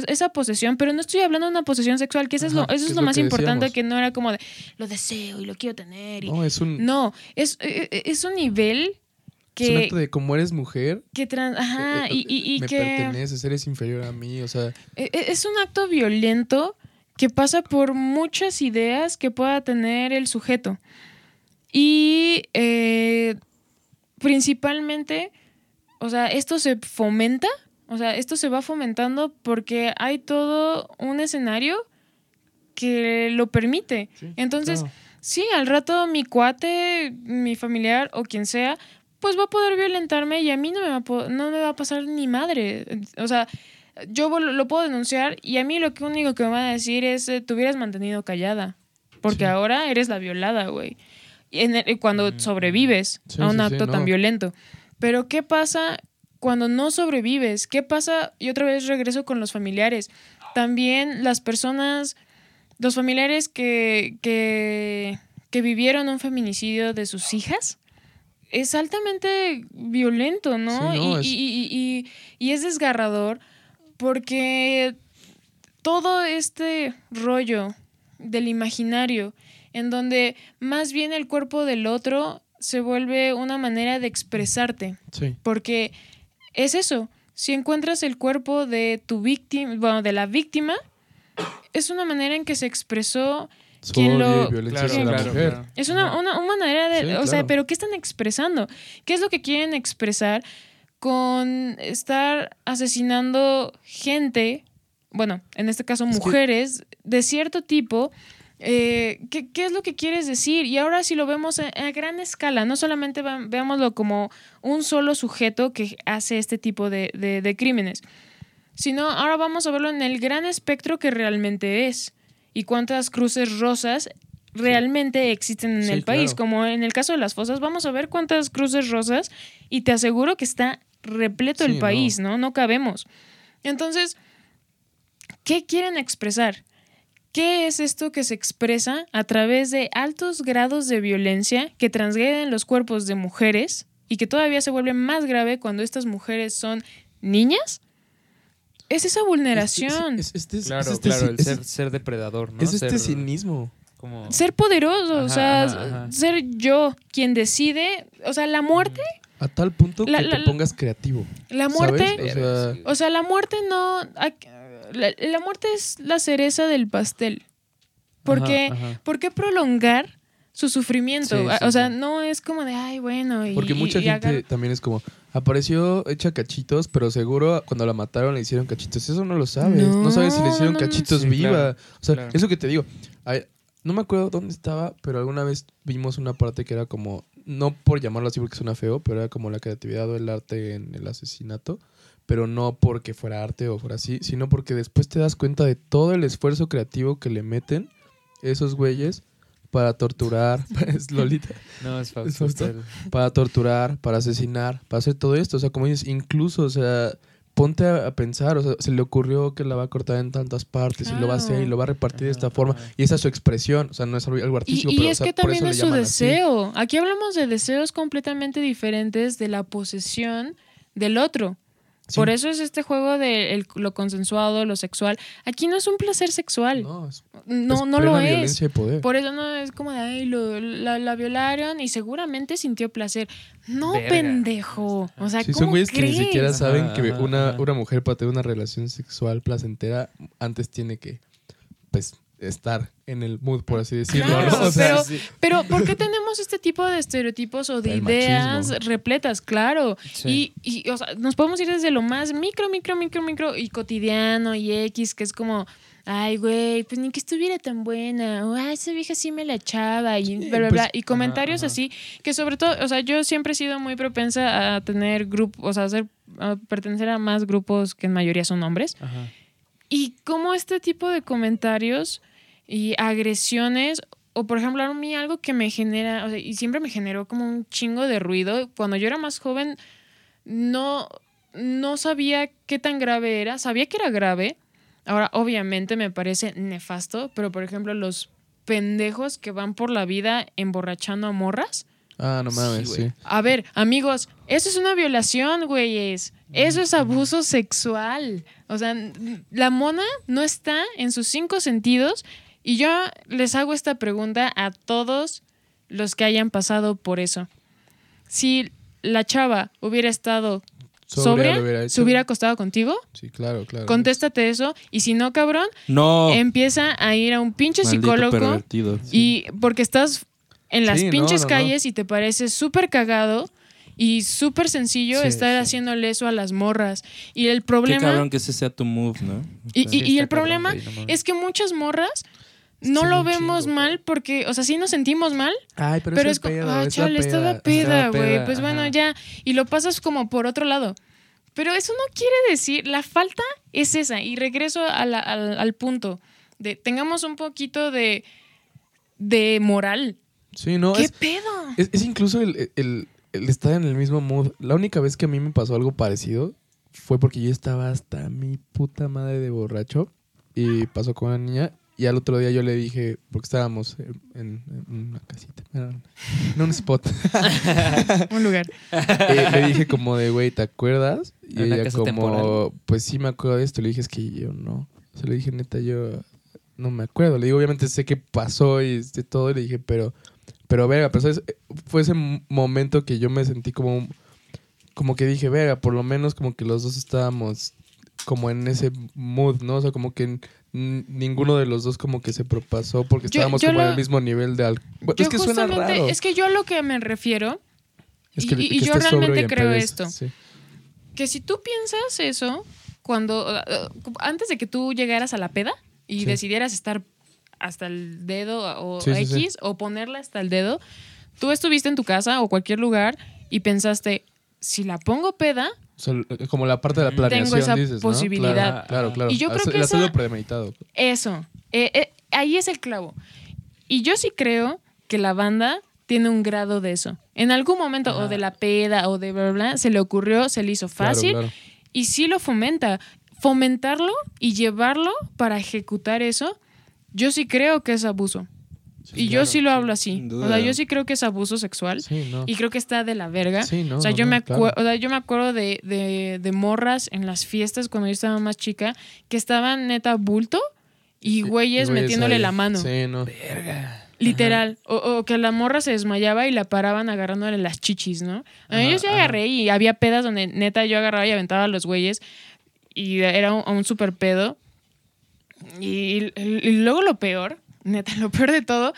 sea, esa posesión, pero no estoy hablando de una posesión sexual, que eso es lo, Ajá, eso que es lo lo más que importante, que no era como de lo deseo y lo quiero tener. y- No, es un, no, es, eh, eh, es un nivel es un que, acto de como eres mujer. que trans- ajá, eh, y, y- y me que perteneces, eres inferior a mí. O sea, e- e- es un acto violento que pasa por muchas ideas que pueda tener el sujeto. Y eh, principalmente, o sea, esto se fomenta, o sea, esto se va fomentando porque hay todo un escenario que lo permite. Sí, Entonces, claro. sí, al rato mi cuate, mi familiar o quien sea, pues va a poder violentarme y a mí no me va a, no me va a pasar ni madre. O sea, yo lo, puedo denunciar y a mí lo que único que me van a decir es, eh, te hubieras mantenido callada. Porque Sí. ahora eres la violada, güey. Y en el- cuando sobrevives Sí, a un sí, acto tan violento. Pero ¿qué pasa cuando no sobrevives? ¿Qué pasa? Y otra vez regreso con los familiares. También las personas, los familiares que, que, que vivieron un feminicidio de sus hijas, es altamente violento, ¿no? Sí, no, y, es- y- y- y- y es desgarrador porque todo este rollo del imaginario, en donde más bien el cuerpo del otro se vuelve una manera de expresarte, sí. porque es eso, si encuentras el cuerpo de tu víctima, bueno, de la víctima, es una manera en que se expresó Su ¿Quién odio lo- Claro, es una, una, una manera de... Sí, o sea, pero ¿qué están expresando? ¿Qué es lo que quieren expresar con estar asesinando gente, bueno, en este caso mujeres, de cierto tipo? Eh, ¿qué, qué es lo que quieres decir? Y ahora si lo vemos a, a gran escala, no solamente va- veámoslo como un solo sujeto que hace este tipo de, de- de crímenes, sino ahora vamos a verlo en el gran espectro que realmente es y cuántas cruces rosas realmente existen en Sí, el país. claro. Como en el caso de las fosas, vamos a ver cuántas cruces rosas y te aseguro que está repleto Sí, el país, ¿no? No cabemos. Entonces, ¿qué quieren expresar? ¿Qué es esto que se expresa a través de altos grados de violencia que transgreden los cuerpos de mujeres y que todavía se vuelve más grave cuando estas mujeres son niñas? Es esa vulneración. Es, es- este es- Claro, es este claro, el ser, ser depredador, ¿no? es este Ser cinismo. Como- ser poderoso, o sea, ajá, ajá. ser yo quien decide, o sea, la muerte, A tal punto La- que la- te pongas creativo. la muerte, ¿Sabes? O sea, o sea, la muerte no, la, la muerte es la cereza del pastel, porque, Ajá, ajá. ¿por qué prolongar su sufrimiento? Sí, A- sí, o sea, sí. no es como de, ay, bueno, y, Porque mucha y gente también es como, apareció hecha cachitos, pero seguro cuando la mataron le hicieron cachitos. Eso no lo sabes. No, No, sabes si le hicieron no, cachitos Sí, viva. claro, o sea, claro. eso que te digo. No me acuerdo dónde estaba, pero alguna vez vimos una parte que era como, no por llamarlo así porque suena feo, pero era como la creatividad o el arte en el asesinato. Pero no porque fuera arte o fuera así, sino porque después te das cuenta de todo el esfuerzo creativo que le meten esos güeyes para torturar. [LAUGHS] es Lolita No, es Fausto. ¿Es Fausto? el- para torturar, para asesinar, para hacer todo esto. O sea, como dices, incluso, o sea, ponte a, pensar, o sea, se le ocurrió que la va a cortar en tantas partes y lo va a hacer y lo va a repartir de esta forma. Y esa es su expresión, o sea, no es algo, algo Y, artístico, y pero o es sea, que también es su así. deseo. Aquí hablamos de deseos completamente diferentes de la posesión del otro. Sí. Por eso es este juego de el- lo consensuado, lo sexual. Aquí no es un placer sexual. No, No, es, no, es lo plena es. poder. Por eso no es como de, ay, lo- la, la violaron y seguramente sintió placer. No, Verga. pendejo. O sea, Sí, ¿cómo son güeyes que ni siquiera Ajá, saben que una, una mujer para tener una relación sexual placentera antes tiene que, pues, estar en el mood, por así decirlo, Claro, ¿no? O sea, pero, sí. pero ¿por qué tenemos este tipo de estereotipos o de El ideas machismo. repletas? Claro. Sí. Y, y, o sea, nos podemos ir desde lo más micro, micro, micro, micro y cotidiano y X, que es como, ay, güey, pues ni que estuviera tan buena, o ay, esa vieja sí me la echaba, y Sí, bla, bla, pues, bla. Y comentarios ajá. así, que sobre todo, o sea, yo siempre he sido muy propensa a tener grupos, o sea, a, ser- a pertenecer a más grupos que en mayoría son hombres. Ajá. Y cómo este tipo de comentarios y agresiones, o por ejemplo, a mí algo que me genera, o sea, y siempre me generó como un chingo de ruido, cuando yo era más joven, no, no sabía qué tan grave era, sabía que era grave, ahora obviamente me parece nefasto, pero por ejemplo los pendejos que van por la vida emborrachando a morras. Ah, no mames, Sí, sí. güey. A ver, amigos, eso es una violación, güeyes. Eso es abuso sexual. O sea, la mona no está en sus cinco sentidos. Y yo les hago esta pregunta a todos los que hayan pasado por eso. Si la chava hubiera estado Sobria sobria, hubiera. ¿se hubiera acostado contigo? Sí, claro, claro. Contéstate eso. Y si no, cabrón, No. empieza a ir a un pinche Maldito psicólogo. Y porque estás en las Sí, pinches no, no. calles y te parece súper cagado y súper sencillo Sí, estar sí. haciéndole eso a las morras. Y el Qué problema. cabrón que ese sea tu move, ¿no? y, O sea, y- el problema no es que muchas morras no Sí, lo vemos mal porque, o sea, sí nos sentimos mal, Ay, pero, pero es, es como, ah, la chale, estaba peda. güey. Pues bueno, ya. Y lo pasas como por otro lado. Pero eso no quiere decir, la falta es esa. Y regreso a la- al, al punto de tengamos un poquito de, de moral. Sí, no, ¿Qué es, pedo? es, es incluso el, el- el estar en el mismo mood. La única vez que a mí me pasó algo parecido fue porque yo estaba hasta mi puta madre de borracho y pasó con una niña y al otro día yo le dije, porque estábamos en, una casita, en un spot, [LAUGHS] Un lugar. y [LAUGHS] le dije como de, güey, ¿te acuerdas? Y ¿En una ella como, temporal? pues sí me acuerdo de esto. Le dije, es que yo no. O sea, le dije, neta, yo no me acuerdo. Le digo, obviamente sé qué pasó y de todo. Y le dije, pero, pero verga, pero ¿sabes? fue ese momento que yo me sentí como, como que dije, verga, por lo menos como que los dos estábamos como en ese mood, ¿no? O sea, como que ninguno de los dos como que se propasó porque Yo- estábamos yo como en el mismo nivel de alcohol. Es que suena raro. Es que yo a lo que me refiero, Es que- y- que yo realmente creo esto. sí. que si tú piensas eso, cuando uh, uh, antes de que tú llegaras a la peda y Sí. decidieras estar hasta el dedo o Sí, sí, sí. X o ponerla hasta el dedo, tú estuviste en tu casa o cualquier lugar y pensaste, si la pongo peda, O sea, como la parte de la Tengo planeación, esa dices, ¿no? posibilidad. Claro, claro. claro. Y yo creo Hace- que el esa- premeditado. eso, eh, eh, ahí es el clavo. Y yo sí creo que la banda tiene un grado de eso. En algún momento, o de la peda, o de bla, bla, bla, se le ocurrió, se le hizo Claro, fácil claro. y sí lo fomenta. Fomentarlo y llevarlo para ejecutar eso, yo sí creo que es abuso. y yo sí lo hablo así. O sea, yo sí creo que es abuso sexual. Sí, no. Y creo que está de la verga. Sí, no, o sea, no, yo, no, me claro. o sea, yo me acuerdo de, de- de morras en las fiestas cuando yo estaba más chica que estaban neta bulto y güeyes Y güeyes metiéndole ahí. la mano. Sí, no. Literal. O, o que la morra se desmayaba y la paraban agarrándole las chichis, ¿no? A mí yo sí ajá. agarré y había pedas donde neta yo agarraba y aventaba a los güeyes y era un, un super pedo. Y, y luego lo peor, neta, lo peor de todo,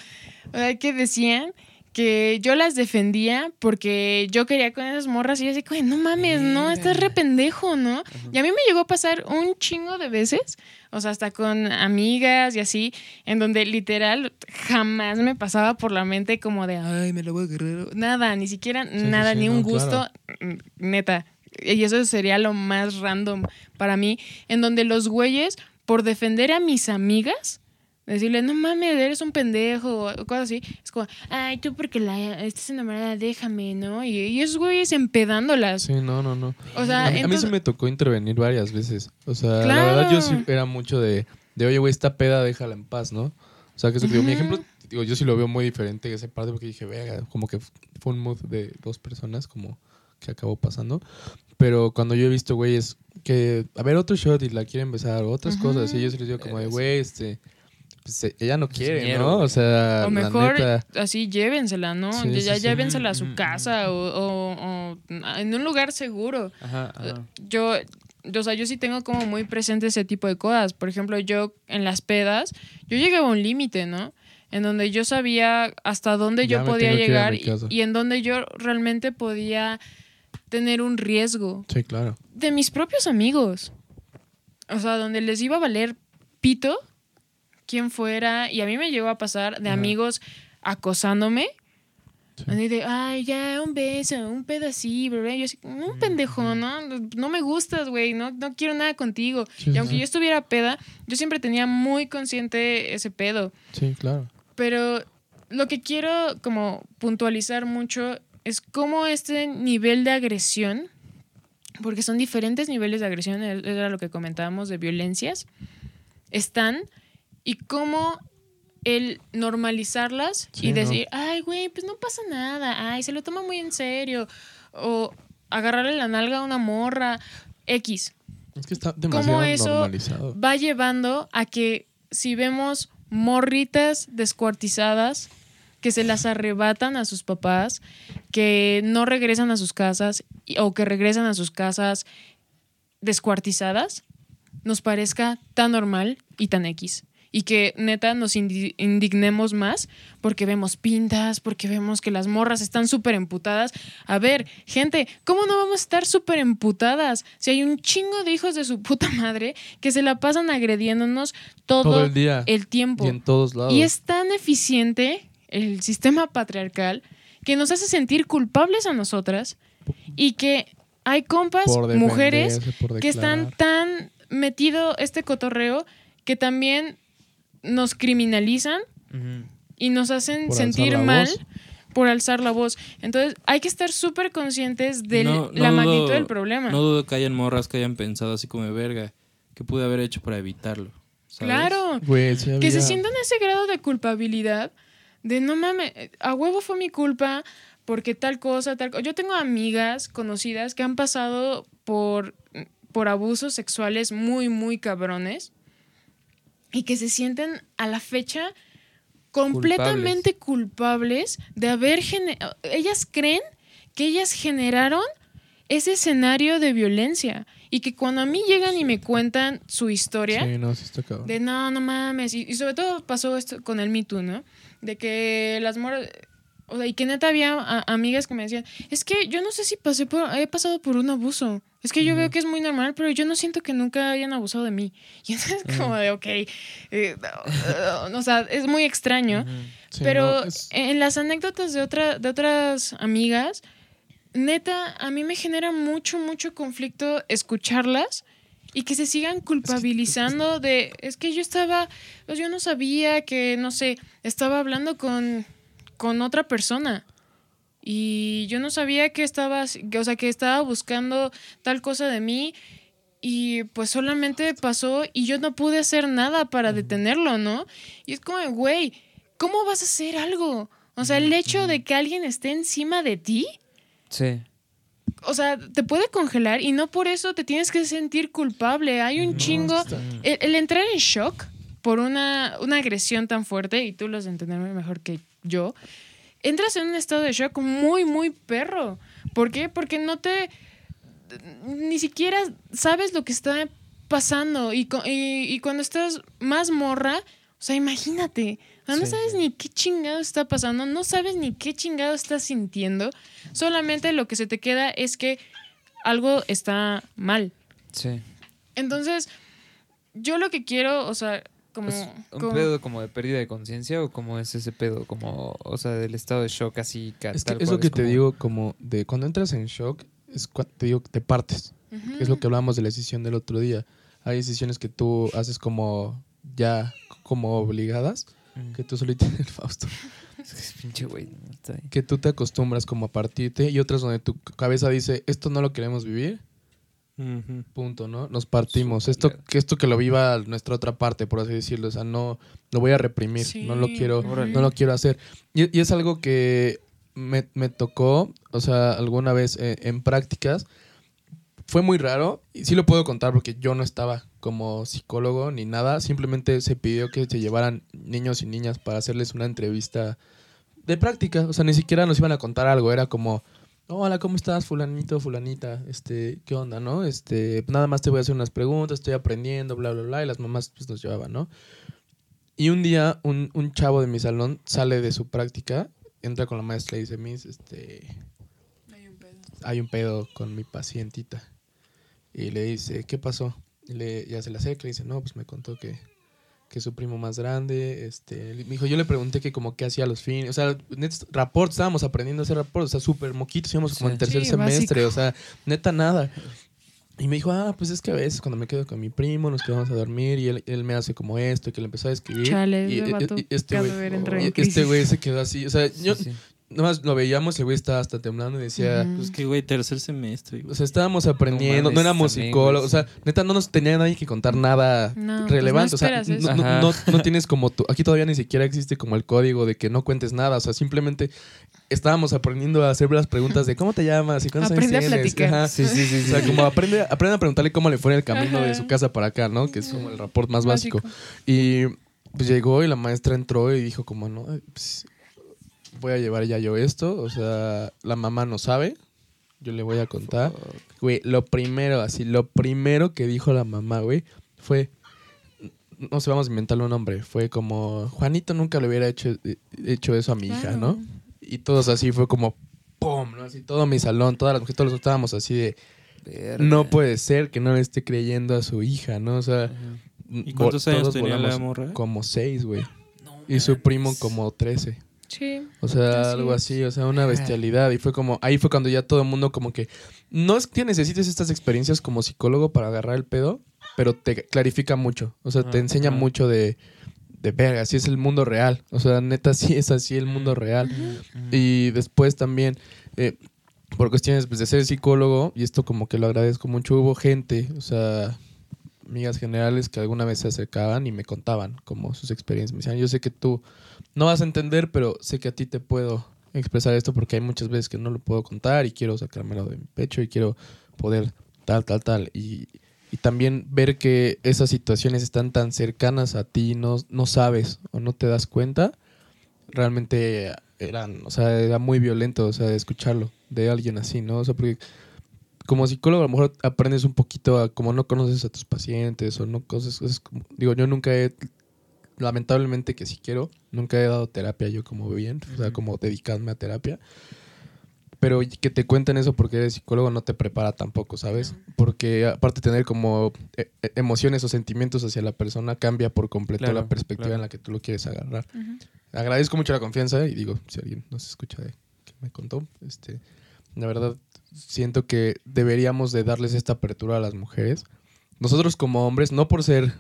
que decían que yo las defendía porque yo quería con esas morras y yo así, "Güey, no mames, no, estás re pendejo, ¿no? Y a mí me llegó a pasar un chingo de veces, o sea, hasta con amigas y así, en donde literal jamás me pasaba por la mente como de, ay, me lo voy a agarrar. Nada, ni siquiera sí, nada, sí, ni no, un gusto, neta. Y eso sería lo más random para mí, en donde los güeyes, por defender a mis amigas, decirle, no mames, eres un pendejo, o cosas así, es como, ay, tú porque la, estás enamorada, déjame, ¿no? Y, y esos güeyes empedándolas. Sí, no, no, no. O sea, a, mí, a mí entonces- sí me tocó intervenir varias veces. O sea, la Claro. verdad yo sí era mucho de, de oye, güey, esta peda déjala en paz, ¿no? O sea, que eso que digo, mi ejemplo, digo, yo sí lo veo muy diferente esa parte porque dije, vea, como que fue un mood de dos personas, como que acabó pasando. Pero cuando yo he visto güeyes que, a ver, otro shot y la quieren besar, o otras cosas, y yo sí les digo como de, güey, este, pues eh, ella no quiere, ¿no? O güey. sea, O la mejor neta, así llévensela, ¿no? Sí, ya sí, ya sí. llévensela a su Mm, mm, casa o, o- o en un lugar seguro. Ajá, ajá. Yo, yo, o sea, yo sí tengo como muy presente ese tipo de cosas. Por ejemplo, yo en las pedas, yo llegaba a un límite, ¿no? En donde yo sabía hasta dónde Ya yo podía llegar y, y en donde yo realmente podía tener un riesgo sí, claro. de mis propios amigos. O sea, donde les iba a valer pito quién fuera. Y a mí me llegó a pasar de Ajá. amigos acosándome. Sí. Así de, ay, ya, un beso, un pedacito, bla, bla". Yo así, un pendejo, ¿no? No me gustas, güey, no, no quiero nada contigo. Sí, y aunque sí. yo estuviera peda, yo siempre tenía muy consciente ese pedo. Sí, claro. Pero lo que quiero como puntualizar mucho es cómo este nivel de agresión, porque son diferentes niveles de agresión, e- era lo que comentábamos de violencias, están y cómo el normalizarlas Sí, y ¿no? decir, ay, güey, pues no pasa nada, ay, se lo toma muy en serio. O agarrarle la nalga a una morra, X. Es que está demasiado eso normalizado. Va llevando a que si vemos morritas descuartizadas, que se las arrebatan a sus papás, que no regresan a sus casas o que regresan a sus casas descuartizadas, nos parezca tan normal y tan X. Y que neta nos indi- indignemos más porque vemos pintas, porque vemos que las morras están súper emputadas. A ver, gente, ¿cómo no vamos a estar súper emputadas? Si hay un chingo de hijos de su puta [LAUGHS] madre que se la pasan agrediéndonos todo, Todo el día. el tiempo. Y en todos lados. Y es tan eficiente el sistema patriarcal que nos hace sentir culpables a nosotras y que hay compas, mujeres, que están tan metido este cotorreo que también nos criminalizan y nos hacen Por sentir mal voz. por alzar la voz. Entonces hay que estar súper conscientes de No- la magnitud del problema. No dudo que hayan morras que hayan pensado así como de verga. ¿Qué pude haber hecho para evitarlo? ¿sabes? claro. Sí que se sientan ese grado de culpabilidad de no mames, a huevo fue mi culpa porque tal cosa, tal cosa. Yo tengo amigas conocidas que han pasado por, por abusos sexuales muy, muy cabrones y que se sienten a la fecha completamente culpables, de haber generado... Ellas creen que ellas generaron ese escenario de violencia y que cuando a mí llegan y me cuentan su historia, Sí, no, sí está cabrón. de no, no mames. Y, y sobre todo pasó esto con el Me Too, ¿no? De que las morras. O sea, y que neta había a- amigas que me decían, es que yo no sé si pasé por, he pasado por un abuso. Es que yo veo que es muy normal, pero yo no siento que nunca hayan abusado de mí. [LAUGHS] Y entonces como de, ok, eh, o sea, es muy extraño. Sí, pero no, es- en las anécdotas de, otra, de otras amigas, neta, a mí me genera mucho, mucho conflicto escucharlas y que se sigan culpabilizando de, es que yo estaba, pues yo no sabía que, no sé, estaba hablando con, con otra persona. Y yo no sabía que estaba, o sea, que estaba buscando tal cosa de mí y pues solamente pasó y yo no pude hacer nada para detenerlo, ¿no? Y es como, güey, ¿cómo vas a hacer algo? O sea, el hecho de que alguien esté encima de ti, Sí. O sea, te puede congelar y no por eso te tienes que sentir culpable. Hay un chingo. El, el entrar en shock por una, una agresión tan fuerte, y tú lo has de entenderme mejor que yo, entras en un estado de shock muy, muy perro. ¿Por qué? Porque no te. ni siquiera sabes lo que está pasando. Y, y cuando estás más morra, o sea, imagínate. No Sí, sabes sí. ni qué chingado está pasando, no sabes ni qué chingado estás sintiendo. Solamente lo que se te queda es que algo está mal. Sí. Entonces, yo lo que quiero, o sea, como. Pues, ¿Un como- pedo como de pérdida de conciencia o cómo es ese pedo? Como, o sea, del estado de shock así. Es que tal es lo que te como- digo, como de cuando entras en shock, es cua- te digo, te partes. Es lo que hablábamos de la decisión del otro día. Hay decisiones que tú haces como ya como obligadas, Mm. que tú solito el Fausto, Es que es pinche güey. que tú te acostumbras como a partirte y otras donde tu cabeza dice, esto no lo queremos vivir, punto, ¿no? Nos partimos. Esto que esto que lo viva nuestra otra parte, por así decirlo, o sea, no lo voy a reprimir, Sí, no lo quiero, Órale. no lo quiero hacer. Y, y es algo que me, me tocó, o sea, alguna vez eh, en prácticas. Fue muy raro, y sí lo puedo contar porque yo no estaba como psicólogo ni nada, simplemente se pidió que se llevaran niños y niñas para hacerles una entrevista de práctica, o sea, ni siquiera nos iban a contar algo, era como, hola, ¿cómo estás, fulanito, fulanita? Este, ¿qué onda, no? Este, nada más te voy a hacer unas preguntas, estoy aprendiendo, bla, bla, bla, y las mamás pues nos llevaban, ¿no? Y un día un, un chavo de mi salón sale de su práctica, entra con la maestra y dice, Miss, este, hay un pedo con mi pacientita. Y le dice, ¿qué pasó? Y le, ya se le acerca y le dice, no, pues me contó que, que su primo más grande, este, me dijo, yo le pregunté que como qué hacía a los fines, o sea, neta, rapport, estábamos aprendiendo a hacer rapport, o sea, súper moquitos, íbamos como Sí. en tercer Sí, semestre, o sea, neta nada. Y me dijo, ah, pues es que a veces cuando me quedo con mi primo nos quedamos a dormir y él, él me hace como esto, que le empezó a escribir. Chale, y, y- y este güey- y este güey se quedó así, o sea, Sí, yo, sí. Nomás lo veíamos y el güey estaba hasta temblando y decía, Ujú. Pues que, güey, tercer semestre, o sea, estábamos aprendiendo, no, mames, éramos también, psicólogos, güey, o sea, neta no nos tenía nadie que contar nada No, pues relevante, no o sea, no, no- no- no tienes como tu, aquí todavía ni siquiera existe como el código de que no cuentes nada, o sea, simplemente estábamos aprendiendo a hacer las preguntas de cómo te llamas y cuántos Aprende a años tienes. platicar. Ajá. Sí, sí, sí. O sea, como aprende, aprende a preguntarle cómo le fue en el camino de su casa para acá, ¿no? Que es como el rapport más básico. Básico. Y pues llegó y la maestra entró y dijo como, no, pues, voy a llevar ya yo esto. O sea, la mamá no sabe. Yo le voy a contar. Güey, lo primero, así, lo primero que dijo la mamá, güey, fue, no sé, vamos a inventarle un nombre. Fue como, Juanito nunca le hubiera hecho, hecho eso a mi hija. ¿no? Y todos así fue como, ¡pum! ¿no? Así todo mi salón, todas las mujeres, todos estábamos así de, Verga. no puede ser que no le esté creyendo a su hija, ¿no? O sea, ¿Y cuántos años todos tenía la morra? Como seis, güey. y su primo como trece. Sí. O sea, Así algo así, o sea, una bestialidad. Y fue como, ahí fue cuando ya todo el mundo como que, no es que necesites estas experiencias como psicólogo para agarrar el pedo, pero te clarifica mucho. O sea, te Ah, enseña mucho de, de verga, así es el mundo real. O sea, neta, [LAUGHS] sí es así el mundo real. Y después también, eh, por cuestiones pues, de ser psicólogo, y esto como que lo agradezco mucho, hubo gente, o sea, amigas generales que alguna vez se acercaban y me contaban como sus experiencias. Me decían, yo sé que tú no vas a entender, pero sé que a ti te puedo expresar esto porque hay muchas veces que no lo puedo contar y quiero sacármelo de mi pecho y quiero poder tal, tal, tal. Y, y también ver que esas situaciones están tan cercanas a ti, no, no sabes o no te das cuenta, realmente eran, o sea, era muy violento, o sea, escucharlo de alguien así, ¿no? O sea, porque como psicólogo a lo mejor aprendes un poquito a como no conoces a tus pacientes o no cosas, digo, yo nunca he, lamentablemente que si quiero, nunca he dado terapia yo como bien, o sea, como dedicarme a terapia. Pero que te cuenten eso porque eres psicólogo no te prepara tampoco, ¿sabes? Porque aparte de tener como eh, eh, emociones o sentimientos hacia la persona cambia por completo Claro, la perspectiva claro. en la que tú lo quieres agarrar. Agradezco mucho la confianza y digo, si alguien nos escucha de que me contó, este, la verdad siento que deberíamos de darles esta apertura a las mujeres. Nosotros como hombres, no por ser,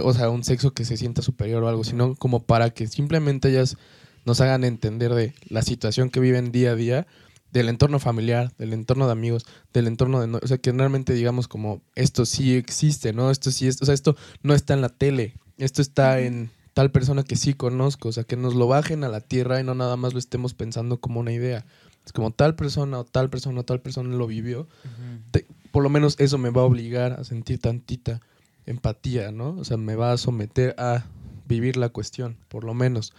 o sea, un sexo que se sienta superior o algo, sino como para que simplemente ellas nos hagan entender de la situación que viven día a día, del entorno familiar, del entorno de amigos, del entorno de... no- o sea, que realmente digamos como, esto sí existe, ¿no? Esto sí es... O sea, esto no está en la tele, esto está en tal persona que sí conozco, o sea, que nos lo bajen a la tierra y no nada más lo estemos pensando como una idea. Es como tal persona o tal persona o tal persona lo vivió, te- por lo menos eso me va a obligar a sentir tantita empatía, ¿no? O sea, me va a someter a vivir la cuestión, por lo menos.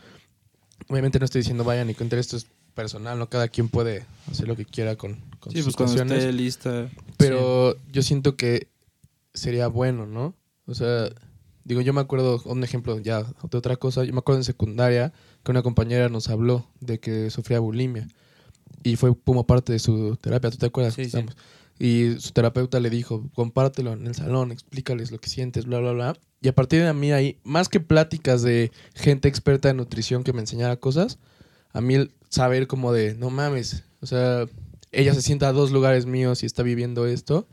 Obviamente no estoy diciendo vayan y cuenten esto es personal, ¿no? Cada quien puede hacer lo que quiera con, con Sí, sus pues cuando esté lista. Pero yo siento que sería bueno, ¿no? O sea, digo, yo me acuerdo, un ejemplo ya de otra cosa, yo me acuerdo en secundaria que una compañera nos habló de que sufría bulimia y fue como parte de su terapia, ¿tú te acuerdas? Sí, sí. Y su terapeuta le dijo, compártelo en el salón, explícales lo que sientes, bla, bla, bla. Y a partir de mí ahí, más que pláticas de gente experta en nutrición que me enseñara cosas, a mí el saber como de, no mames, o sea, ella se sienta a dos lugares míos y está viviendo esto,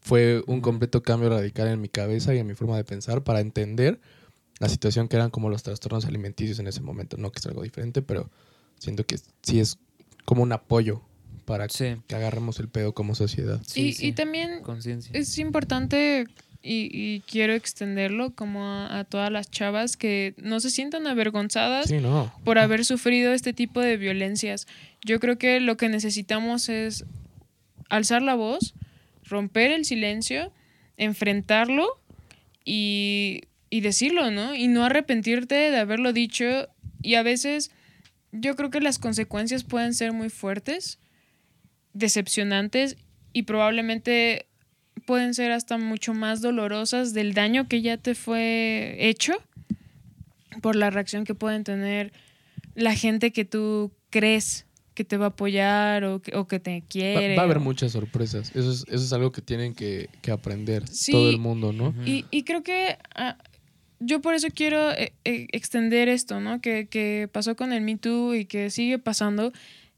fue un completo cambio radical en mi cabeza y en mi forma de pensar para entender la situación que eran como los trastornos alimenticios en ese momento. No que es algo diferente, pero siento que sí es como un apoyo para Sí. que agarremos el pedo como sociedad. Sí, y, sí. y también Conciencia. es importante y, y quiero extenderlo como a, a todas las chavas que no se sientan avergonzadas Sí, no. por haber sufrido este tipo de violencias. Yo creo que lo que necesitamos es alzar la voz, romper el silencio, enfrentarlo y, y decirlo, ¿no? Y no arrepentirte de haberlo dicho. Y a veces yo creo que las consecuencias pueden ser muy fuertes, decepcionantes y probablemente pueden ser hasta mucho más dolorosas del daño que ya te fue hecho por la reacción que pueden tener la gente que tú crees que te va a apoyar o que, o que te quiere. va a haber o- muchas sorpresas. Eso es, eso es algo que tienen que, que aprender Sí. todo el mundo, ¿no? Y, y creo que ah, yo por eso quiero eh, eh, extender esto, ¿no? Que, que pasó con el Me Too y que sigue pasando,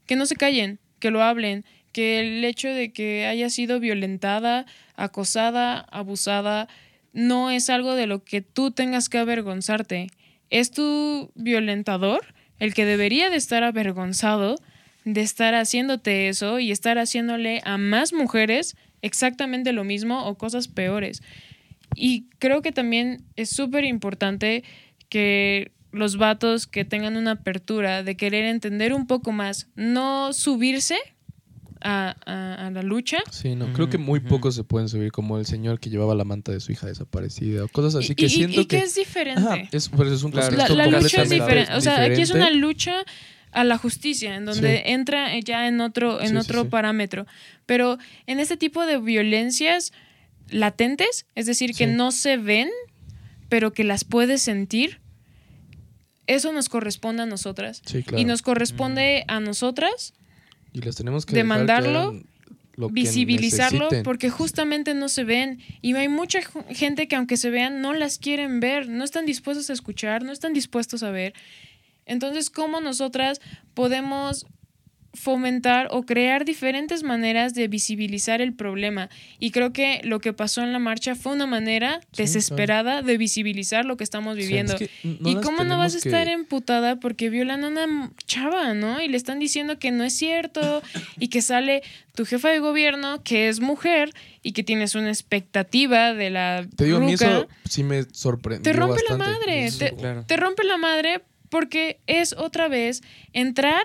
que no se callen, que lo hablen, que el hecho de que haya sido violentada, acosada, abusada, no es algo de lo que tú tengas que avergonzarte. Es tu violentador el que debería de estar avergonzado de estar haciéndote eso y estar haciéndole a más mujeres exactamente lo mismo o cosas peores. Y creo que también es súper importante que los vatos que tengan una apertura de querer entender un poco más, no subirse a, a- a la lucha. Sí, no, creo que muy pocos se pueden subir, como el señor que llevaba la manta de su hija desaparecida o cosas así y, que y- siento y que es diferente. Ajá, es, pero es un Claro. la, la lucha es diferente. O sea, aquí es una diferente. lucha a la justicia, en donde Sí. entra ya en otro, en Sí, otro sí. parámetro. Pero en este tipo de violencias latentes, es decir, que Sí. no se ven, pero que las puedes sentir, eso nos corresponde a nosotras. Sí, claro. Y nos corresponde a nosotras Y las tenemos que dejar que demandarlo, lo visibilizarlo necesiten. porque justamente no se ven y hay mucha gente que aunque se vean no las quieren ver, no están dispuestos a escuchar, no están dispuestos a ver. Entonces, ¿cómo nosotras podemos fomentar o crear diferentes maneras de visibilizar el problema? Y creo que lo que pasó en la marcha fue una manera Sí, desesperada de visibilizar lo que estamos viviendo. Es que no ¿Y cómo no vas a estar que- emputada porque violan a una chava, ¿no? Y le están diciendo que no es cierto [COUGHS] y que sale tu jefa de gobierno, que es mujer y que tienes una expectativa de la Te digo, a mí eso sí me sorprendió te rompe la madre, Sí, te, claro. te rompe la madre porque es otra vez entrar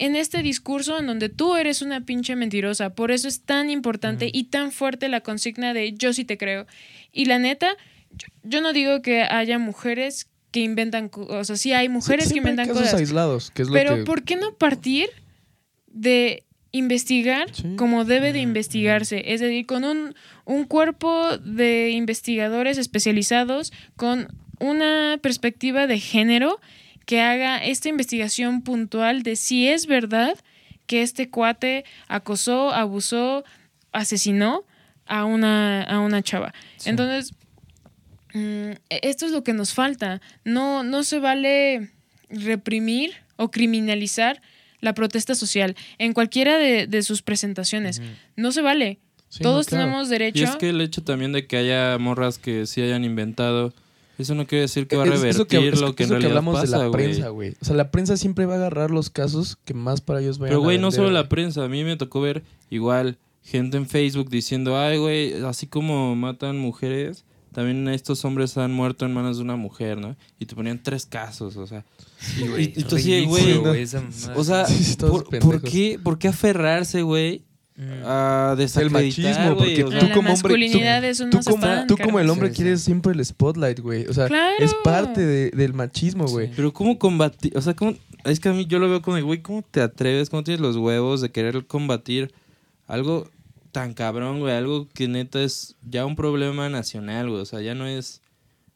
en este discurso en donde tú eres una pinche mentirosa. Por eso es tan importante y tan fuerte la consigna de yo sí te creo. Y la neta, yo, yo no digo que haya mujeres que inventan cosas. Sí, hay mujeres que hay inventan casos cosas. aislados, que es lo Pero que... ¿por qué no partir de investigar Sí. como debe de investigarse? Es decir, con un, un cuerpo de investigadores especializados, con una perspectiva de género que haga esta investigación puntual de si es verdad que este cuate acosó, abusó, asesinó a una, a una chava. Entonces, mm, esto es lo que nos falta. No, no se vale reprimir o criminalizar la protesta social en cualquiera de, de sus presentaciones. No se vale. Sí, no, Todos claro. tenemos Y derecho. es que el hecho también de que haya morras que sí hayan inventado, eso no quiere decir que va a Es- revertir eso que, es- lo que es en que hablamos pasa, de la güey. prensa, güey. O sea, la prensa siempre va a agarrar los casos que más para ellos vayan Pero, a güey, no solo la prensa. A mí me tocó ver igual gente en Facebook diciendo, ay, güey, así como matan mujeres, también estos hombres han muerto en manos de una mujer, ¿no? Y te ponían tres casos, o sea. Sí, güey. Y- y tú así, ridículo, güey. O sea, Sí, ¿por, qué, ¿por qué aferrarse, güey. A desacreditar, machismo, porque tú la como hombre- tú- como, pan, tú como el hombre Sí, sí. quieres siempre el spotlight, güey. O sea, Claro. es parte de- del machismo, güey. Sí. Pero ¿cómo combatir? O sea, ¿cómo? es que a mí yo lo veo como, de, güey, ¿cómo te atreves? ¿Cómo tienes los huevos de querer combatir algo tan cabrón, güey? Algo que neta es ya un problema nacional, güey. O sea, ya no es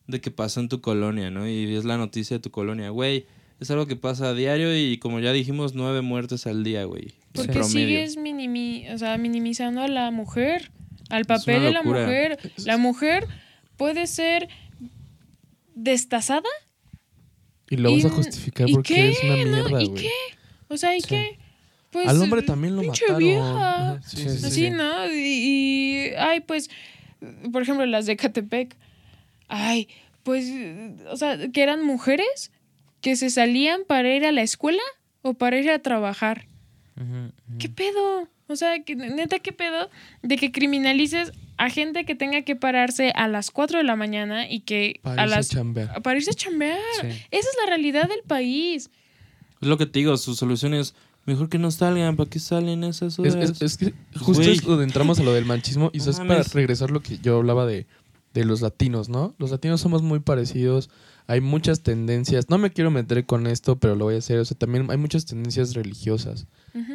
de que pasó en tu colonia, ¿no? Y es la noticia de tu colonia, güey. Es algo que pasa a diario y como ya dijimos, nueve muertes al día, güey. Porque promedio. sigues minimi- o sea, minimizando a la mujer, al papel de la mujer. La mujer puede ser destazada. Y lo vas a ¿Y- justificar y porque qué? es una ¿No? mierda, ¿Y qué? O sea, ¿y Sí. qué? Pues, Al hombre también lo mataron. vieja. Sí, Sí, sí, sí, Así, sí. ¿no? Y, y, ay, pues, por ejemplo, las de Catepec. Ay, pues, o sea, que eran mujeres que se salían para ir a la escuela o para ir a trabajar. ¿Qué pedo? O sea, que, neta, ¿qué pedo? De que criminalices a gente que tenga que pararse a las 4 de la mañana y que Para a irse a las... chambear. Para irse a chambear. Sí. Esa es la realidad del país. Es lo que te digo, su solución es mejor que no salgan. ¿Para qué salen esas Es, horas? es- es que justo Güey. es donde entramos a lo del machismo y eso es para regresar lo que yo hablaba de, de los latinos, ¿no? Los latinos somos muy parecidos, hay muchas tendencias, no me quiero meter con esto, pero lo voy a hacer, o sea, también hay muchas tendencias religiosas,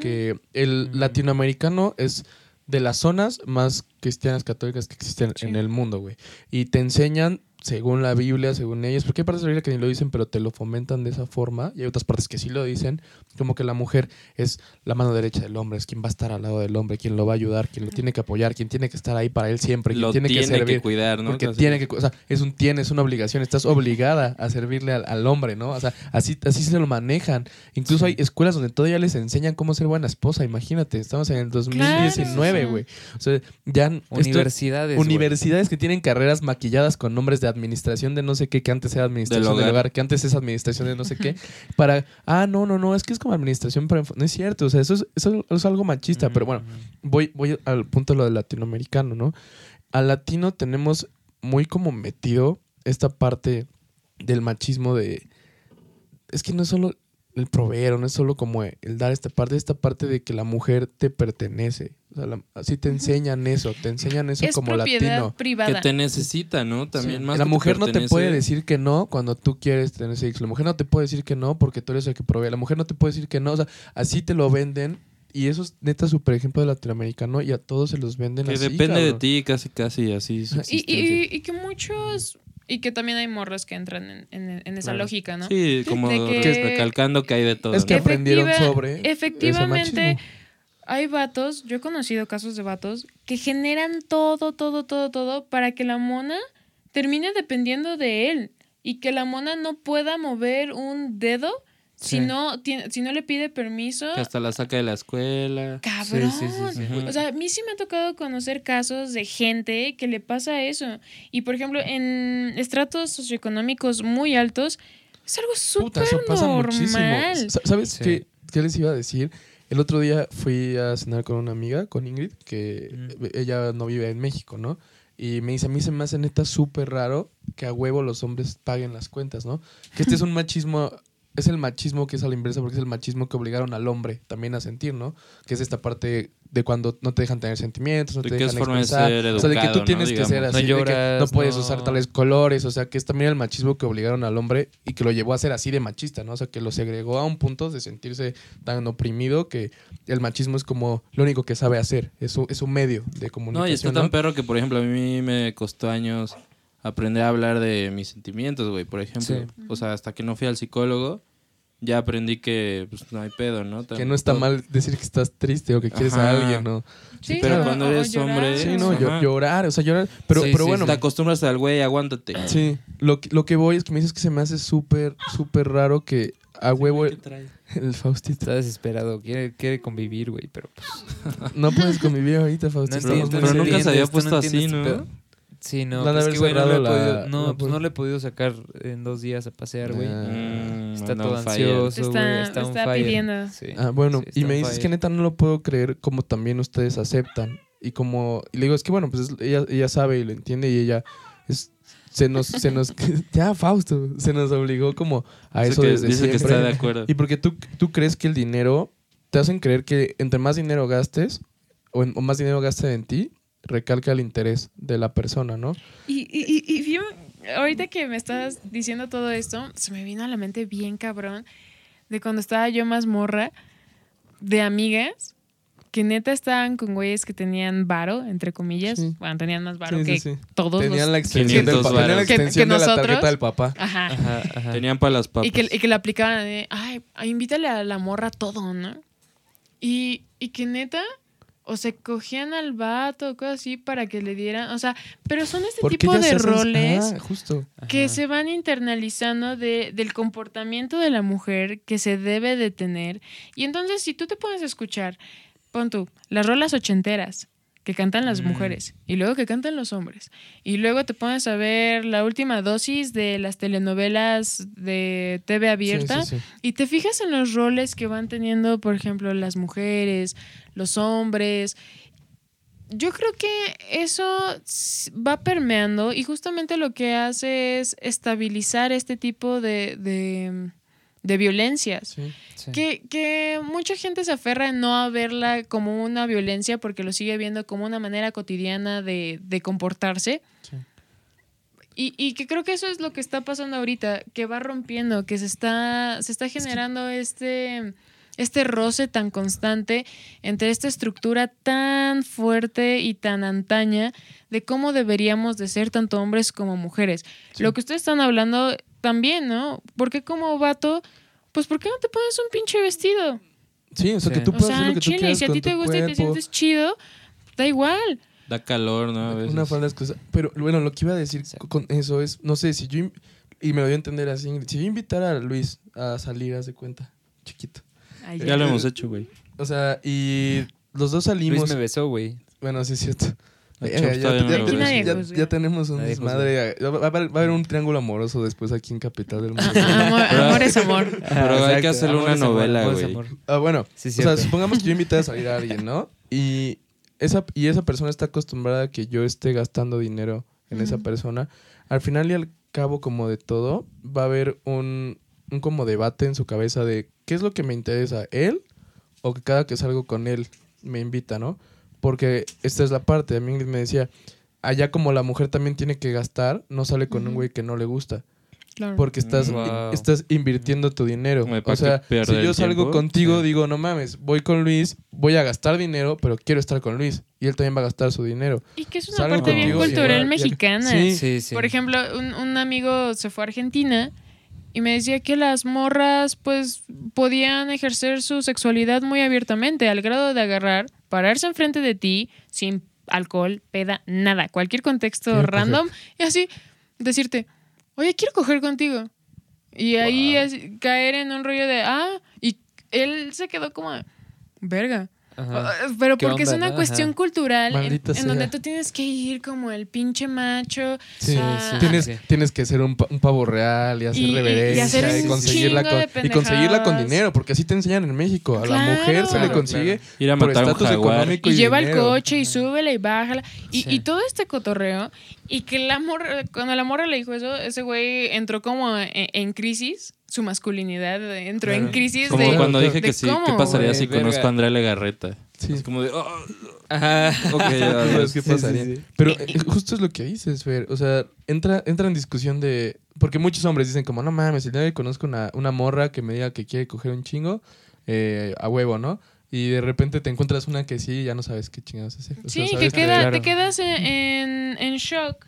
Que el Ujú. latinoamericano es de las zonas más cristianas católicas que existen Sí. en el mundo, güey. Y te enseñan según la Biblia, según ellos, porque hay partes de la Biblia que ni lo dicen, pero te lo fomentan de esa forma, y hay otras partes que sí lo dicen, como que la mujer es la mano derecha del hombre, es quien va a estar al lado del hombre, quien lo va a ayudar, quien lo tiene que apoyar, quien tiene que estar ahí para él siempre, quien lo tiene, que servir. cuidar, ¿no? Porque tiene que, o sea, es un tiene, es una obligación, estás obligada a servirle al, al hombre, ¿no? O sea, así, así se lo manejan. Incluso hay escuelas donde todavía les enseñan cómo ser buena esposa, imagínate, estamos en el 2019, Claro. güey. O sea, ya esto- Universidades. universidades que tienen carreras maquilladas con nombres de administración de no sé qué, que antes era administración del hogar. hogar, que antes es administración de no sé qué, [LAUGHS] para, ah, no, no, no, es que es como administración para... No es cierto, o sea, eso es, eso es algo machista, pero bueno, voy, voy al punto de lo del latinoamericano, ¿no? Al latino tenemos muy como metido esta parte del machismo de... Es que no es solo el proveer, no es solo como el dar esta parte, esta parte de que la mujer te pertenece. O sea, la- así te enseñan eso, te enseñan eso es como latino. Que privada. te necesita, ¿no? También Sí. más la que mujer no te puede decir que no cuando tú quieres tener sexo. La mujer no te puede decir que no porque tú eres el que provee. La mujer no te puede decir que no. O sea, así te lo venden. Y eso es neta súper ejemplo de latinoamericano y a todos se los venden Que así. depende de ti, casi, casi, así. Y, y- y que muchos. Y que también hay morras que entran en, en- en esa Claro. lógica, ¿no? Sí, como que- recalcando que hay de todo. Es que ¿no? aprendieron Efectiva- sobre Efectivamente, hay vatos, yo he conocido casos de vatos que generan todo, todo, todo, todo para que la mona termine dependiendo de él y que la mona no pueda mover un dedo si, no, tiene, si no le pide permiso. Que hasta la saca de la escuela. Cabrón. Sí, sí, sí, sí. Ujú. O sea, a mí sí me ha tocado conocer casos de gente que le pasa eso. Y por ejemplo, en estratos socioeconómicos muy altos, es algo súper muchísimo. normal. Sa- ¿Sabes Sí. qué, qué les iba a decir? El otro día fui a cenar con una amiga, con Ingrid, que Mm. ella no vive en México, ¿no? Y me dice, a mí se me hace neta súper raro que a huevo los hombres paguen las cuentas, ¿no? Que este es un machismo, es el machismo que es a la inversa, porque es el machismo que obligaron al hombre también a sentir, ¿no? Que es esta parte de cuando no te dejan tener sentimientos, no te dejan forma de expresar. ser o sea, de que tú educado, tienes ¿no? que ser así, No de que no puedes no- usar tales colores, o sea, que es también el machismo que obligaron al hombre y que lo llevó a ser así de machista, ¿no? O sea, que lo segregó a un punto de sentirse tan oprimido que el machismo es como lo único que sabe hacer, es un, es un medio de comunicación. No, y está ¿no? tan perro que, por ejemplo, a mí me costó años aprender a hablar de mis sentimientos, güey, por ejemplo. Sí. O sea, hasta que no fui al psicólogo, ya aprendí que pues, no hay pedo, ¿no? Que no está Todo- mal decir que estás triste o que quieres a alguien, ¿no? Sí, pero cuando eres llorar. hombre- Sí, no, Ajá. Llo- llorar, o sea, llorar. Pero, Sí, pero sí, bueno, Te acostumbras al güey, aguántate. sí, lo, que- lo que voy es que me dices que se me hace súper, súper raro que a huevo el, [LAUGHS] el Faustito. Está desesperado, quiere, quiere convivir, güey, pero pues, No puedes convivir ahorita, Faustito. pero nunca se había puesto no así, entiendes ¿no? Sí, no, pues haber es que, güey, no, le he podido, la- no, la pues no le he podido sacar en dos días a pasear, güey. Ah. Mm, Está todo ansioso, Está- güey. Está, pidiendo. Ah, Sí. bueno, Sí, y me dices que neta no lo puedo creer como también ustedes aceptan. Y como, y le digo, es que bueno, pues es- ella, ella sabe y lo entiende y ella es, se nos, se nos, [LAUGHS] [LAUGHS] ya Fausto, se nos obligó como a eso que- desde dice que siempre. está de acuerdo. Y porque tú, tú crees que el dinero, te hacen creer que entre más dinero gastes, o, en- o más dinero gasten en ti, recalca el interés de la persona, ¿no? Y, y, y, y bien, ahorita que me estás diciendo todo esto, se me vino a la mente bien cabrón de cuando estaba yo más morra, de amigas que neta estaban con güeyes que tenían varo, entre comillas. Sí. Bueno, tenían más varo Sí, que sí. todos Tenían los... la extensión, del, 500 pa- tenían la. Que- extensión que de la nosotros- tarjeta del papá. Ajá. Ajá, ajá. Tenían para las papas. Y que, y que le aplicaban de, ay, ay, invítale a la morra todo, ¿no? Y, y que neta, o se cogían al vato o cosas así para que le dieran, o sea, pero son este tipo de hacen- roles Ah, justo. que Ajá. se van internalizando de, del comportamiento de la mujer que se debe de tener. Y entonces, si tú te puedes escuchar, pon tú, las rolas ochenteras que cantan las Mm. mujeres y luego que cantan los hombres. Y luego te pones a ver la última dosis de las telenovelas de TV abierta Sí, sí, sí. y te fijas en los roles que van teniendo, por ejemplo, las mujeres, los hombres. Yo creo que eso va permeando y justamente lo que hace es estabilizar este tipo de, de, de violencias. Sí. Sí. Que, que mucha gente se aferra en no a verla como una violencia porque lo sigue viendo como una manera cotidiana de, de comportarse. Sí. Y, y que creo que eso es lo que está pasando ahorita, que va rompiendo, que se está, se está generando este, este roce tan constante entre esta estructura tan fuerte y tan antaña de cómo deberíamos de ser tanto hombres como mujeres. Sí. Lo que ustedes están hablando también, ¿no? Porque como vato, pues ¿por qué no te pones un pinche vestido? Sí, o sea, Sí. que tú O puedes sea, hacer lo que tú chile, quieras si a ti te gusta y te cuerpo. sientes chido, da igual. Da calor, ¿no? A veces. Una falda cosas. Pero bueno, lo que iba a decir Exacto. con eso es, no sé, si yo, y me lo dio a entender así, si yo invitara a Luis a salir, haz de cuenta, chiquito. Ay, Ya lo hemos hecho, güey. O sea, y los dos Luis salimos. me besó, güey. Bueno, sí es cierto. Eh, ya, tenemos un desmadre. Va, va a haber, va a haber un triángulo amoroso después aquí en Capital del Mundo. Amor, amor es amor. [LAUGHS] Pero hay que hacerle Amor una novela, güey. Ah, bueno, Sí, o sea, supongamos que yo invité a salir a [LAUGHS] alguien, ¿no? Y esa, y esa persona está acostumbrada a que yo esté gastando dinero en esa persona. Al final y al cabo, como de todo, va a haber un, un como debate en su cabeza de qué es lo que me interesa, él o que cada que salgo con él me invita, ¿no? Porque esta es la parte. A mí me decía, allá como la mujer también tiene que gastar, no sale con un güey que no le gusta. Claro. Porque estás, Wow. estás invirtiendo tu dinero. O ¿para sea, si yo salgo tiempo? contigo, Sí. digo, no mames, voy con Luis, voy a gastar dinero, pero quiero estar con Luis. Y él también va a gastar su dinero. Y que es una Salgo parte bien cultural mexicana. Sí. Sí, sí. Por ejemplo, un, un amigo se fue a Argentina y me decía que las morras pues podían ejercer su sexualidad muy abiertamente, al grado de agarrar, pararse enfrente de ti sin alcohol, peda, nada, cualquier contexto Quiero coger. random y así decirte, oye, quiero coger contigo. Y ahí así, caer en un rollo de, ah, y él se quedó como, verga. Ajá. Ah, Pero ¿Qué porque es una no? cuestión Ajá. cultural en, Maldita en sea. donde tú tienes que ir como el pinche macho. Sí, Ah, Tienes, sí. tienes que ser un, pa- un pavo real y hacer Y- y- y reverencia y, hacer un conseguirla con, y conseguirla con dinero, porque así te enseñan en México. A la Claro. mujer se le Claro, consigue Ir a por estatus económico Y y, lleva el coche y súbela y bájala. Y, Sí. y todo este cotorreo. Y que la morra, cuando la morra le dijo eso, ese güey entró como en, en crisis. Su masculinidad entró en Claro. crisis Como de. cuando dije de que sí, cómo, ¿qué pasaría si verga. conozco a Andrea Legarreta? Sí. Es como de, oh, Ajá. [LAUGHS] ok, ya, ¿Sabes ves. qué Sí, pasaría? sí, sí. Pero eh, justo es lo que dices, Fer. O sea, entra, entra en discusión de. Porque muchos hombres dicen, como, no mames, el día hoy conozco una, una morra que me diga que quiere coger un chingo eh, a huevo, ¿no? Y de repente te encuentras una que sí y ya no sabes qué chingados hacer. O sea, Sí, que, Claro. te quedas en, en, en shock.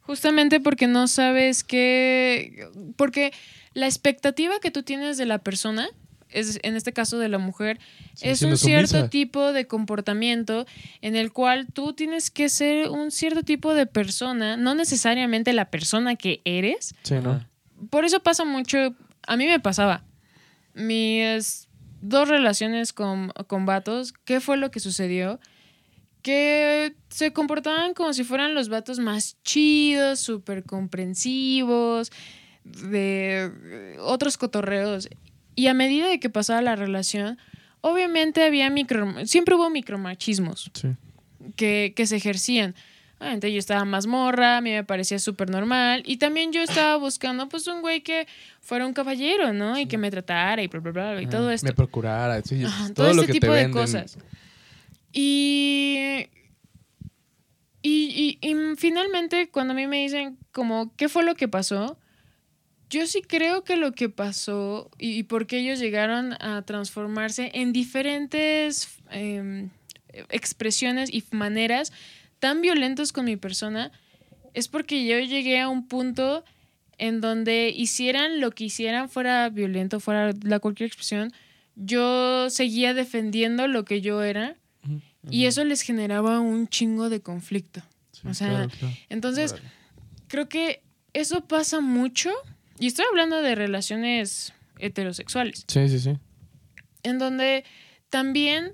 Justamente porque no sabes qué. Porque la expectativa que tú tienes de la persona, es, en este caso de la mujer, Sí, es un cierto sumisa. tipo de comportamiento en el cual tú tienes que ser un cierto tipo de persona, no necesariamente la persona que eres. Sí, ¿no? Por eso pasa mucho. A mí me pasaba. Mis dos relaciones con, con vatos, ¿qué fue lo que sucedió? Que se comportaban como si fueran los vatos más chidos, súper comprensivos, de eh, otros cotorreos. Y a medida de que pasaba la relación, obviamente había micro. Siempre hubo micromachismos Sí. que, que se ejercían. Obviamente yo estaba más morra, a mí me parecía súper normal. Y también yo estaba buscando, pues, un güey que fuera un caballero, ¿no? Y que me tratara y bla, bla, bla, y todo esto. Me procurara, sí, Ajá, todo, todo, lo este que tipo te de venden. cosas. Y, y, y- y finalmente, cuando a mí me dicen, como, ¿qué fue lo que pasó? Yo sí creo que lo que pasó y, y por qué ellos llegaron a transformarse en diferentes em, expresiones y maneras tan violentos con mi persona es porque yo llegué a un punto en donde hicieran lo que hicieran, fuera violento, fuera la cualquier expresión, yo seguía defendiendo lo que yo era Ujú. y eso les generaba un chingo de conflicto. Sí, O sea, claro, claro. Entonces, creo que eso pasa mucho y estoy hablando de relaciones heterosexuales, Sí, sí, sí. en donde también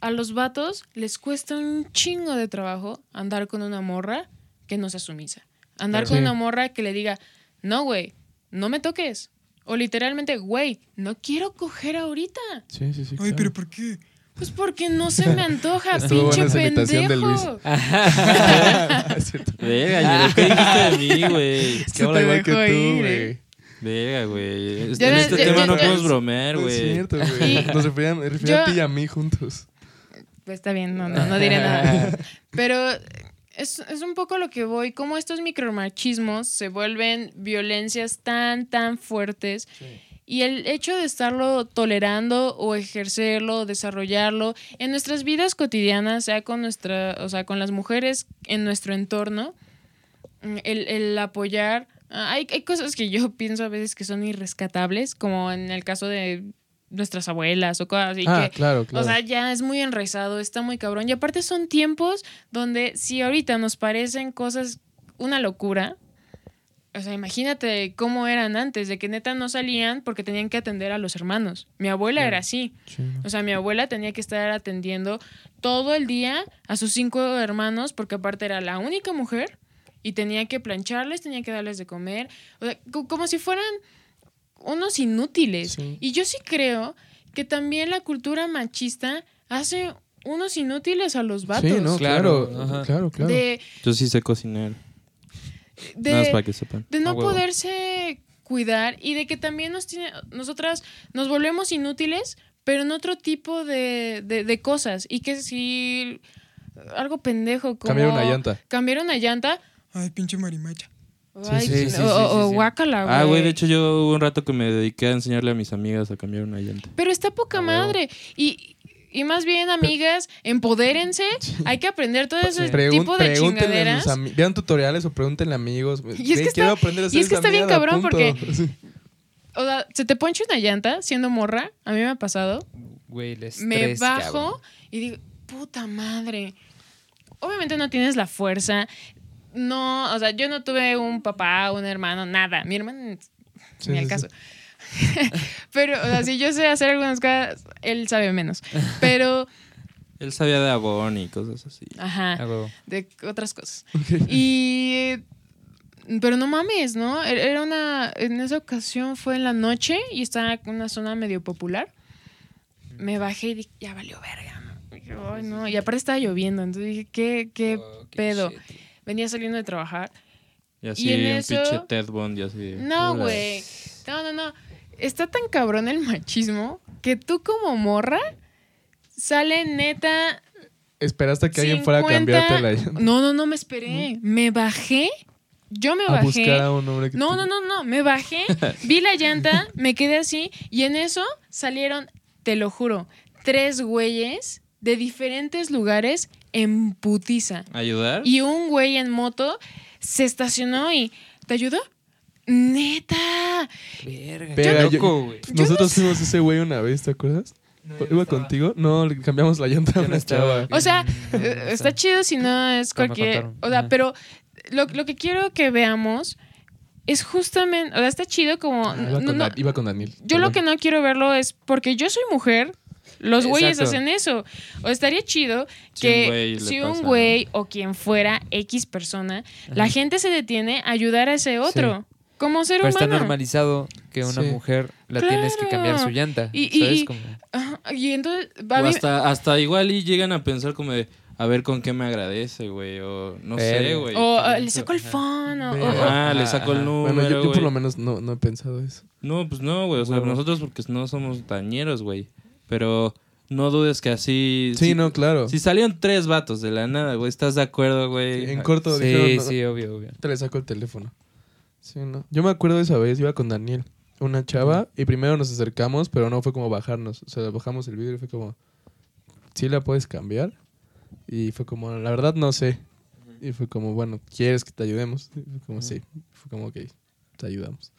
a los vatos les cuesta un chingo de trabajo andar con una morra que no sea sumisa. Andar con Sí. una morra que le diga, no, güey, no me toques. O literalmente, güey, no quiero coger ahorita. Sí, sí, sí. claro. ¿por qué? Pues porque no se me antoja, [LAUGHS] Estuvo pinche buena esa imitación de Luis. pendejo. [LAUGHS] Verga, ¿qué dijiste de mí, güey? [LAUGHS] Es que Se habla igual que tú, güey. eh. Verga, güey. En este tema no podemos bromear, No es güey. cierto, güey. Nos referían, a ti y a mí juntos. Pues está bien, no, no, no diré nada. Pero es, es un poco lo que voy, como estos micromachismos se vuelven violencias tan, tan fuertes. Y el hecho de estarlo tolerando o ejercerlo, desarrollarlo en nuestras vidas cotidianas, sea con nuestra, o sea, con las mujeres en nuestro entorno, mm, el, el apoyar. ah, Hay, hay cosas que yo [LAUGHS] pienso a veces que son irrescatables, como en el caso de nuestras abuelas o cosas así. ah, que, claro, claro. o sea, ya es muy enraizado, está muy cabrón. Y aparte son tiempos donde si ahorita nos parecen cosas, una locura, o sea, imagínate cómo eran antes, de que neta no salían porque tenían que atender a los hermanos. Mi abuela era así. O sea, mi abuela tenía que estar atendiendo todo el día a sus cinco hermanos porque aparte era la única mujer y tenía que plancharles, tenía que darles de comer, o sea, co- como si fueran unos inútiles. Sí. Y yo sí creo que también la cultura machista hace unos inútiles a los vatos. Sí, no, claro, Claro, claro, claro. De, Yo sí sé cocinar. De- Nada más para que sepan. de no A huevo. poderse cuidar y de que también nos tiene, nosotras nos volvemos inútiles, pero en otro tipo de, de- de cosas. Y que si algo pendejo como... Cambiar una llanta. Cambiar una llanta. Ay, pinche marimacha. Sí, Ay, sí, sí, sí, o, o- sí, o sí. guácala, Ah, güey, de hecho yo hubo un rato que me dediqué a enseñarle a mis amigas a cambiar una llanta. Pero está poca huevo. madre. Y, y más bien, amigas, empodérense. [LAUGHS] Hay que aprender todo ese Pregun- tipo de pregúntenle a chingaderas. sus Vean tutoriales o pregúntenle a amigos. Y es que está- quiero aprender a y es que está bien cabrón punto. porque-. [LAUGHS] O sea, se te poncha una llanta siendo morra. A mí me ha pasado. Güey, el estrés, me bajo cabrón. y digo, puta madre. Obviamente no tienes la fuerza. No, o sea, yo no tuve un papá, un hermano, nada. Mi hermano, Sí, ni al sí, caso. [LAUGHS] Pero, o sea, si yo sé hacer algunas cosas, él sabe menos. Pero, [LAUGHS] Él sabía de abón y cosas así. ajá, A huevo. de otras cosas. [LAUGHS] Y. Pero no mames, ¿no? E- Era una. En esa ocasión fue en la noche y estaba en una zona medio popular. Me bajé y dije, ya valió verga. "Ay, no. Y aparte estaba lloviendo, entonces dije, ¿qué, qué Oh, qué pedo? shit. Venía saliendo de trabajar. Y así Y en un eso- pinche Ted Bundy así. de, No, güey. No, no, no. Está tan cabrón el machismo que tú como morra sale neta Esperaste que alguien fuera a 50 cambiarte la llanta. No, no, no me esperé. Me bajé. Yo me A bajé. buscar a un hombre que No, te- no, no, no. Me bajé, [LAUGHS] vi la llanta, me quedé así y en eso salieron, te lo juro, tres güeyes de diferentes lugares en putiza. ¿Ayudar? Y un güey en moto se estacionó y ¿te ayudó? Neta. Verga, qué yo- loco, güey. Nosotros fuimos ese güey una vez, ¿te acuerdas? No, yo no ¿Iba estaba. contigo? No, le cambiamos la llanta a no una estaba. chava. O sea, No, no, eh, está chido si no es No me cualquier. contaron. O sea, Ajá. pero lo, lo que quiero que veamos es justamente. O sea, está chido como. Ah, Iba, no- con no- Dan- iba con Daniel. yo lo que no quiero verlo es porque yo soy mujer. Los güeyes Exacto. hacen eso. O estaría chido Si un que güey le si pasa, un ¿no? güey o quien fuera X persona, la gente se detiene a ayudar a ese otro. Como ser Pero está humano. normalizado que una Sí. mujer la tienes que cambiar su llanta. Y- y- ¿Sabes? y- Como- Ajá, Y entonces. O a mí- hasta, hasta igual y llegan a pensar como de, a ver con qué me agradece, güey. O no sé, güey. o ah, le saco el phone. o- Ajá, le saco el ajá. número, Bueno, yo, yo por lo menos no, no he pensado eso. No, pues no, güey. O sea, nosotros porque no somos dañeros, güey. Pero no dudes que así... Sí, si- no, claro. Si salieron tres vatos de la nada, güey, ¿estás de acuerdo, güey? En corto Sí, dijeron, no, sí, obvio, obvio. te le saco el teléfono. Sí, no. Yo me acuerdo de esa vez, iba con Daniel, una chava, y primero nos acercamos, pero no fue como bajarnos. O sea, bajamos el vidrio y fue como, ¿sí la puedes cambiar? Y fue como, la verdad no sé. Y fue como, bueno, ¿quieres que te ayudemos? Y fue como, sí. Fue como, ok, te ayudamos.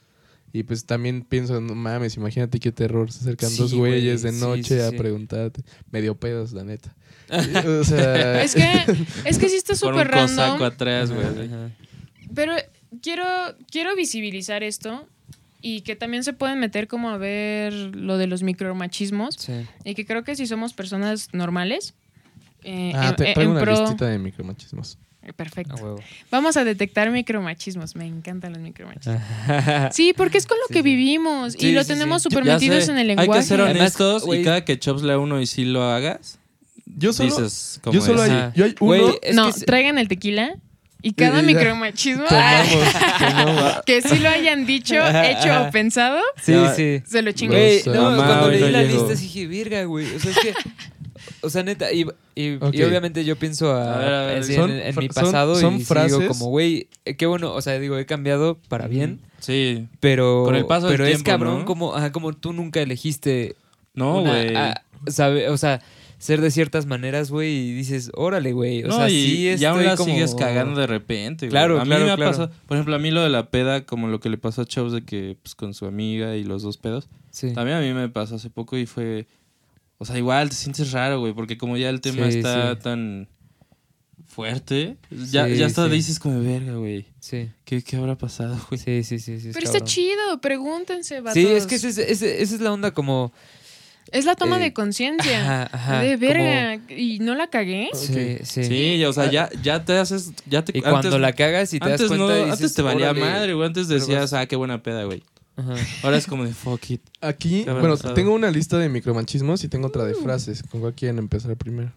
Y pues también pienso, no mames, imagínate qué terror. Se acercan Sí, dos güeyes güey, de noche sí, a sí. preguntarte. Medio pedos, la neta. Y, [LAUGHS] o sea, Es que, es que sí está Con súper un cosaco random. atrás, güey. Pero quiero, quiero visibilizar esto y que también se pueden meter como a ver lo de los micromachismos Sí. y que creo que si somos personas normales, eh, ah, en- te en una pro- listita de micromachismos. Eh, Perfecto. Vamos a detectar micromachismos. Me encantan los micromachismos. [LAUGHS] Sí, porque es con lo Sí, que sí. vivimos y Sí, lo tenemos Ya súper metidos en el Hay lenguaje. que ser honestos y cada que chops le a uno y sí lo hagas, Yo solo, dices como yo solo hay, yo hay uno. No, que traigan el tequila y cada Y- y micromachismo Tomamos, [LAUGHS] tomamos. que sí lo hayan dicho, hecho o pensado, Sí, sí. se lo. Güey, Los, no, mamá, cuando leí no la llego. lista sí dije, virga, güey. O sea, es que. O sea, neta, y, y, y obviamente yo pienso a, A ver, a ver, así son en, mi son- pasado son y sí frases- digo como, güey, eh, qué bueno, o sea, digo, he cambiado para bien, Sí. pero, Con el paso del es tiempo, cabrón ¿no? como, ajá, como tú nunca elegiste No, güey. o sea, ser de ciertas maneras, güey, y dices, órale, güey, o no, sea, y, sí y aún estoy la como- sigues cagando de repente. güey. Claro, a mí claro, me ha claro. pasado, por ejemplo, a mí lo de la peda, como lo que le pasó a Chops de que pues, con su amiga y los dos pedos, Sí. también a mí me pasó hace poco y fue, o sea, igual te sientes raro, güey, porque como ya el tema Sí, está sí. tan fuerte. Ya, Sí, ya hasta sí. dices como, verga, güey. Sí. ¿Qué, ¿Qué habrá pasado, güey? Sí, sí, sí. sí es Pero está chido, pregúntense, vatos. Sí, es que ese es- ese- esa es la onda como... Es la toma eh, de conciencia. De como- verga. ¿Y no la cagué? Sí, sí. Sí, o sea, ya, ya te haces. Ya te, Y cuando la cagas y te antes das cuenta no- y dices, antes te valía madre, güey. Antes decías, vas- ah, qué buena peda, güey. Ajá. Ahora es como de fuck it. Aquí, ¿Qué habrá bueno, pasado? tengo una lista de micromanchismos y tengo otra de frases. ¿Con cuál quieren empezar primero?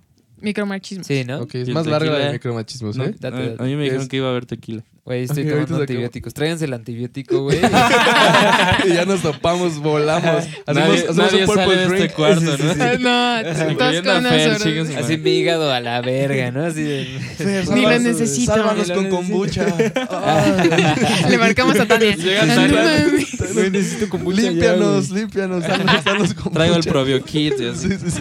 Micromachismo. Sí, ¿no? Ok, ¿Y es más larga la tequila? de micromachismos, No, ¿eh? Date, a, date. a mí me dijeron Es- que iba a haber tequila. Güey, estoy Ok, [LAUGHS] ahorita tomando antibióticos. Tráiganse el antibiótico, güey. [LAUGHS] y ya nos topamos, [LAUGHS] volamos. Hacemos, nadie hacemos nadie un sale purple de drink. este cuarto, Sí, sí, ¿no? sí. Ah, No, todos con horas. Así mi hígado a la verga, ¿no? Así de... Fer, Ni lo sálvanos- necesito. Sálvanos con kombucha. Le marcamos a Tania. No tarde. mames. Güey, necesito kombucha límpianos, límpianos. Danos, danos kombucha. Traigo el Probio Kit. Sí, sí, sí.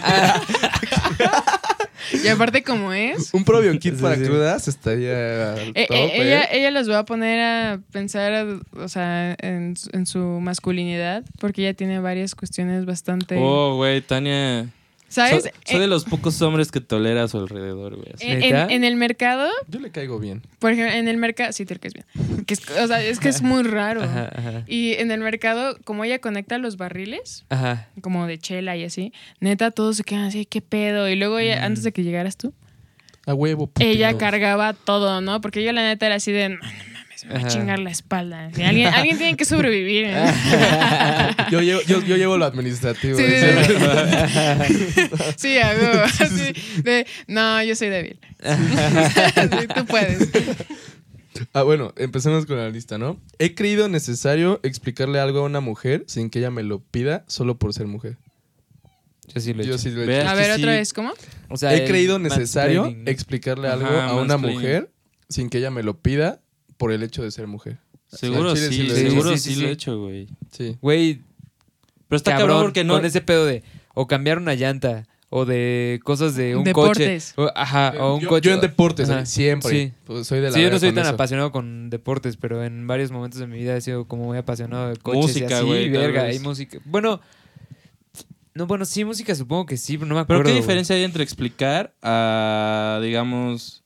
Y aparte, como es, [LAUGHS] Un probio kit Sí, para sí. crudas estaría eh, top, eh, ¿eh? ella, ella los va a poner a pensar, o sea, en, su- en su masculinidad, porque ella tiene varias cuestiones bastante... Oh, güey, Tania. ¿Sabes? Soy, soy Eh, de los pocos hombres que tolera a su alrededor, güey. en, en- el mercado, Yo le caigo bien. por ejemplo, en el mercado, sí te caes bien. Que es, o sea, es que es muy raro. Ajá, ajá. Y en el mercado, como ella conecta los barriles, Ajá. como de chela y así, neta, todos se quedan así, ¿qué pedo? Y luego ella, Mm. antes de que llegaras tú, A huevo. ella cargaba todo, ¿no? Porque ella la neta era así de, va a chingar la espalda. Alguien, alguien tiene que sobrevivir. ¿eh? [LAUGHS] Yo llevo, yo, yo llevo lo administrativo. Sí, sí, sí. [LAUGHS] A [LAUGHS] de, no, yo soy débil. Sí, tú puedes. Ah, bueno, empecemos con la lista, ¿no? He creído necesario explicarle algo a una mujer sin que ella me lo pida solo por ser mujer. Yo sí lo he Yo hecho. sí lo he hecho. A ver, otra sí. vez, ¿cómo? O sea, He creído necesario explicarle Ajá, algo a una mujer sin que ella me lo pida por el hecho de ser mujer. Seguro sí, seguro Sí, sí, sí, sí, lo he hecho, güey. Sí. Güey, Pero está cabrón, cabrón porque no. con ese pedo de o cambiar una llanta o de cosas de un Deportes. coche. O, ajá, o un yo, coche. yo en deportes, Ajá. eh, siempre. Sí. Pues soy de la Sí, yo no soy tan eso. apasionado con deportes, pero en varios momentos de mi vida he sido como muy apasionado de coches Música, güey, verga, y música. Bueno, no, bueno, sí, música supongo que sí, pero no me Pero acuerdo. qué güey. diferencia hay entre explicar a, digamos,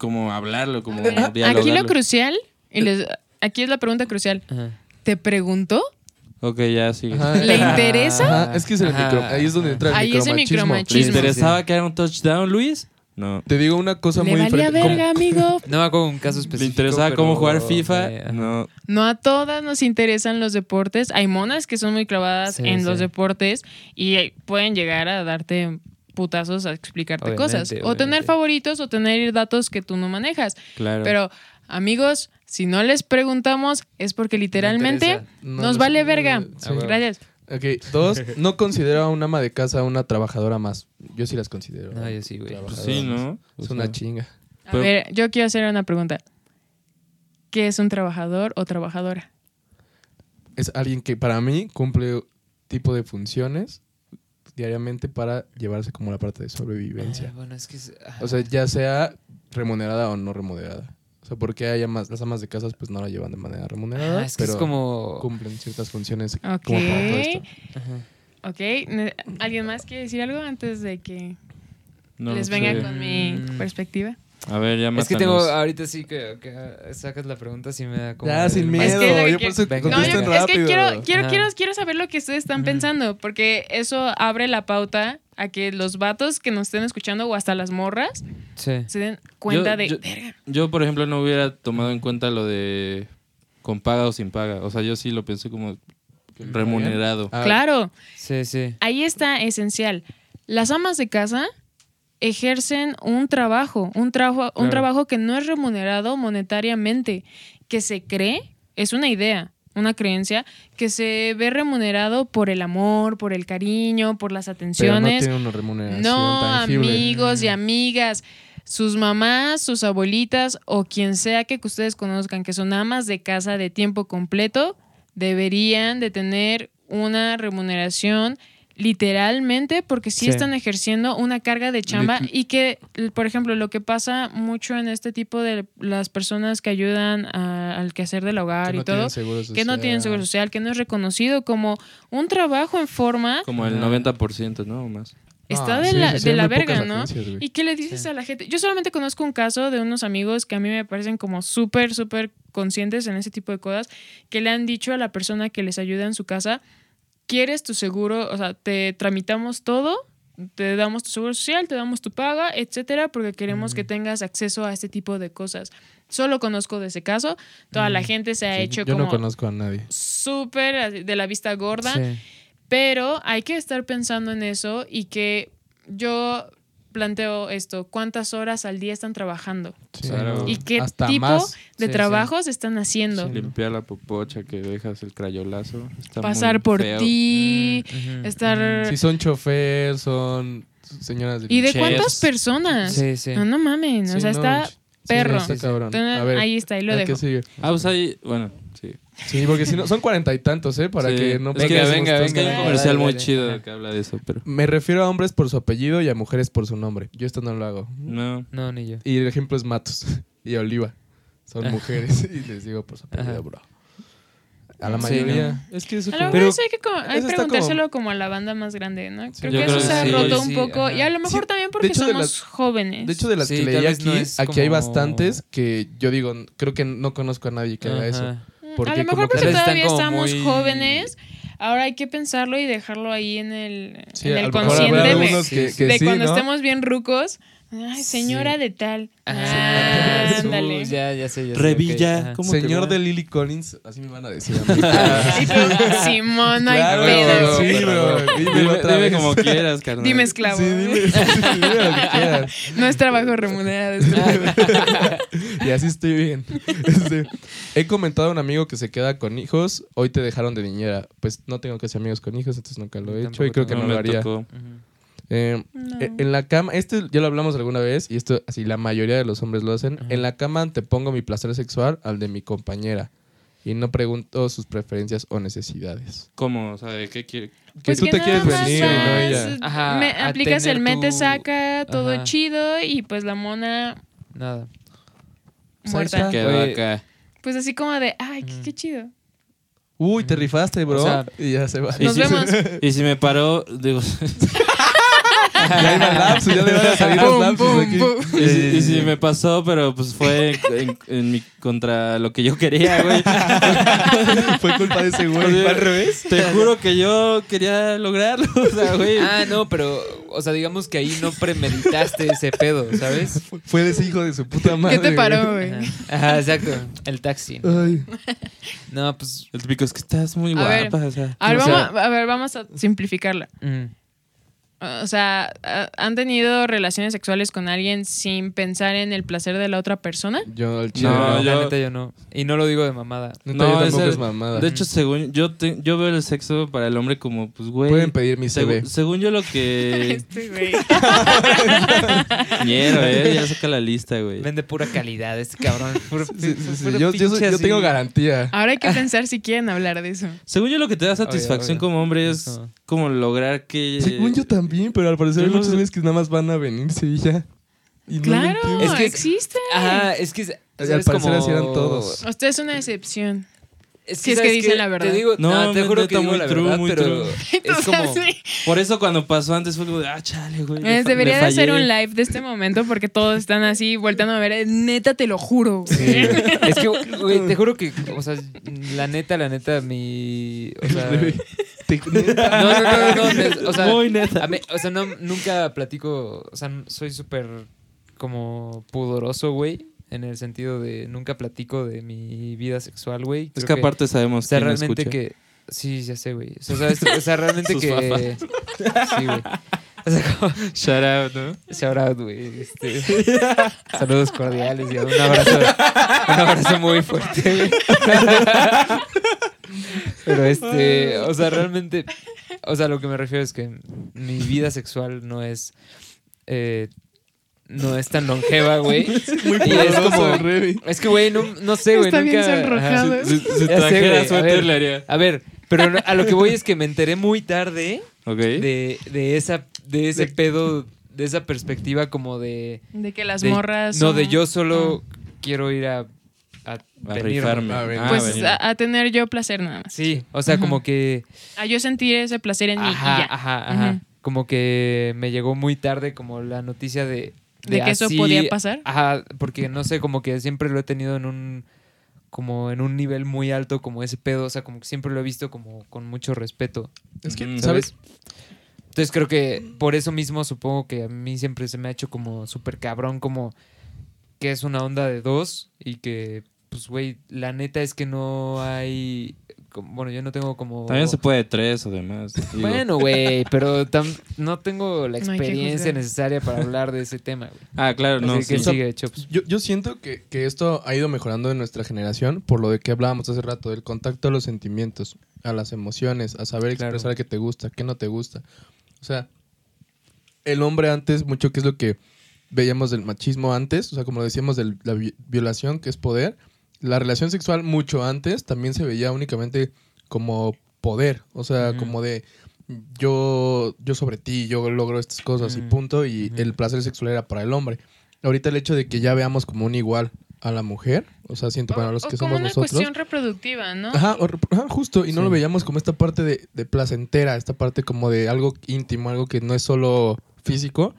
como hablarlo, como Ah, Aquí dialogarlo? lo crucial, y les- aquí es la pregunta crucial. Ajá. ¿Te preguntó? Ok, ya sigue. Ajá. ¿Le interesa? Ajá, es que es el Ajá, micro, ahí es donde entra el Ahí es el micromachismo. ¿Le micromachismo. Interesaba que haga un touchdown, Luis? No. Te digo una cosa ¿Le muy valía diferente. verga, amigo? [LAUGHS] No me acuerdo un caso específico. ¿Le interesaba cómo jugar FIFA? No. No a todas nos interesan los deportes. Hay monas que son muy clavadas Sí, en sí. los deportes y eh, pueden llegar a darte putazos a explicarte Obviamente, cosas. O tener favoritos o tener datos que tú no manejas. Claro. Pero, amigos, si no les preguntamos es porque literalmente. No, nos no vale verga. Sí. Gracias. Ok, dos, [LAUGHS] no considero a una ama de casa una trabajadora más. Yo sí las considero. Yo sí, güey. Pues sí. ¿no? Es sea, una chinga. A Pero- ver, yo quiero hacer una pregunta. ¿Qué es un trabajador o trabajadora? Es alguien que para mí cumple tipo de funciones diariamente para llevarse como la parte de sobrevivencia. Bueno, es que es-. O sea, ya sea remunerada o no remunerada. O sea, porque hay amas, las amas de casas pues no la llevan de manera remunerada, Ah, es que pero es como cumplen ciertas funciones Ok. como para todo esto. Ajá. Ok. ¿Alguien más quiere decir algo antes de que no les sé. venga con mi Mm. perspectiva? A ver, ya Es que tengo, mátanos. ahorita sí que, que sacas la pregunta, sí me da como... Ya, sin miedo. Es que lo que yo por eso Venga. No, yo- contesten es que rápido. quiero, quiero, quiero, quiero saber lo que ustedes están Ujú. pensando, porque eso abre la pauta a que los vatos que nos estén escuchando o hasta las morras Sí. se den cuenta Yo- de, yo- Yo, por ejemplo, no hubiera tomado en cuenta lo de con paga o sin paga. O sea, yo sí lo pensé como remunerado. Ah, claro, Sí, sí. ahí está esencial. Las amas de casa ejercen un trabajo, un, trabajo, un Claro. trabajo que no es remunerado monetariamente, que se cree, es una idea, una creencia, que se ve remunerado por el amor, por el cariño, por las pero no atenciones. tiene una remuneración No, tangible. amigos y Mm. amigas, sus mamás, sus abuelitas o quien sea que ustedes conozcan que son amas de casa de tiempo completo, deberían de tener una remuneración literalmente porque sí, Sí. están ejerciendo una carga de chamba Lit- y que, por ejemplo, lo que pasa mucho en este tipo de las personas que ayudan a- al quehacer del hogar Que no y todo, que no tienen seguro social. que no es reconocido como un trabajo en forma Como el Ajá. 90%, ¿no? O más. está Ah, de sí, la, de la verga, ¿no? ¿Y qué le dices Sí. a la gente? Yo solamente conozco un caso de unos amigos que a mí me parecen como súper, súper conscientes en ese tipo de cosas, que le han dicho a la persona que les ayuda en su casa, ¿quieres tu seguro? O sea, te tramitamos todo, te damos tu seguro social, te damos tu paga, etcétera, porque queremos que tengas acceso a este tipo de cosas. Solo conozco de ese caso. Toda la gente se ha Sí, hecho yo como no conozco a nadie. súper de la vista gorda. Sí. Pero hay que estar pensando en eso y que yo planteo esto, ¿cuántas horas al día están trabajando? Sí, Claro. ¿Y qué Hasta tipo más. de Sí, trabajos están haciendo? Sí. Limpiar la popocha que dejas el crayolazo. está Pasar muy por ti, Mm, estar... Si son chofer, son señoras de ¿Y de Chefs. cuántas personas? Sí, sí. No, no mamen, Sí, o sea, no, está sí, perro. está cabrón. Entonces, A ver, ahí está, ahí lo ¿a qué dejo. sigue? Ah, pues ahí, bueno, sí. Sí, porque si no, son cuarenta y tantos, ¿eh? Para Sí. que no Es que Venga, venga, todos Es que hay que- un venga. comercial Dale, muy dale. chido que habla de eso, pero Me refiero a hombres por su apellido y a mujeres por su nombre. Yo esto no lo hago. no. No, ni yo. Y el ejemplo es Matos [LAUGHS] y Oliva. Son mujeres [LAUGHS] y les digo por su apellido, Ajá. bro. A la Sí, mayoría. Es que eso A lo mejor eso hay que como- hay preguntárselo como... a la banda más grande, ¿no? Creo que creo eso se ha sí. roto Sí, un poco. ajá. Y a lo mejor Sí, también porque somos las- jóvenes. De hecho, de las Sí, que leí aquí, no aquí hay bastantes que yo digo, creo que no conozco a nadie que haga eso. Porque a lo mejor que porque todavía estamos muy- jóvenes. Ahora hay que pensarlo y dejarlo ahí en el, Sí, en el consciente de, algunos que, que de sí, cuando ¿no? estemos bien rucos. Ay, señora Sí. de tal. Ah, Ah, ándale. ya, ya sé, ya sé. Revilla, ok, ajá. ¿cómo te Señor de Lily Collins, así me van a decir a mí. [LAUGHS] [LAUGHS] Y tú, Simón, no hay Claro, pedo. sí, bro. Dime, dime vez. como quieras, carnal. Dime esclavo. Sí, dime, [LAUGHS] sí, dime lo que quieras. No es trabajo remunerado. es Y así estoy bien. Este, he comentado a un amigo que se queda con hijos. Hoy te dejaron de niñera. Pues no tengo casi amigos con hijos, entonces nunca lo he hecho y creo que no lo haría. tocó. Eh, No. eh, En la cama, este ya lo hablamos alguna vez y esto así la mayoría de los hombres lo hacen. Ajá. En la cama te pongo mi placer sexual al de mi compañera y no pregunto sus preferencias o necesidades. ¿Cómo? O sea, ¿de qué quiere? Que Pues tú te nada quieres venir y no vas, ella. Ajá, me- aplicas el mete tu- saca, todo Ajá. chido y pues la mona Nada. Pues muerta. Quedó acá. Pues así como de, ay, qué, chido. Uy, te rifaste, bro. O sea, y ya se va. Y Nos si- vemos. [LAUGHS] Y si me paró, digo, [LAUGHS] ya iba el lapsus, ya le van a salir los lapsus aquí. y, si, y si me pasó, pero pues fue en, en mi, contra lo que yo quería, güey. [LAUGHS] Fue culpa de ese güey. Oye, Fue al revés. Te juro que yo quería lograrlo, o sea, güey. Ah, no, pero, o sea, digamos que ahí no premeditaste ese pedo, ¿sabes? Fue de ese hijo de su puta madre. ¿Qué te paró, güey. güey? Ajá, Ajá, exacto. El taxi. Ay. No, pues. El típico es que estás muy A ver. guapa, o sea. A ver, O sea- vamos, a ver, vamos a simplificarla. mm, O sea, ¿ha- ¿han tenido relaciones sexuales con alguien sin pensar en el placer de la otra persona? Yo, el chile. No, No, yo- La neta yo no. Y no lo digo de mamada. Neta, No, yo tampoco ese- es mamada. De hecho, según yo te- yo veo el sexo para el hombre como, pues, güey. Pueden pedir mi CV. según yo lo que. [LAUGHS] Este güey. [LAUGHS] Ñero, eh. Ya saca la lista, güey. Vende pura calidad este cabrón. [LAUGHS] Puro- Sí, sí, sí. puro Yo, yo, soy- tengo garantía. Ahora hay que pensar si quieren hablar de eso. Según yo lo que te da satisfacción obvio. como hombre es Eso. como lograr que. Según yo también, pero al parecer hay no sé. güeyes que nada más van a venirse y ya. Y no Claro, entiendo. Es que existe. Ajá, es que. Al ¿sabes parecer cómo- así eran todos. Usted es una excepción. Es Si es que ¿sabes dicen la verdad. Te digo, No, no, te juro que digo muy la true, verdad, muy pero true. [LAUGHS] es como. Por eso cuando pasó antes fue como de, ah, chale, güey. Eh, Debería de hacer un live de este momento porque todos están así volteando a ver. Neta, te lo juro. [LAUGHS] Es que, güey, te juro que, o sea, la neta, la neta, mi. O sea. [LAUGHS] No, no, no, no, no, o sea, Muy neta. mí- o sea, no, nunca platico, o sea, soy súper como pudoroso, güey, en el sentido de nunca platico de mi vida sexual, güey. Es Creo que aparte sabemos o sea, quién realmente escucha. que, sí, ya sé, güey, o sea, ¿sabes? o sea, realmente [LAUGHS] Sus que, sí, güey. O sea, como, [LAUGHS] Shout out, ¿no? shout out, güey, este, saludos cordiales y un abrazo, un abrazo muy fuerte, güey. [LAUGHS] Pero este, o sea, realmente, o sea, lo que me refiero es que mi vida sexual no es, eh, no es tan longeva, güey. [LAUGHS] y es como, es que, güey, no, no sé, güey, Está bien nunca. sonrojado. Si, si trajera a suéter ver. le haría. A ver, pero a lo que voy es que me enteré muy tarde de, de esa, de ese De- pedo, de esa perspectiva como de, De que las de- morras. no, son- de yo solo quiero ir a, a, A rifarme. A ver. Ah, Pues a, a tener yo placer nada más. Sí, o sea, como que A yo sentir ese placer en mí. y Ajá, ya. ajá, ajá. Como que me llegó muy tarde como la noticia de... ¿De que eso podía pasar? Ajá, porque no sé, como que siempre lo he tenido en un como en un nivel muy alto como ese pedo, o sea, como que siempre lo he visto como con mucho respeto, Es que. ¿sabes? Entonces creo que por eso mismo supongo que a mí siempre se me ha hecho como súper cabrón, como que es una onda de dos y que, pues, güey, la neta es que no hay, como- bueno, yo no tengo como... También se puede tres o demás. digo. Bueno, güey, pero tam- no tengo la No que experiencia necesaria para hablar de ese tema, güey. [LAUGHS] Ah, claro, no. Así que sí. sigue, Chops. Yo, yo siento que, que esto ha ido mejorando en nuestra generación por lo de que hablábamos hace rato, del contacto a los sentimientos, a las emociones, a saber Claro. expresar qué te gusta, qué no te gusta. O sea, el hombre antes, mucho que es lo que veíamos del machismo antes, o sea, como lo decíamos de la vi- violación, que es poder, la relación sexual mucho antes también se veía únicamente como poder, o sea, como de yo, yo sobre ti, yo logro estas cosas y punto, y el placer sexual era para el hombre. Ahorita el hecho de que ya veamos como un igual a la mujer, o sea, siento para los o que como somos una nosotros. cuestión reproductiva, ¿no? Ajá, o- ajá, justo, y no lo veíamos como esta parte de, de placentera, esta parte como de algo íntimo, algo que no es solo físico,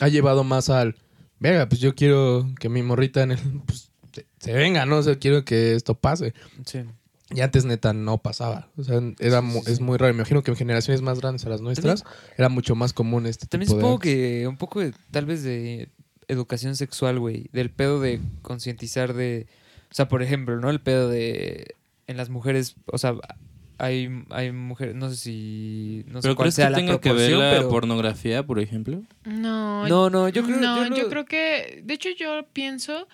ha llevado más al, venga, pues yo quiero que mi morrita en el, pues, se, venga, ¿no? O sea, quiero que esto pase. Sí. Y antes neta no pasaba, o sea, era, mu- Sí, sí, es muy raro, me imagino que en generaciones más grandes a las nuestras era mucho más común este También tipo de supongo que un poco de, tal vez de educación sexual, güey, del pedo de concientizar de, o sea, por ejemplo, ¿no? El pedo de en las mujeres, o sea, hay, hay mujeres, no sé si, no sé ¿Pero cuál crees sea que la tenga que ver la pero pornografía, por ejemplo? No, no, no, yo creo, no, yo, lo- yo creo que, de hecho yo pienso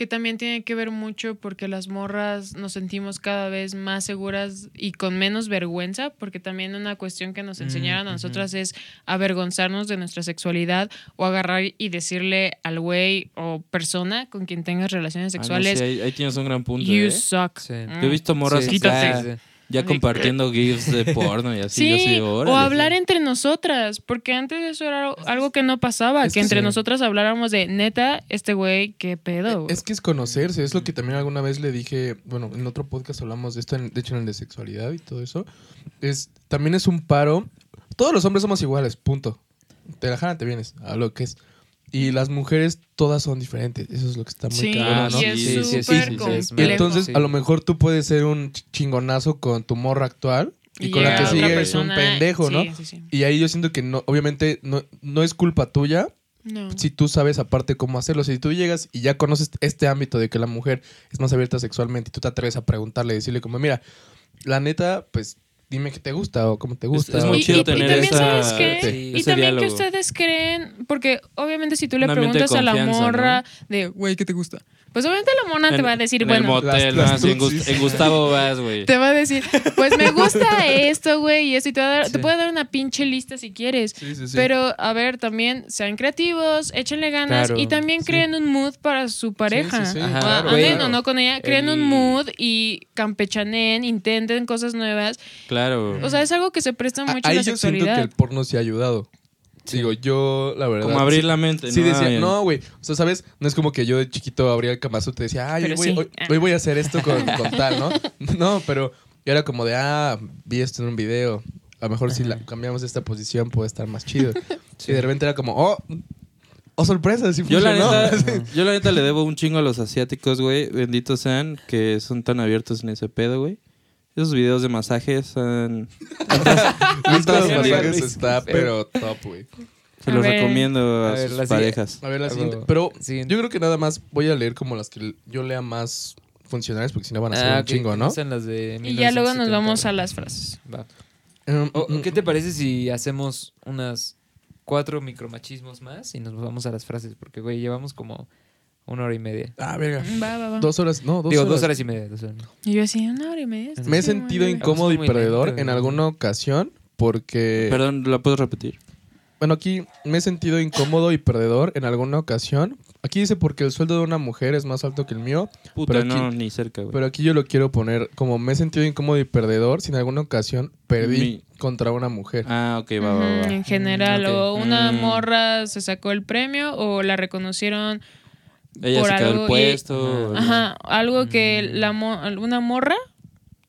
que también tiene que ver mucho porque las morras nos sentimos cada vez más seguras y con menos vergüenza, porque también una cuestión que nos Mm, enseñaron a nosotras es avergonzarnos de nuestra sexualidad o agarrar y decirle al güey o persona con quien tengas relaciones Ah, no, sexuales, sí, ahí, ahí tienes un gran punto. you ¿eh? suck. Sí. Mm. Yo he visto morras Sí, Quítate. acá sí, sí. Ya compartiendo gifs de porno y así. Sí, o hablar entre nosotras, porque antes eso era algo que no pasaba, Es que que entre sí. nosotras habláramos de neta, este güey, qué pedo. Es que es conocerse, es lo que también alguna vez le dije, bueno, en otro podcast hablamos de esto, de hecho en el de sexualidad y todo eso. Es, también es un paro. Todos los hombres somos iguales, punto. Te la jalan, te vienes a lo que es. Y las mujeres todas son diferentes, eso es lo que está muy Sí, cabrón, ¿no? y es Sí, sí, sí, Y entonces, a lo mejor tú puedes ser un ch- chingonazo con tu morra actual y, con la que sigue es un pendejo, ¿no? sí, sí, sí. Y ahí yo siento que no, obviamente no, no es culpa tuya No. si tú sabes aparte cómo hacerlo. Si tú llegas y ya conoces este ámbito de que la mujer es más abierta sexualmente y tú te atreves a preguntarle, decirle como, mira, la neta, pues dime qué te gusta o cómo te gusta. es muy y, chido y- y tener también esa- sabes qué? Sí. y ese también que ustedes creen, porque obviamente si tú le preguntas a la morra de, güey, ¿qué te gusta? Pues obviamente la mona te va a decir, en bueno, el motel, en, Gustavo vas, güey. te va a decir, pues me gusta [LAUGHS] esto, güey, y eso, y te, va a dar- Sí. te puede dar una pinche lista si quieres. Sí, sí, sí. Pero, a ver, también sean creativos, échenle ganas Claro, y también sí. creen un mood para su pareja. sí, sí. Ajá, claro. anden o no con ella, creen el- un mood y campechanen, intenten cosas nuevas. Claro. O sea, es algo que se presta A- mucho a ahí la yo siento que sexualidad. el porno sí ha ayudado. Digo, yo, la verdad. Como abrir la mente, Sí, ¿no? decía, no, güey. O sea, ¿sabes? No es como que yo de chiquito abría el Kama Sutra y decía, ay, hoy, sí. hoy- hoy voy a hacer esto con, con tal, ¿no? [LAUGHS] No, pero era como de, ah, vi esto en un video. A lo mejor si la, cambiamos esta posición puede estar más chido. [LAUGHS] Y de repente era como, oh, oh, sorpresa, sí Yo la, neta, [LAUGHS] yo la neta le debo un chingo a los asiáticos, güey. Benditos sean que son tan abiertos en ese pedo, güey. Esos videos de masajes han- [LAUGHS] [LAUGHS] Sí, masajes está, pero top, güey. se A los ver. recomiendo a, A ver, sus parejas. A ver, la siguiente. Pero siguiente. yo creo que nada más voy a leer como las que yo lea más funcionales, porque si no van a ser Ah, un chingo, ¿no? sean las de Y ya luego nos 1970. vamos a las frases. Va. Um, O- mm, ¿Qué te parece si hacemos unas cuatro micromachismos más y nos vamos a las frases? Porque, güey, llevamos como una hora y media. Ah, verga. Va, va, va. Dos horas, no, dos Digo, horas. dos horas y media. dos horas. Y yo así, una hora y media. Me he sentido incómodo y muy perdedor lento, en güey. alguna ocasión porque... Perdón, ¿la puedo repetir? Bueno, aquí me he sentido incómodo y perdedor en alguna ocasión. Aquí dice porque el sueldo de una mujer es más alto que el mío, Puta, Pero aquí- no, ni cerca, güey. pero aquí yo lo quiero poner como me he sentido incómodo y perdedor si en alguna ocasión perdí Mi- contra una mujer. Ah, ok, va, va, va. En general, Mm, ok. o una Mm. morra se sacó el premio o la reconocieron, Ella por se quedó algo el y- puesto. ajá, algo que Mm. la mo- una morra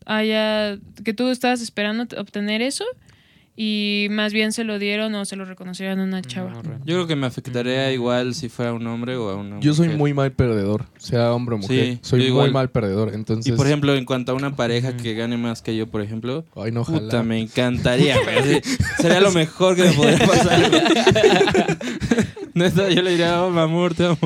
haya, que tú estabas esperando obtener eso y más bien se lo dieron o se lo reconocieron a Mm, una chava. Morra. Yo creo que me afectaría igual si fuera un hombre o a una Yo soy mujer. muy mal perdedor, sea hombre o mujer. Sí, soy muy igual. mal perdedor. Entonces, Y por ejemplo, en cuanto a una pareja que gane más que yo, por ejemplo, ay, no, puta, me encantaría, güey. Así, [LAUGHS] Sería lo mejor que me podría [LAUGHS] pasar. [LAUGHS] Neta, yo le diría, oh, mi amor, te amo.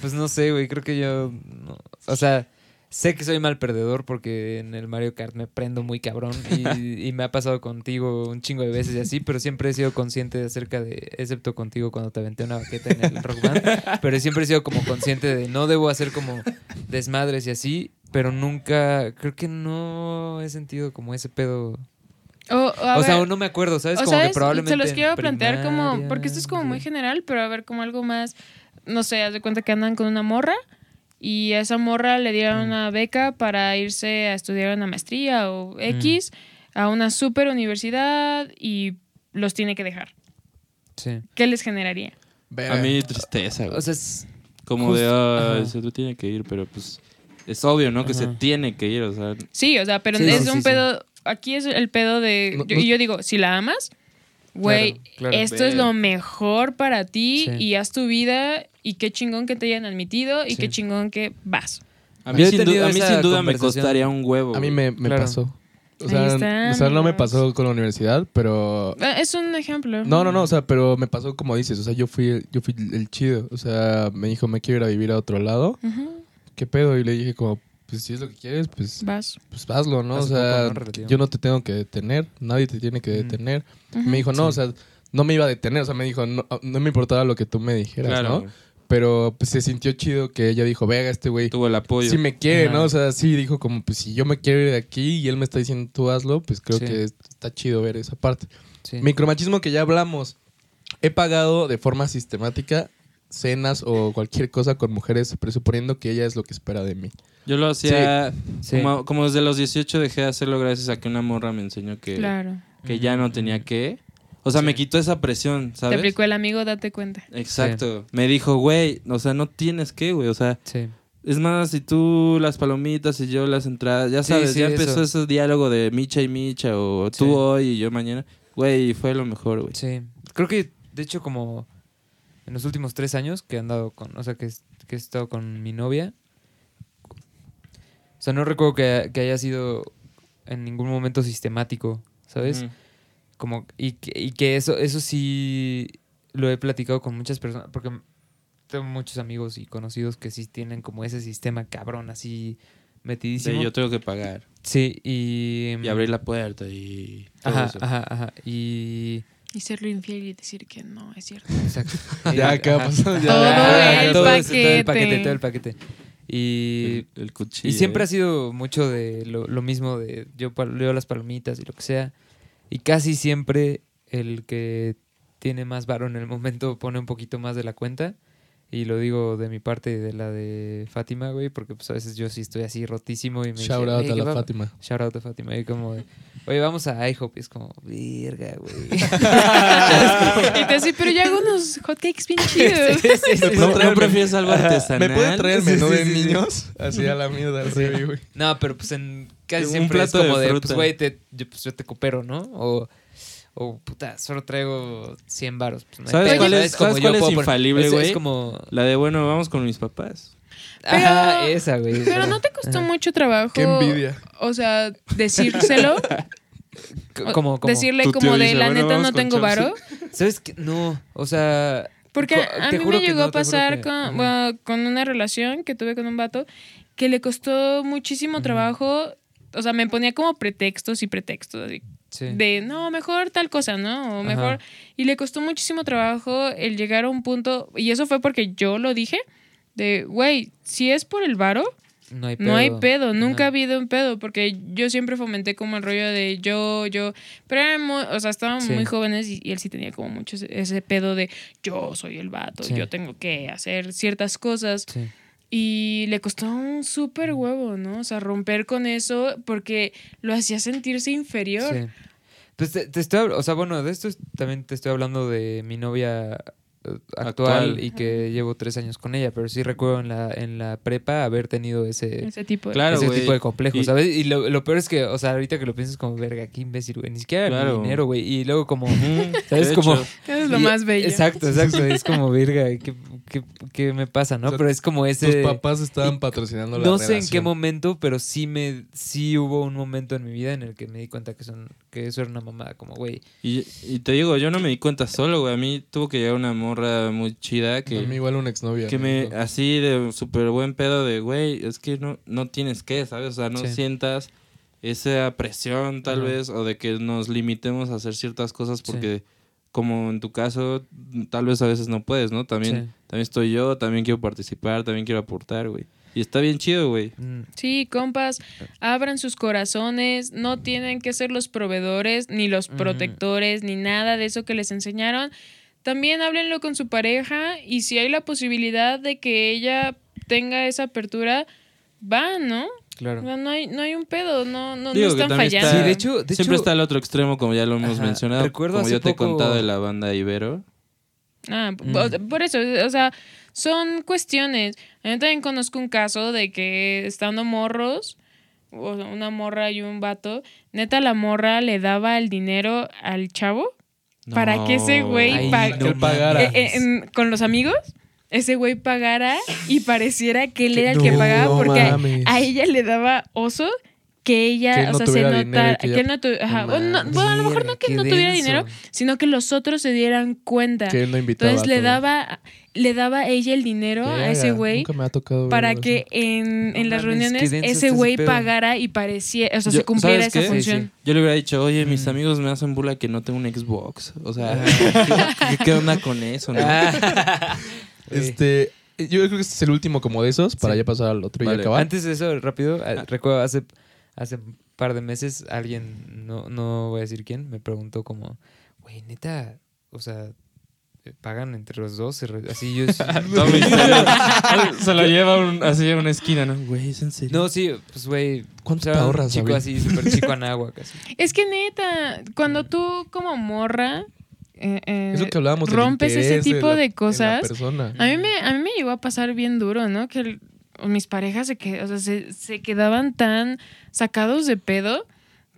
Pues no sé, güey, creo que yo... no- O sea, sé que soy mal perdedor porque en el Mario Kart me prendo muy cabrón y, [LAUGHS] y me ha pasado contigo un chingo de veces y así, pero siempre he sido consciente acerca de, excepto contigo cuando te aventé una baqueta en el Rock Band, [LAUGHS] pero siempre he sido como consciente de no debo hacer como desmadres y así, pero nunca, creo que no he sentido como ese pedo. O, o a o sea, ver, no me acuerdo, ¿sabes? o como sabes, que probablemente se los quiero plantear como, porque esto es como muy general, pero a ver como algo más, no sé, haz de cuenta que andan con una morra y a esa morra le dieron Mm. una beca para irse a estudiar una maestría o X a una super universidad y los tiene que dejar. Sí. ¿Qué les generaría? A mí tristeza, güey. O sea, es- Como de, justo- ah, ajá. se tú tiene que ir, pero pues es obvio, ¿no? Que se tiene que ir, o sea, Sí, o sea, pero Sí, es un sí, pedo, aquí es el pedo de, No, yo- no- y yo digo, si la amas, güey, Claro, claro. esto es lo mejor para ti Sí. y haz tu vida y qué chingón que te hayan admitido y Sí. qué chingón que vas. a mí, sin, du- tenido a mí esa sin duda me costaría un huevo. A mí me, me Claro. pasó. O sea, está, o sea, no me pasó con la universidad, pero... Ah, Es un ejemplo. No, no, no, o sea, pero me pasó como dices, o sea, yo fui, el- yo fui el chido, o sea, me dijo, me quiero ir a vivir a otro lado, ¿qué pedo? Y le dije como, pues si es lo que quieres, pues, Vas. pues hazlo, ¿no? O sea, poco, ¿no? Relativamente. yo no te tengo que detener, nadie te tiene que detener. Me dijo, no, Sí. o sea, no me iba a detener, o sea, me dijo, no, no me importaba lo que tú me dijeras, Claro, ¿no? Pero pues se sintió chido que ella dijo, vega, este güey tuvo el apoyo. sí me quiere, Ajá. ¿no? O sea, sí dijo como, pues si yo me quiero ir de aquí y él me está diciendo tú hazlo, pues creo Sí. que está chido ver esa parte. sí. Micromachismo que ya hablamos. He pagado de forma sistemática cenas o cualquier cosa con mujeres presuponiendo que ella es lo que espera de mí. Yo lo hacía Sí. como, como desde los 18 dejé de hacerlo gracias a que una morra me enseñó que, Claro. que ya no tenía que. O sea, me quitó esa presión, Te ¿sabes? aplicó el amigo, date cuenta. Exacto. Me dijo, güey, o sea, no tienes que, güey. O sea, Sí. es más, si tú las palomitas y yo las entradas, ya sabes, sí, ya empezó eso. ese diálogo de Micha y Micha o tú Sí. hoy y yo mañana. Güey, fue lo mejor, güey. Sí. Creo que, de hecho, como en los últimos tres años que he andado con, o sea, que, que he estado con mi novia, o sea, no recuerdo que, que haya sido en ningún momento sistemático, ¿sabes? Como, y que, y que eso, eso sí lo he platicado con muchas personas, porque tengo muchos amigos y conocidos que sí tienen como ese sistema cabrón, así metidísimo. De yo tengo que pagar. Sí, y... Y abrir la puerta y. todo Ajá, eso. ajá, ajá. Y... Y serlo infiel y decir que no, es cierto. Exacto. [LAUGHS] Ya, Eh, ¿qué va pasando? [LAUGHS] Ya, Todo ya, el ya, todo el paquete, todo el paquete. Y, El, el cuchillo. y siempre ¿eh? ha sido mucho de lo, lo mismo de yo leo las palomitas y lo que sea. Y casi siempre el que tiene más varo en el momento pone un poquito más de la cuenta. Y lo digo de mi parte y de la de Fátima, güey, porque pues a veces yo sí estoy así rotísimo y me Shout dice, out "Ey, a ¿qué la va?". Fátima. Shout out a Fátima. Y como de, oye, vamos a IHOP. Y es como, virga, güey. [LAUGHS] [LAUGHS] y te dice, pero yo hago unos hotcakes bien chidos. Sí, sí, [LAUGHS] sí, ¿Me sí. puedo ¿No, traer ¿no el prefieres algo artesanal? ¿Me puede traer el menú de sí, sí. niños? Así a la mierda, así, güey. No, pero pues en casi Un siempre es plato como de, pues güey, te- yo, pues, yo te coopero, ¿no? O, o puta, solo traigo 100 varos. Pues, no hay ¿Sabes cuál es- como sabes cuál es infalible, güey? Es como... La de, bueno, vamos con mis papás. Ajá, esa, güey. Pero no te costó Ajá. mucho trabajo. Qué envidia. O sea, decírselo. Como, como... Decirle como de dice, la "Bueno, neta no tengo Chelsea". varo. ¿Sabes qué? No, o sea... Porque a mí me llegó no, a pasar que- con, bueno, con una relación que tuve con un vato que le costó muchísimo trabajo. O sea, me ponía como pretextos y pretextos. así, Sí. de no, mejor tal cosa, ¿no? O Ajá. mejor. Y le costó muchísimo trabajo el llegar a un punto, y eso fue porque yo lo dije, de, güey, si es por el varo, No hay pedo. no hay pedo, nunca ha Ajá. habido un pedo, porque yo siempre fomenté como el rollo de yo, yo, pero o sea, estábamos Sí. muy jóvenes y, y él sí tenía como mucho ese, ese pedo de yo soy el vato, Sí. yo tengo que hacer ciertas cosas. Sí. Y le costó un súper huevo, ¿no? O sea, romper con eso porque lo hacía sentirse inferior. Pues te, te estoy, o sea, bueno, de esto es- también te estoy hablando de mi novia eh, actual, Actual. y que llevo tres años con ella, pero sí recuerdo en la, en la prepa haber tenido ese, Ese tipo de... Claro, ese güey. tipo de complejos, Y- ¿sabes? Y lo, lo peor es que, o sea, ahorita que lo piensas como, verga, qué imbécil, güey. Ni siquiera mi Claro. dinero, güey. Y luego como... ¿Sabes? Como-. Es lo y- más bello. Exacto, exacto. Es como, verga, ¿qué, qué, qué me pasa, no? O sea, pero es como Tus ese... papás estaban y- patrocinando la No sé en qué momento, pero sí me sí hubo un momento en mi vida en el que me di cuenta que son que eso era una mamada, como güey. Y, y te digo, yo no me di cuenta solo, güey. A mí tuvo que llegar una morra muy chida A que, mí igual una exnovia. que me así de súper buen pedo de, güey, es que no, no tienes que, ¿sabes? O sea, no Sí. sientas esa presión tal vez o de que nos limitemos a hacer ciertas cosas Sí. Como en tu caso tal vez a veces no puedes, ¿no? También, Sí. también estoy yo, también quiero participar, también quiero aportar, güey. Y está bien chido, güey. Mm, Sí, compas, abran sus corazones, no tienen que ser los proveedores, ni los protectores, ni nada de eso que les enseñaron. También háblenlo con su pareja y si hay la posibilidad de que ella tenga esa apertura, va, ¿no? Claro. No, no hay, no hay un pedo, no, Digo están fallando. está- Sí, de hecho, de Siempre hecho- está el otro extremo, como ya lo hemos Ajá. mencionado. Recuerdo como hace yo te he contado de la banda Ibero. Ah, Mm. por- por eso, o sea, son cuestiones. Yo también conozco un caso de que estando morros, una morra y un vato, neta la morra le daba el dinero al chavo para que ese güey Ay, pa- no que él pagara. eh, eh, con los amigos, ese güey pagara y pareciera que él era el que No, pagaba no porque a, ella le daba oso que ella, Que o no sea, se notara, que él no tuviera, ajá, bueno, a lo mejor no que no tuviera denso. dinero, sino que los otros se dieran cuenta. Que él no invitaba. Entonces le daba, le daba ella el dinero a ese güey Nunca me ha tocado ver para que en, No en las mames, reuniones ese güey pagara y pareciera, o sea, Yo- se cumpliera ¿sabes esa qué? Función. sí. Yo le hubiera dicho, oye, mis Mm. amigos me hacen burla que no tengo un Xbox. O sea, ¿qué, [LAUGHS] qué- qué onda con eso, no? [LAUGHS] Este, yo creo que este es el último como de esos para Sí. ya pasar al otro y Vale. acabar. Antes de eso, rápido, ah, recuerdo hace, hace un par de meses alguien, no, no voy a decir quién, me preguntó como, güey, neta, o sea, eh, pagan entre los dos, así yo... [LAUGHS] Se lo lleva un- así a una esquina, ¿no? Güey, ¿es en serio? no, sí, pues güey, ¿Cuánto o te sea, un ahorras, chico David? así, súper chico Anáhuac, así. Es que neta, cuando tú como morra eh, eh, Eso que hablábamos rompes ese tipo la- de cosas, persona. a mí me a mí me llegó a pasar bien duro, ¿no? Que el- mis parejas se, que, o sea, se, se quedaban tan sacados de pedo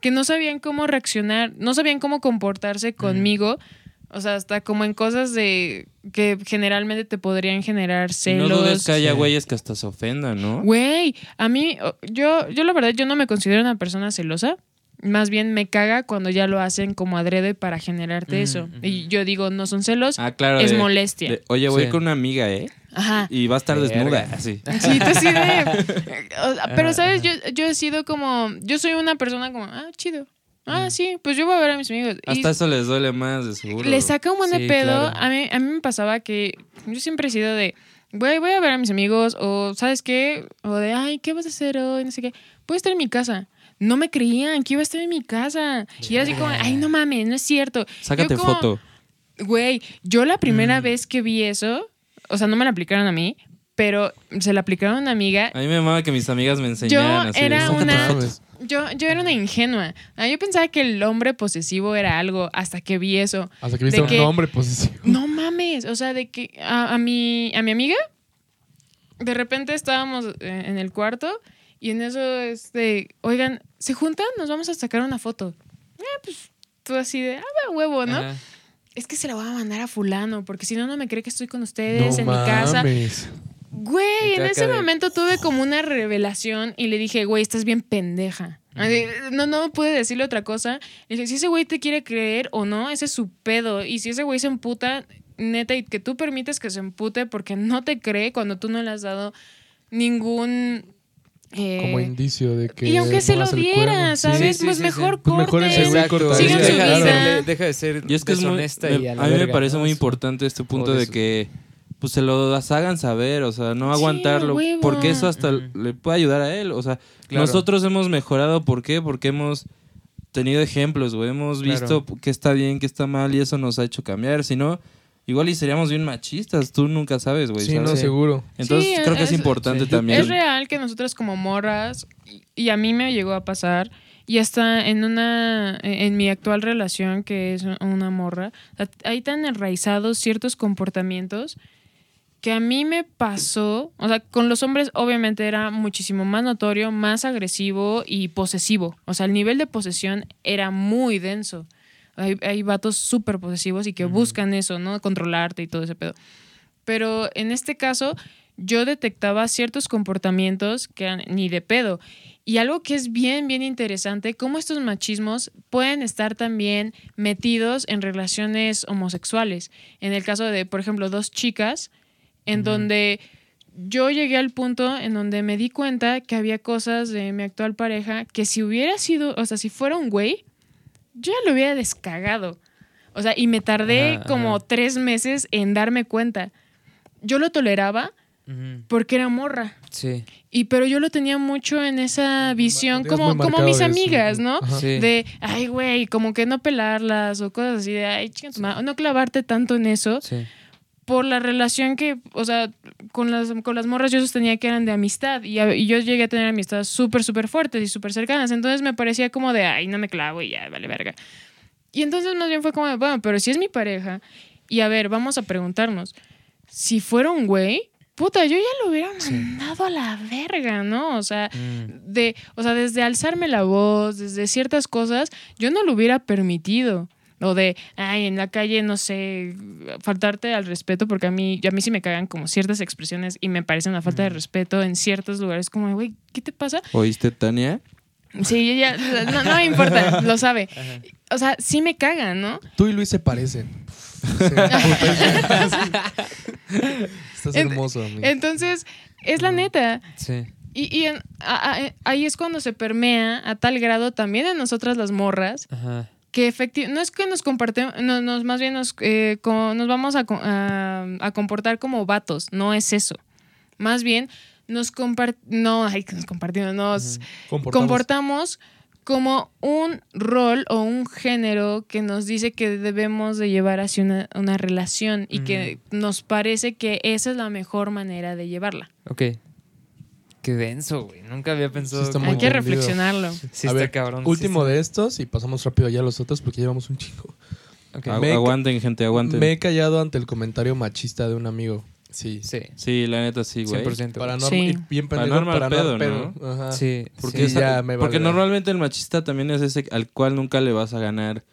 que no sabían cómo reaccionar, no sabían cómo comportarse conmigo. O sea, hasta como en cosas de que generalmente te podrían generar no celos. dudes que haya Sí. güeyes que hasta se ofendan, ¿no? Güey, a mí, yo, yo la verdad, yo no me considero una persona celosa. Más bien me caga cuando ya lo hacen como adrede para generarte Mm, eso. Y yo digo, no son celos, Ah, claro. es de- molestia. de, Oye, voy Sí. con una amiga, ¿eh? Ajá. Y va a estar Verga. desnuda, así. [LAUGHS] Sí, tú sí de- sea, Pero, ¿sabes? Yo, yo he sido como. Yo soy una persona como, ah, chido. Ah, sí, pues yo voy a ver a mis amigos. Y Hasta eso les duele más, de seguro. le saca un buen de Sí, pedo. claro. A, mí, a mí me pasaba que yo siempre he sido de, güey, voy a ver a mis amigos, o ¿sabes qué? O de, ay, ¿qué vas a hacer hoy? No sé qué. Voy a estar en mi casa. No me creían que iba a estar en mi casa. Y era así como, ay, no mames, no es cierto. Sácate Yo como- foto. Güey, yo la primera Mm. vez que vi eso, o sea, no me la aplicaron a mí, pero se la aplicaron a una amiga. A mí me mama que mis amigas me enseñaran así. de, era "Sácate una- fotos". Yo, yo era una ingenua. Ah, Yo pensaba que el hombre posesivo era algo hasta que vi eso. Hasta que viste de un que- hombre posesivo. No mames, o sea, de que a, a mi, a mi amiga, de repente estábamos eh, en el cuarto y en eso, este, oigan, ¿se juntan? Nos vamos a sacar una foto. Ah, pues tú así de, ah, va, huevo, ¿no? Ajá. Es que se la voy a mandar a fulano, porque si no, no me cree que estoy con ustedes en mi casa. Güey, en ese de- momento tuve como una revelación y le dije, güey, estás bien pendeja. Así, No, no pude decirle otra cosa. Le dije, si ese güey te quiere creer o no, ese es su pedo. Y si ese güey se emputa, neta, y que tú permites que se empute porque no te cree cuando tú no le has dado ningún... eh, Como indicio de que. y aunque se lo diera. Sí. ¿sabes? sí, pues sí, mejor sí. Pues mejor corte. ese güey Exacto. corta. Sigan deja, su de vida. ser- deja de ser Y es que es muy, deshonesta y a la a mí me parece ¿no? muy importante este punto de que pues se lo hagan saber, o sea, no aguantarlo, porque eso hasta le puede ayudar a él, o sea, Claro. nosotros hemos mejorado, ¿por qué? Porque hemos tenido ejemplos, güey, hemos Claro. visto qué está bien, qué está mal y eso nos ha hecho cambiar, si no, igual y seríamos bien machistas, tú nunca sabes, güey, Sí, ¿sabes? no, seguro. Entonces Sí, creo que es es- importante sí. también. Es real que nosotras como morras, y- y a mí me llegó a pasar, y hasta en una, en mi actual relación, que es una morra, hay tan enraizados ciertos comportamientos que a mí me pasó, o sea, con los hombres obviamente era muchísimo más notorio, más agresivo y posesivo. O sea, el nivel de posesión era muy denso. Hay, hay vatos súper posesivos y que buscan eso, ¿no? Controlarte y todo ese pedo. Pero en este caso, yo detectaba ciertos comportamientos que eran ni de pedo. Y algo que es bien, bien interesante, cómo estos machismos pueden estar también metidos en relaciones homosexuales. En el caso de, por ejemplo, dos chicas, en donde yo llegué al punto en donde me di cuenta que había cosas de mi actual pareja que si hubiera sido, o sea, si fuera un güey, yo ya lo hubiera descagado. O sea, y me tardé como tres meses en darme cuenta. Yo lo toleraba porque era morra. Sí. Y pero yo lo tenía mucho en esa visión como, como mis amigas, ¿no? De, ay, güey, como que no pelarlas o cosas así de, ay, no clavarte tanto en eso. Sí. Por la relación que, o sea, con las, con las morras yo sostenía que eran de amistad y, y yo llegué a tener amistades súper, súper fuertes y súper cercanas. Entonces me parecía como de, ay, no me clavo y ya, vale verga. Y entonces más bien fue como de, bueno, pero si es mi pareja y a ver, vamos a preguntarnos, si fuera un güey, puta, yo ya lo hubiera mandado a la verga, ¿no? O sea, Mm. de, o sea, desde alzarme la voz, desde ciertas cosas, yo no lo hubiera permitido. O de, ay, en la calle, no sé, faltarte al respeto, porque a mí, a mí sí me cagan como ciertas expresiones y me parece una falta de respeto en ciertos lugares, como, güey, ¿qué te pasa? ¿Oíste, Tania? Sí, ya, no, no me importa, [LAUGHS] lo sabe. O sea, sí me cagan, ¿no? Tú y Luis se parecen. [LAUGHS] Estás hermoso, amigo. Entonces, es la neta. Sí. Y, y en- a- a- ahí es cuando se permea a tal grado también en nosotras las morras, Ajá. Que efectivamente, no es que nos compartemos, no, nos, más bien nos, eh, co- nos vamos a, co- a- a comportar como vatos, no es eso. Más bien, nos compartimos, no, ay, que nos compartimos, nos Comportamos. comportamos como un rol o un género que nos dice que debemos de llevar hacia una, una relación y que nos parece que esa es la mejor manera de llevarla. Ok. Qué denso, güey. Nunca había pensado. Sí, que- Hay que entendido. reflexionarlo. Sí, a está ver, cabrón. sí último está- de estos y pasamos rápido ya a los otros porque llevamos un chico. Ok. Agu- Me- aguanten, gente, aguanten. Me he callado ante el comentario machista de un amigo. Sí. Sí. Sí, la neta sí, güey. 100%. Para no Sí. ir bien pendejo, no para no pedo, pedo. Ajá. Sí. Porque, Sí, esa- ya me porque normalmente el machista también es ese al cual nunca le vas a ganar.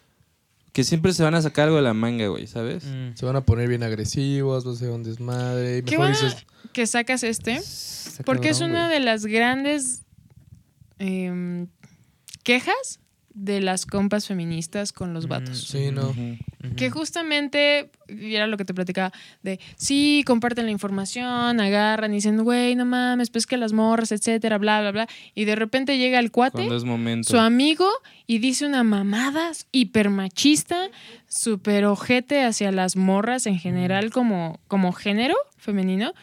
Que siempre se van a sacar algo de la manga, güey, ¿sabes? Mm. Se van a poner bien agresivos, va a ser un desmadre. y Qué Mejor bueno dices, que sacas este, porque es una de las grandes em, quejas de las compas feministas con los vatos. sí, no. Que justamente, y era lo que te platicaba, de sí, comparten la información, agarran y dicen, güey, no mames, pues que las morras, etcétera, bla, bla, bla. Y de repente llega el cuate, Cuando es momento. su amigo, y dice una mamada hiper machista, súper ojete hacia las morras en general como, como género femenino,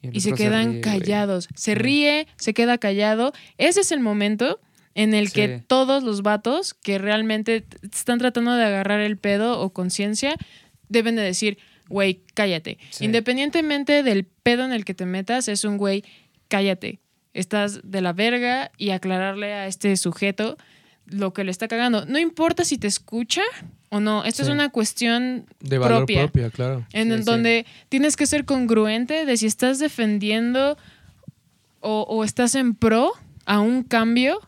el y se quedan ríe, callados. Se ríe, se queda callado. Ese es el momento en el que todos los vatos que realmente están tratando de agarrar el pedo o conciencia deben de decir, güey, cállate. Sí. Independientemente del pedo en el que te metas, es un güey, cállate. Estás de la verga y aclararle a este sujeto lo que le está cagando. No importa si te escucha o no, esto Sí. es una cuestión de valor propia. propia, claro. En sí. donde tienes que ser congruente de si estás defendiendo o, o estás en pro a un cambio.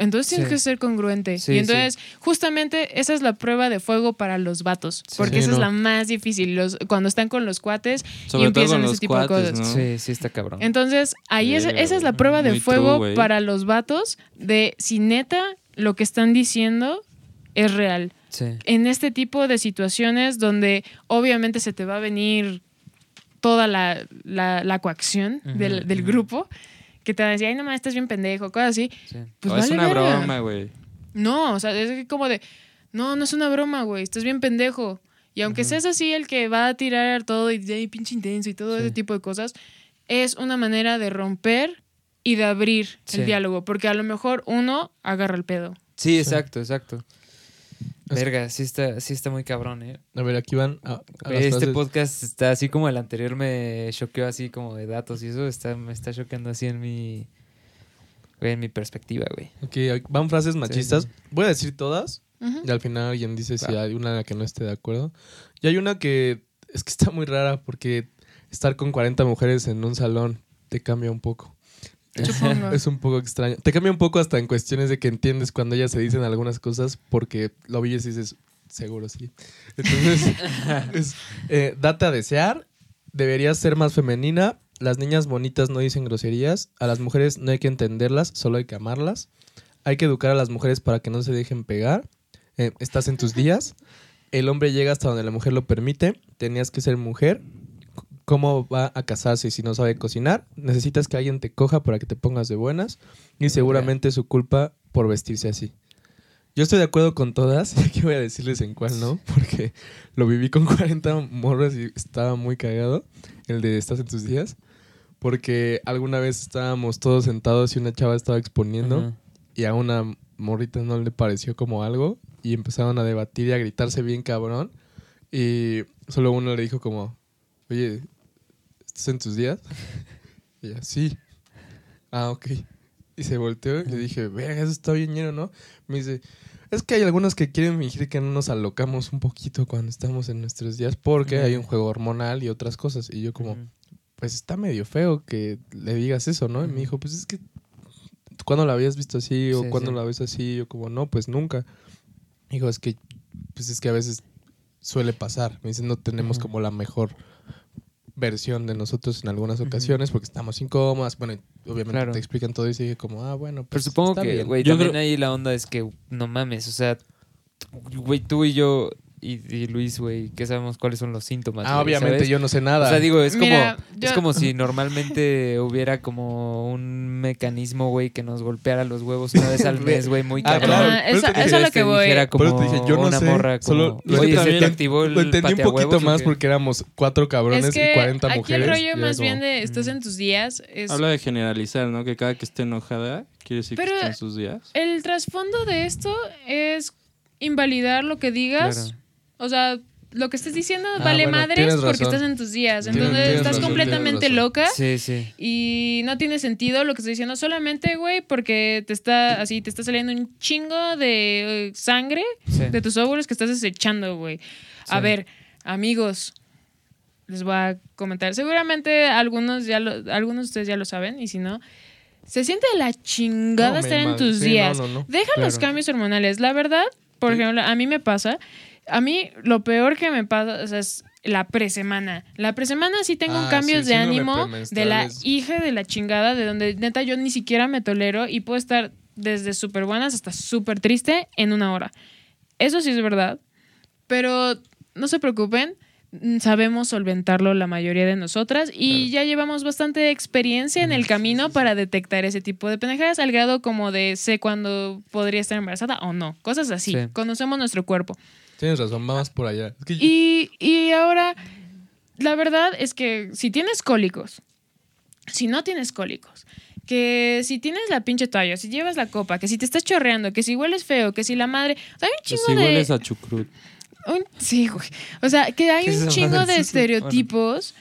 Entonces tienes Sí. que ser congruente. Sí, y entonces, justamente, esa es la prueba de fuego para los vatos. Sí. Porque Sí, esa es la más difícil. Los, cuando están con los cuates y Sobre empiezan ese tipo de cosas. ¿no? Sí, sí está cabrón. Entonces, ahí es, esa es la prueba de Muy fuego true, para los vatos de si neta lo que están diciendo es real Sí. en este tipo de situaciones donde obviamente se te va a venir toda la, la, la coacción del, del grupo, que te van a decir, ay, no mames, estás bien pendejo, cosas así. sí. Pues es una verga. broma, güey. No, o sea, es como de, no, no es una broma, güey, estás bien pendejo. Y aunque seas así el que va a tirar todo y de ahí pinche intenso y todo Sí. ese tipo de cosas, es una manera de romper y de abrir Sí. el diálogo, porque a lo mejor uno agarra el pedo. Sí, exacto, exacto. Verga, sí está, sí está muy cabrón, eh. A ver, aquí van a, a las Este frases. podcast está así como el anterior me choqueó así como de datos y eso está, me está choqueando así en mi Güey, en mi perspectiva, güey. Ok, van frases machistas. sí. Voy a decir todas. Y al final alguien dice si hay una en la que no esté de acuerdo. Y hay una que es que está muy rara porque estar con 40 mujeres en un salón te cambia un poco. Supongo. Es un poco extraño. Te cambia un poco hasta en cuestiones de que entiendes cuando ellas se dicen algunas cosas porque lo oyes y dices, seguro sí. Entonces, [LAUGHS] es, eh, date a desear, deberías ser más femenina, las niñas bonitas no dicen groserías, a las mujeres no hay que entenderlas, solo hay que amarlas, hay que educar a las mujeres para que no se dejen pegar, eh, estás en tus días, el hombre llega hasta donde la mujer lo permite, tenías que ser mujer, cómo va a casarse si no sabe cocinar. Necesitas que alguien te coja para que te pongas de buenas. Y seguramente es su culpa por vestirse así. Yo estoy de acuerdo con todas. [LAUGHS] Y aquí voy a decirles en cuál no. Porque lo viví con [LAUGHS] 40 morras y estaba muy cagado. El de estás en tus días. Porque alguna vez estábamos todos sentados y una chava estaba exponiendo. Ajá. Y a una morrita no le pareció como algo. Y empezaron a debatir y a gritarse bien cabrón. Y solo uno le dijo como, oye, ¿estás en tus días? Y [LAUGHS] ella, sí. Ah, ok. Y se volteó y le dije, verga, eso está bien lleno, ¿no? Me dice, es que hay algunos que quieren fingir que no nos alocamos un poquito cuando estamos en nuestros días porque hay un juego hormonal y otras cosas. Y yo como, pues está medio feo que le digas eso, ¿no? Y me dijo, pues es que, ¿cuándo la habías visto así? O Sí, ¿cuándo sí. la ves así? Y yo como, no, pues nunca. Dijo, es que, pues es que a veces suele pasar. Me dice, no tenemos como la mejor versión de nosotros en algunas ocasiones porque estamos incómodas. Bueno, y obviamente Claro. te explican todo y dije como, ah, bueno, Pero pues supongo está que, güey, Yo también creo- ahí la onda es que no mames, o sea, güey, tú y yo y, y Luis, güey, que sabemos cuáles son los síntomas. Ah, güey, obviamente ¿sabes? yo no sé nada. O sea, digo, es como, Mira, es yo- como [LAUGHS] si normalmente hubiera como un mecanismo, güey, que nos golpeara los huevos una vez al [LAUGHS] mes, güey, muy Ah, cabrón. claro. Ajá, Por eso eso, es lo Este que voy. eso como te dije, yo no una sé, morra solo como, lo oye, entendí- ¿se te activó el Lo entendí un poquito más qué?" porque éramos cuatro cabrones Es que y 40 aquí mujeres. el rollo era más como, bien de estás mm. en tus días es... Habla de generalizar, ¿no? Que cada que esté enojada quiere decir Pero- que está en sus días. El trasfondo de esto es invalidar lo que digas. Claro. O sea, lo que estés diciendo Ah, vale bueno, madres porque razón. estás en tus días. Entonces tienes estás razón, completamente loca Sí, sí. y no tiene sentido lo que estoy diciendo solamente, güey, porque te está así, te está saliendo un chingo de eh, sangre sí. de tus óvulos que estás desechando, güey. A ver, amigos, les voy a comentar. Seguramente algunos ya lo, algunos de ustedes ya lo saben y si no, se siente la chingada No, estar en tus días. no, no. Deja los cambios hormonales. La verdad, por ejemplo, a mí me pasa. A mí lo peor que me pasa o sea, es la presemana. La presemana sí tengo Ah, sí, de ánimo de la hija de la chingada, de donde neta yo ni siquiera me tolero y puedo estar desde súper buenas hasta súper triste en una hora. Eso sí es verdad. Pero no se preocupen, mm, sabemos solventarlo la mayoría de nosotras y ya llevamos bastante experiencia en el camino para detectar ese tipo de pendejadas al grado como de sé cuándo podría estar embarazada o no, cosas así. Sí. Conocemos nuestro cuerpo. Tienes razón, vamos por allá. Es que yo- Y, y ahora, la verdad es que si tienes cólicos, si no tienes cólicos, que si tienes la pinche toalla, si llevas la copa, que si te estás chorreando, que si hueles feo, que si la madre... o sea, hay un Que chingo si de... hueles a chucrut. Un- sí, güey. O sea, que hay ¿Qué es un chingo de estereotipos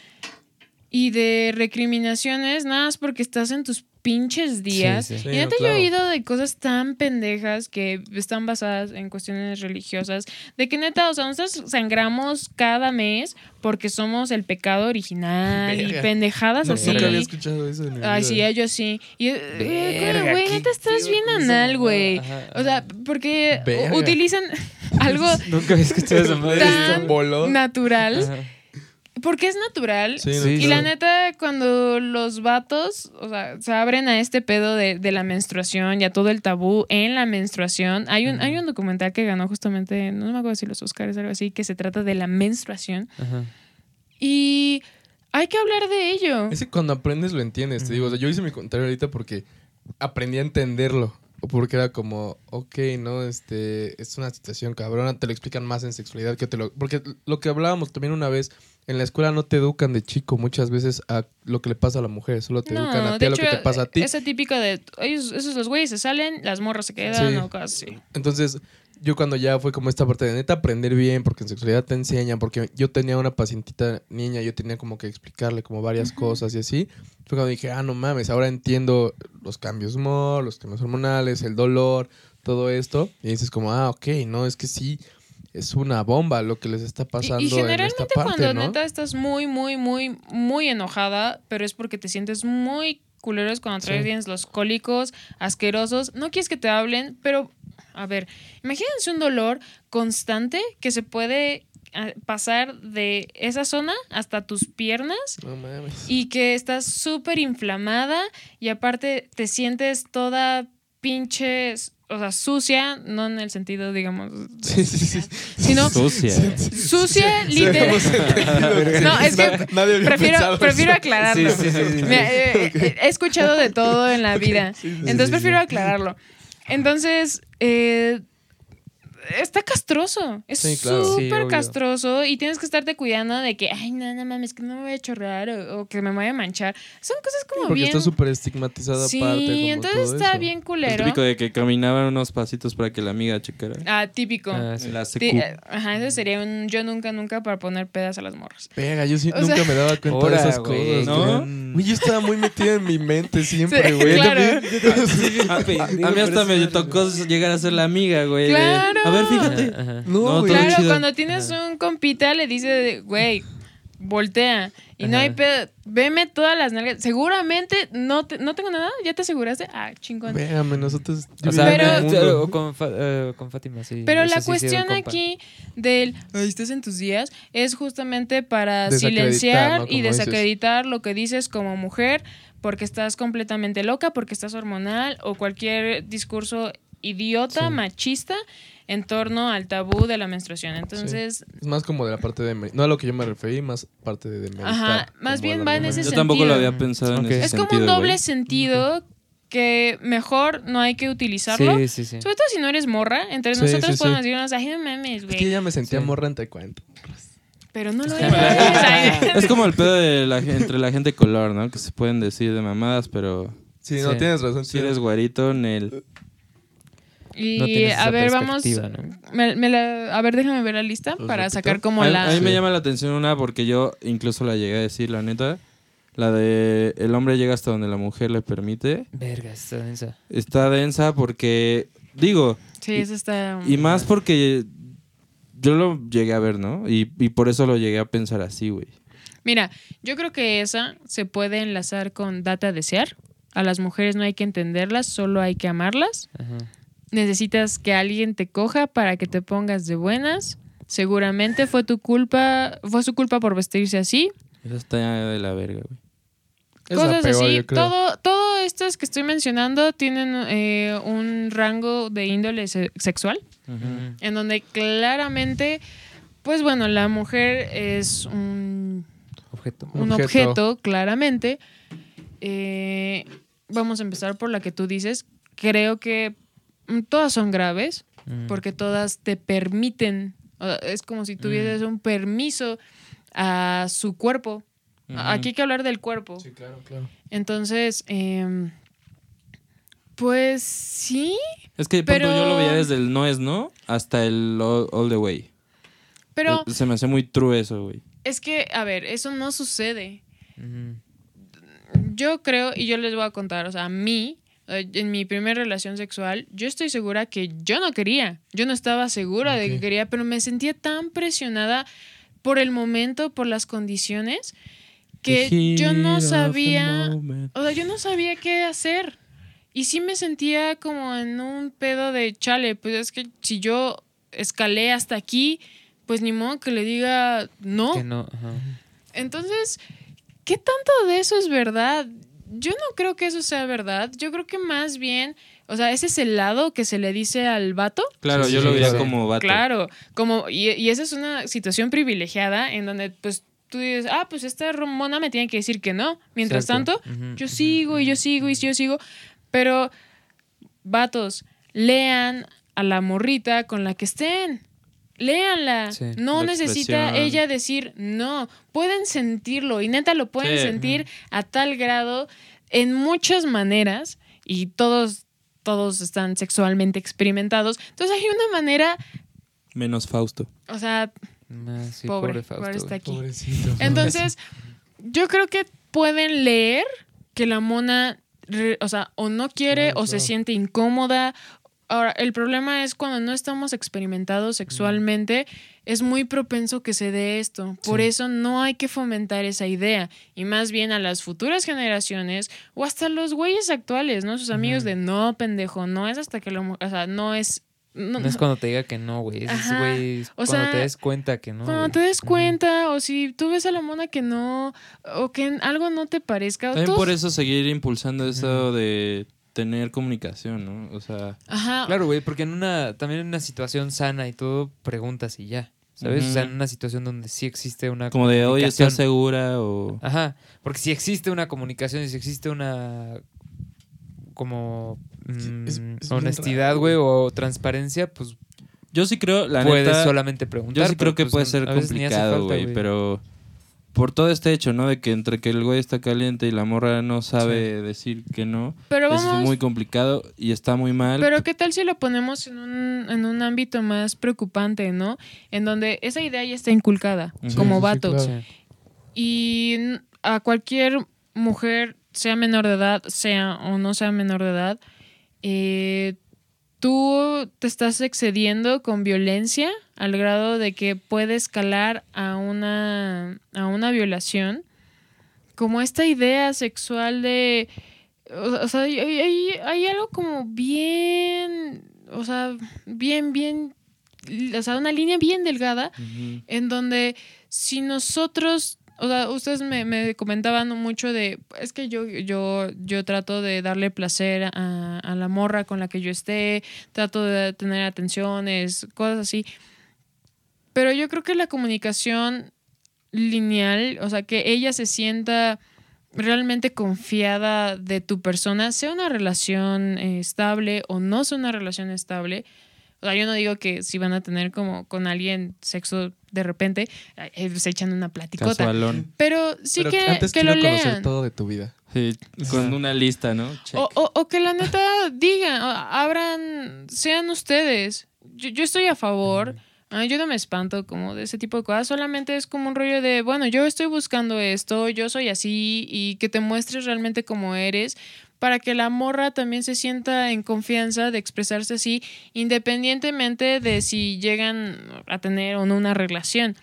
y de recriminaciones, nada más porque estás en tus pinches días. Sí, sí. Sí, y neta, no, claro. yo he oído de cosas tan pendejas que están basadas en cuestiones religiosas. De que neta, o sea, nosotros sangramos cada mes porque somos el pecado original y pendejadas no, así. nunca había escuchado eso en mi Ay, vida. sí, yo sí. Y, eh, Verga, güey, qué neta, estás bien anal, güey. O sea, porque Verga. utilizan [LAUGHS] algo Nunca había escuchado esa madre. Tan Voló. natural. Ajá. Porque es natural. Sí, Sí, Y la neta, cuando los vatos, o sea, se abren a este pedo de, de la menstruación y a todo el tabú en la menstruación, hay un, hay un documental que ganó justamente, no me acuerdo si los Oscars o algo así, que se trata de la menstruación. Ajá. Y hay que hablar de ello. Es que cuando aprendes lo entiendes, te digo. O sea, yo hice mi comentario ahorita porque aprendí a entenderlo. O porque era como, ok, no, este, es una situación cabrona, te lo explican más en sexualidad que te lo... Porque lo que hablábamos también una vez, en la escuela no te educan de chico muchas veces a lo que le pasa a la mujer, solo te educan a ti a lo que te pasa a ti. ese típico de ellos, esos los güeyes se salen, las morras se quedan Sí. o cosas así. Entonces, yo cuando ya fue como esta parte de neta aprender bien, porque en sexualidad te enseñan, porque yo tenía una pacientita niña, yo tenía como que explicarle como varias cosas y así. Fue cuando dije, ah, no mames, ahora entiendo los cambios humor, los cambios hormonales, el dolor, todo esto. Y dices como, ah, ok, no, es que sí, es una bomba lo que les está Y- pasando Y, en esta generalmente parte, cuando ¿no? neta estás muy, muy, muy, muy enojada, pero es porque te sientes muy culeros cuando traes Sí. los cólicos asquerosos, no quieres que te hablen, pero a ver, imagínense un dolor constante que se puede ah, pasar de esa zona hasta tus piernas No mames. y que estás súper inflamada y aparte te sientes toda pinche, o sea, sucia, no en el sentido, digamos, Sí, sí, sí. sino Sucia. sucia, literal. No, es que Nadie había prefiero, prefiero aclararlo. Sí, sí, sí, sí. Mira, eh, eh, he escuchado de todo en la vida. sí, Entonces sí, prefiero sí. aclararlo. Entonces, eh, está castroso. Es Sí, claro. Sí, súper castroso y tienes que estarte cuidando de que, ay, no, no mames, que no me voy a chorrear o, o que me voy a manchar. Son cosas como Porque bien. está súper estigmatizada sí, aparte. como entonces todo está eso. bien El culero. típico de que caminaban unos pasitos para que la amiga checara. Ah, típico. Ah, sí. La eh, Ajá, ese sería un yo nunca, nunca para poner pedas a las morras. Pega, yo sí O nunca sea- me daba cuenta Ahora, de esas güey, cosas, ¿no? yo estaba muy metido en mi mente siempre, Sí, güey. claro. A, mí hasta me tocó llegar a ser la amiga, güey. Claro. A ver, fíjate. Ajá, ajá. No, güey. Claro, chido. cuando tienes un compita le dice, de, güey, voltea. Y no hay pedo. Veme todas las nalgas. Seguramente no, te- no tengo nada. ¿Ya te aseguraste? Ah, chingón. Véame, nosotros. O sea, Pero- con, eh, con Fátima, sí. Pero eso la sí, cuestión aquí del "Ay, estás en tus días es justamente para silenciar ¿no? y dices. desacreditar lo que dices como mujer porque estás completamente loca, porque estás hormonal o cualquier discurso idiota, Sí. machista en torno al tabú de la menstruación. Entonces, Es más como de la parte de. No a lo que yo me referí, más parte de, de meditar. Ajá, más bien el va en ese Yo tampoco lo sentido. había pensado en ese es como sentido, un doble güey. sentido que mejor no hay que utilizarlo. Sí, sí, sí. Sobre todo si no eres morra, entre Sí, nosotros sí, sí. podemos decirnos, ay, no mames, Es que güey. ya me sentía Sí. morra en taekwondo. Pero no lo eres. Es como [LAUGHS] el pedo de la, entre la gente color, ¿no? Que se pueden decir de mamadas, pero Sí, no, Sí. tienes razón. si eres guarito, Nel. Y No a ver, vamos. me- me la- a ver, déjame ver la lista ¿Los para repito? sacar como a, la. a mí me llama la atención una porque yo incluso la llegué a decir, la neta. La de el hombre llega hasta donde la mujer le permite. Verga, está densa. Está densa porque, digo, Sí, eso está. y más porque yo lo llegué a ver, ¿no? Y, y por eso lo llegué a pensar así, güey. Mira, yo creo que esa se puede enlazar con data desear. A las mujeres no hay que entenderlas, solo hay que amarlas. Ajá. Necesitas que alguien te coja para que te pongas de buenas. Seguramente fue tu culpa, fue su culpa por vestirse así. Eso está de la verga, güey. Cosas así. Todo, todo estas que estoy mencionando tienen eh, un rango de índole se- sexual, en donde claramente, pues bueno, la mujer es un, Objeto. un Objeto. objeto, claramente. Eh, vamos a empezar por la que tú dices. Creo que todas son graves, Mm. porque todas te permiten, es como si tuvieras un permiso a su cuerpo. Aquí hay que hablar del cuerpo. Sí, claro, claro. Entonces, em, pues sí, Es que ejemplo, Pero- yo lo veía desde el no es no hasta el all, all the way. pero Eh, Se me hace muy true eso, güey. es que, a ver, eso no sucede. Yo creo, y yo les voy a contar, o sea, a mí, en mi primera relación sexual, yo estoy segura que yo no quería. Yo no estaba segura de que quería, pero me sentía tan presionada por el momento, por las condiciones, que yo no sabía, o sea, yo no sabía qué hacer. Y sí me sentía como en un pedo de chale, pues es que si yo escalé hasta aquí, pues ni modo que le diga no. Que no. ajá. Entonces, ¿qué tanto de eso es verdad? Yo no creo que eso sea verdad. Yo creo que más bien, o sea, ese es el lado que se le dice al vato. Claro, Sí, yo sí, lo veía sí. como vato. Claro, como, y, y esa es una situación privilegiada en donde, pues, tú dices, ah, pues esta mona me tiene que decir que no. Mientras Exacto. tanto, yo sigo y yo sigo y yo sigo. Pero, vatos, lean a la morrita con la que estén. Léanla. Sí, no necesita expresión. ella decir no. Pueden sentirlo y neta lo pueden Sí. sentir a tal grado en muchas maneras y todos todos están sexualmente experimentados. Entonces hay una manera, Menos Fausto. o sea, Ah, sí, pobre, pobre, Fausto. pobre está aquí. Pobrecito. Entonces, [LAUGHS] yo creo que pueden leer que la mona, re- o sea, o no quiere o se siente incómoda. Ahora, el problema es cuando no estamos experimentados sexualmente, es muy propenso que se dé esto. Por Sí. eso no hay que fomentar esa idea. Y más bien a las futuras generaciones o hasta los güeyes actuales, ¿no? Sus amigos de no, pendejo, no es hasta que lo... O sea, no es... No, No es cuando te diga que no, güey. Es, güey, O cuando sea, te des cuenta que no. Cuando te des cuenta, o si tú ves a la mona que no, o que algo no te parezca. También todos- por eso seguir impulsando eso de tener comunicación, ¿no? O sea, Ajá. Claro, güey, porque en una, también en una situación sana y todo, preguntas y ya. ¿Sabes? O sea, en una situación donde sí existe una como de, oye. ¿estás segura? O... Ajá, porque si existe una comunicación y si existe una como mm, es- es bien honestidad, güey, o transparencia, pues Yo sí creo, la puedes neta, solamente preguntar. yo sí creo que pues, puede ser complicado, güey, pero por todo este hecho, ¿no? De que entre que el güey está caliente y la morra no sabe decir que no, pero es vamos, muy complicado y está muy mal. pero ¿qué tal si lo ponemos en un, en un ámbito más preocupante, ¿no? En donde esa idea ya está inculcada, Sí, como sí, sí, vato. claro. Sí. Y a cualquier mujer, sea menor de edad, sea o no sea menor de edad, eh, tú te estás excediendo con violencia al grado de que puede escalar a una, a una violación. Como esta idea sexual de... O, sea, hay, hay- hay algo como bien... O sea, bien, bien... O sea, una línea bien delgada en donde si nosotros, o sea, ustedes me, me comentaban mucho de, es que yo, yo, yo trato de darle placer a, a la morra con la que yo esté, trato de tener atenciones, cosas así. Pero yo creo que la comunicación lineal, o sea, que ella se sienta realmente confiada de tu persona, sea una relación eh, estable o no sea una relación estable. O sea, yo no digo que si van a tener como con alguien sexo de repente, eh, se echan una platicota. Casualón. Pero sí Pero que, antes que lo quiero conocer lean. todo de tu vida. Sí, con una lista, ¿no? O, o- o que la neta [LAUGHS] digan, abran, sean ustedes. Yo, yo estoy a favor. Ah, yo no me espanto como de ese tipo de cosas. Solamente es como un rollo de, bueno, yo estoy buscando esto, yo soy así y que te muestres realmente como eres para que la morra también se sienta en confianza de expresarse así, independientemente de si llegan a tener o no una relación.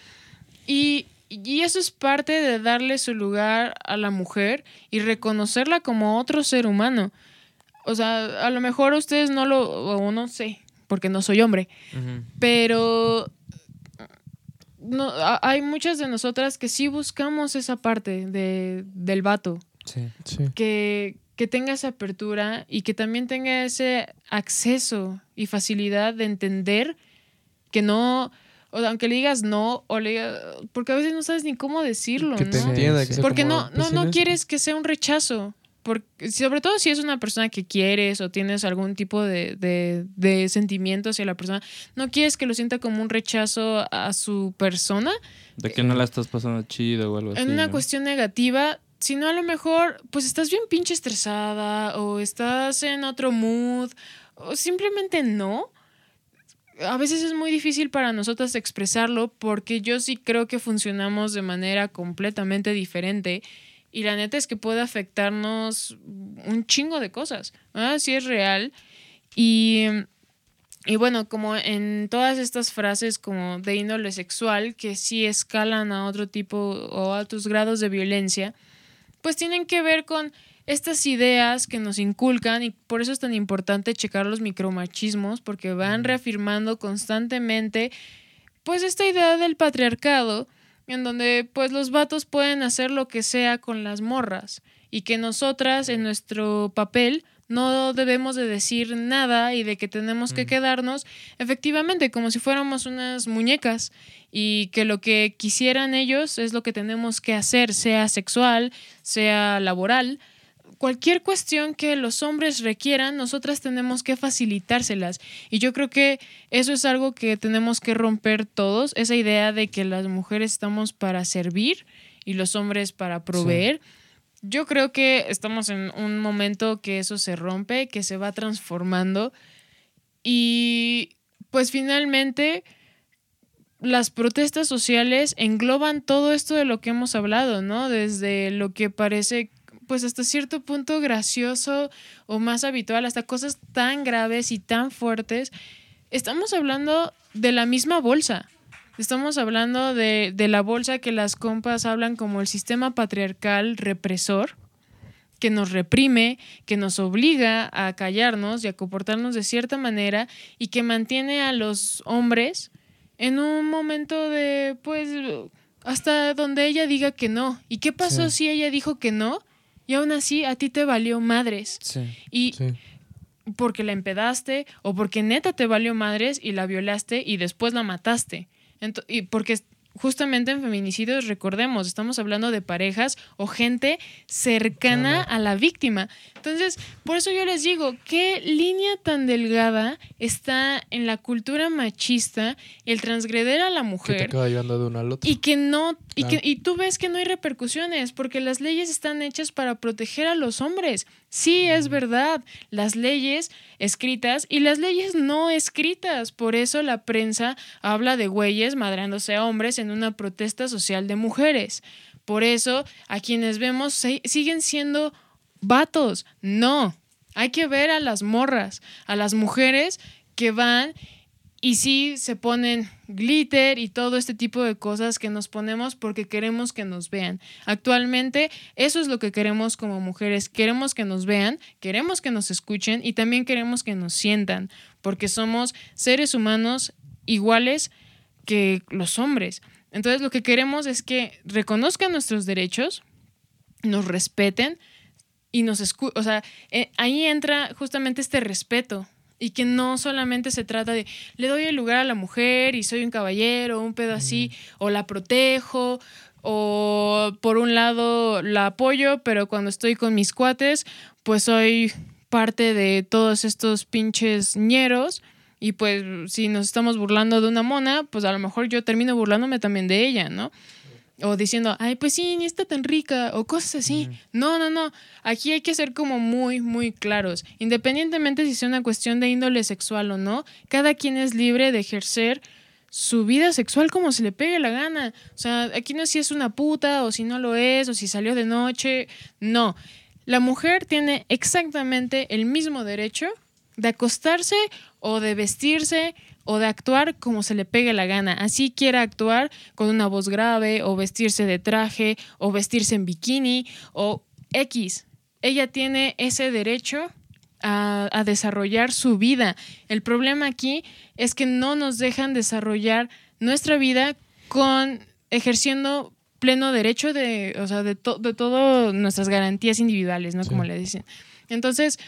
Y, y eso es parte de darle su lugar a la mujer y reconocerla como otro ser humano. O sea, a lo mejor ustedes no lo, o no sé, porque no soy hombre, pero no, a- hay muchas de nosotras que sí buscamos esa parte de, del vato, Sí. Sí. que, que tenga esa apertura y que también tenga ese acceso y facilidad de entender que no, o sea, aunque le digas no, o le diga- porque a veces no sabes ni cómo decirlo, Que te ¿no? entienda. Que Porque como, no, pues, no, no quieres que sea un rechazo. Porque, sobre todo si es una persona que quieres o tienes algún tipo de, de, de sentimiento hacia la persona, no quieres que lo sienta como un rechazo a su persona De que no la estás pasando chido o algo así. en una ¿no? cuestión negativa, sino a lo mejor, pues estás bien pinche estresada o estás en otro mood o simplemente no. A veces es muy difícil para nosotras expresarlo porque yo sí creo que funcionamos de manera completamente diferente y la neta es que puede afectarnos un chingo de cosas. Ah, sí es real. Y, y bueno, como en todas estas frases como de índole sexual que sí escalan a otro tipo o a otros grados de violencia, pues tienen que ver con estas ideas que nos inculcan y por eso es tan importante checar los micromachismos porque van reafirmando constantemente pues esta idea del patriarcado en donde pues los vatos pueden hacer lo que sea con las morras y que nosotras en nuestro papel no debemos de decir nada y de que tenemos que quedarnos efectivamente como si fuéramos unas muñecas y que lo que quisieran ellos es lo que tenemos que hacer, sea sexual, sea laboral, cualquier cuestión que los hombres requieran, nosotras tenemos que facilitárselas. Y yo creo que eso es algo que tenemos que romper todos, esa idea de que las mujeres estamos para servir y los hombres para proveer. yo creo que estamos en un momento que eso se rompe, que se va transformando y pues finalmente las protestas sociales engloban todo esto de lo que hemos hablado, ¿no? Desde lo que parece pues hasta cierto punto gracioso o más habitual, hasta cosas tan graves y tan fuertes. Estamos hablando de la misma bolsa. Estamos hablando de, de la bolsa que las compas hablan como el sistema patriarcal represor, que nos reprime, que nos obliga a callarnos y a comportarnos de cierta manera y que mantiene a los hombres en un momento de, pues, hasta donde ella diga que no. ¿Y qué pasó Sí. si ella dijo que no? Y aún así a ti te valió madres. Sí. Y Sí. porque la empedaste o porque neta te valió madres y la violaste y después la mataste. Y porque justamente en feminicidios, recordemos, estamos hablando de parejas o gente cercana a la víctima. Entonces, por eso yo les digo, qué línea tan delgada está en la cultura machista el transgreder a la Que te mujer acaba llevando de uno al otro. y que no y Claro. que y tú ves que no hay repercusiones porque las leyes están hechas para proteger a los hombres. Sí, es verdad, las leyes escritas y las leyes no escritas. Por eso la prensa habla de güeyes madrándose a hombres en una protesta social de mujeres. Por eso a quienes vemos siguen siendo vatos. No, hay que ver a las morras, a las mujeres que van y sí se ponen glitter y todo este tipo de cosas que nos ponemos porque queremos que nos vean. Actualmente eso es lo que queremos como mujeres. Queremos que nos vean, queremos que nos escuchen y también queremos que nos sientan porque somos seres humanos iguales que los hombres. Entonces lo que queremos es que reconozcan nuestros derechos, nos respeten y nos escuchen. O sea, eh, ahí entra justamente este respeto y que no solamente se trata de le doy el lugar a la mujer y soy un caballero, un pedo así, o la protejo, o por un lado la apoyo, pero cuando estoy con mis cuates, pues soy parte de todos estos pinches ñeros. Y pues si nos estamos burlando de una mona, pues a lo mejor yo termino burlándome también de ella, ¿no? O diciendo, ay, pues sí, ni está tan rica, o cosas así. No, no, no. Aquí hay que ser como muy, muy claros. Independientemente si sea una cuestión de índole sexual o no, cada quien es libre de ejercer su vida sexual como se le pegue la gana. O sea, aquí no es si es una puta o si no lo es o si salió de noche. No. La mujer tiene exactamente el mismo derecho de acostarse o de vestirse o de actuar como se le pegue la gana. Así quiera actuar con una voz grave o vestirse de traje o vestirse en bikini o X. Ella tiene ese derecho a, a desarrollar su vida. El problema aquí es que no nos dejan desarrollar nuestra vida con ejerciendo pleno derecho de, o sea, de, to- de todas nuestras garantías individuales, ¿no? Sí. Como le dicen. Entonces,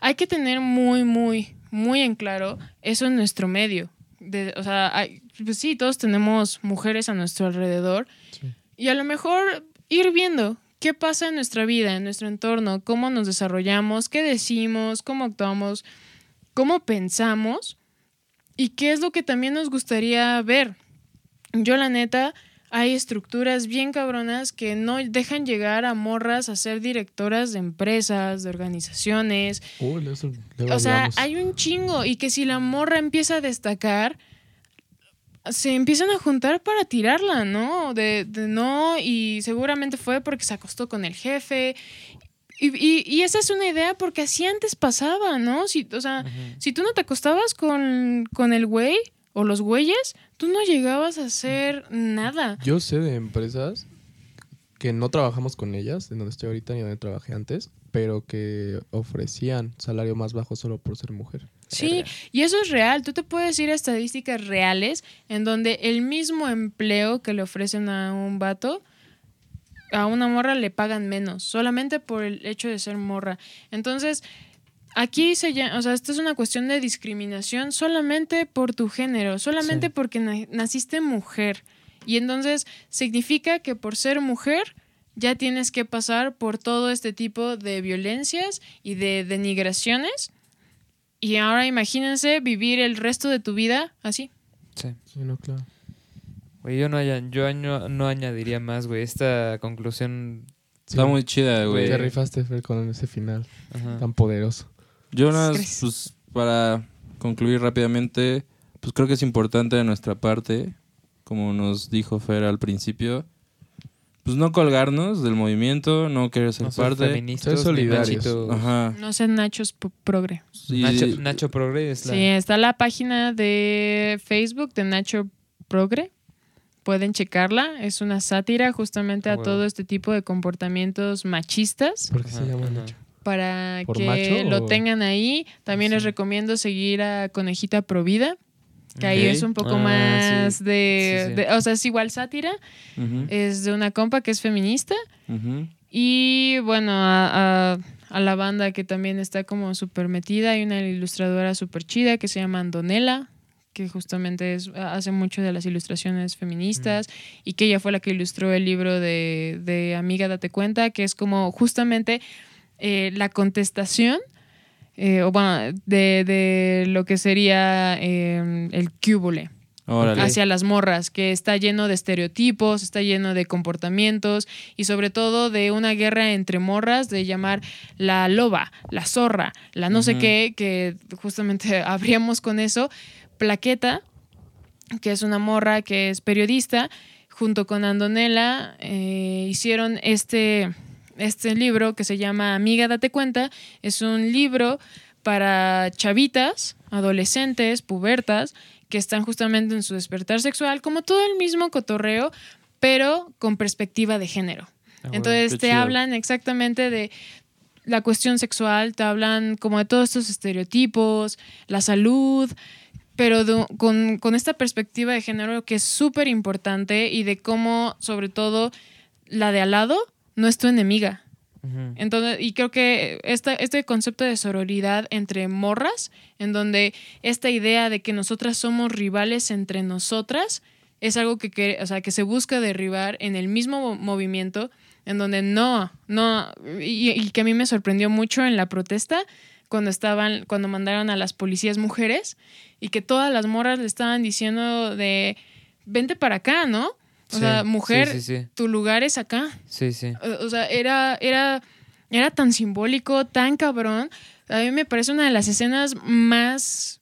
hay que tener muy, muy, muy en claro eso en nuestro medio. De- o sea, hay- pues sí, todos tenemos mujeres a nuestro alrededor Sí. y a lo mejor ir viendo qué pasa en nuestra vida, en nuestro entorno, cómo nos desarrollamos, qué decimos, cómo actuamos, cómo pensamos y qué es lo que también nos gustaría ver. Yo la neta, hay estructuras bien cabronas que no dejan llegar a morras a ser directoras de empresas, de organizaciones, Uy, eso o sea, hay un chingo y que si la morra empieza a destacar, se empiezan a juntar para tirarla, ¿no? De, de no, y seguramente fue porque se acostó con el jefe. Y, y- y esa es una idea porque así antes pasaba, ¿no? Si, o sea, si tú no te acostabas con, con el güey o los güeyes, tú no llegabas a hacer nada. Yo sé de empresas que no trabajamos con ellas, en donde estoy ahorita ni donde trabajé antes, pero que ofrecían salario más bajo solo por ser mujer. Sí, y eso es real. Tú te puedes ir a estadísticas reales en donde el mismo empleo que le ofrecen a un vato, a una morra le pagan menos, solamente por el hecho de ser morra. Entonces, aquí se llama, o sea, esto es una cuestión de discriminación solamente por tu género, solamente Sí. porque na- naciste mujer. Y entonces significa que por ser mujer ya tienes que pasar por todo este tipo de violencias y de denigraciones. Y ahora imagínense vivir el resto de tu vida así. Sí. Sí, no, claro. Güey, yo no, yo año- no añadiría más, güey. Esta conclusión Está muy chida, güey. Te rifaste, Fer, con ese final Ajá. tan poderoso. Gracias. pues para concluir rápidamente, pues creo que es importante de nuestra parte, como nos dijo Fer al principio, pues no colgarnos del movimiento, no querer ser No ser parte. Ser solidarios. Ajá. No sean nachos progre. Nacho, Nacho Progre es la... Sí, está la página de Facebook de Nacho Progre. Pueden checarla. Es una sátira justamente Ah, a huevo. todo este tipo de comportamientos machistas ¿Por qué se llama. Nacho? Para ¿Por que macho lo o- tengan ahí. También les recomiendo seguir a Conejita Provida, que ahí es un poco Ah, más sí. de, Sí, sí. de- O sea, es igual sátira. Es de una compa que es feminista. Y bueno, a, a- a la banda que también está como súper metida, hay una ilustradora súper chida que se llama Andonela, que justamente es, hace mucho de las ilustraciones feministas y que ella fue la que ilustró el libro de, de Amiga Date Cuenta, que es como justamente eh, la contestación. eh, o bueno, de, de lo que sería eh, el Órale. hacia las morras, que está lleno de estereotipos, está lleno de comportamientos y sobre todo de una guerra entre morras de llamar la loba, la zorra, la no sé qué, que justamente [LAUGHS] abríamos con eso. Plaqueta, que es una morra que es periodista, junto con Andonela, eh, hicieron este, este libro que se llama Amiga, date cuenta. Es un libro para chavitas, adolescentes, pubertas, que están justamente en su despertar sexual, como todo el mismo cotorreo, pero con perspectiva de género. Ah. Entonces te chido. hablan exactamente de la cuestión sexual, te hablan como de todos estos estereotipos, la salud, pero de- con, con esta perspectiva de género que es súper importante y de cómo, sobre todo, la de al lado no es tu enemiga. Entonces, y creo que esta, este concepto de sororidad entre morras, en donde esta idea de que nosotras somos rivales entre nosotras, es algo que, que- o sea, que se busca derribar en el mismo mo- movimiento, en donde no, no, y, y que a mí me sorprendió mucho en la protesta, cuando estaban, cuando mandaron a las policías mujeres, y que todas las morras le estaban diciendo de, vente para acá, ¿no? O Sí, sea, mujer, Sí, sí, tu lugar es acá. Sí, sí. O o sea, era, era, era tan simbólico, tan cabrón. A mí me parece una de las escenas más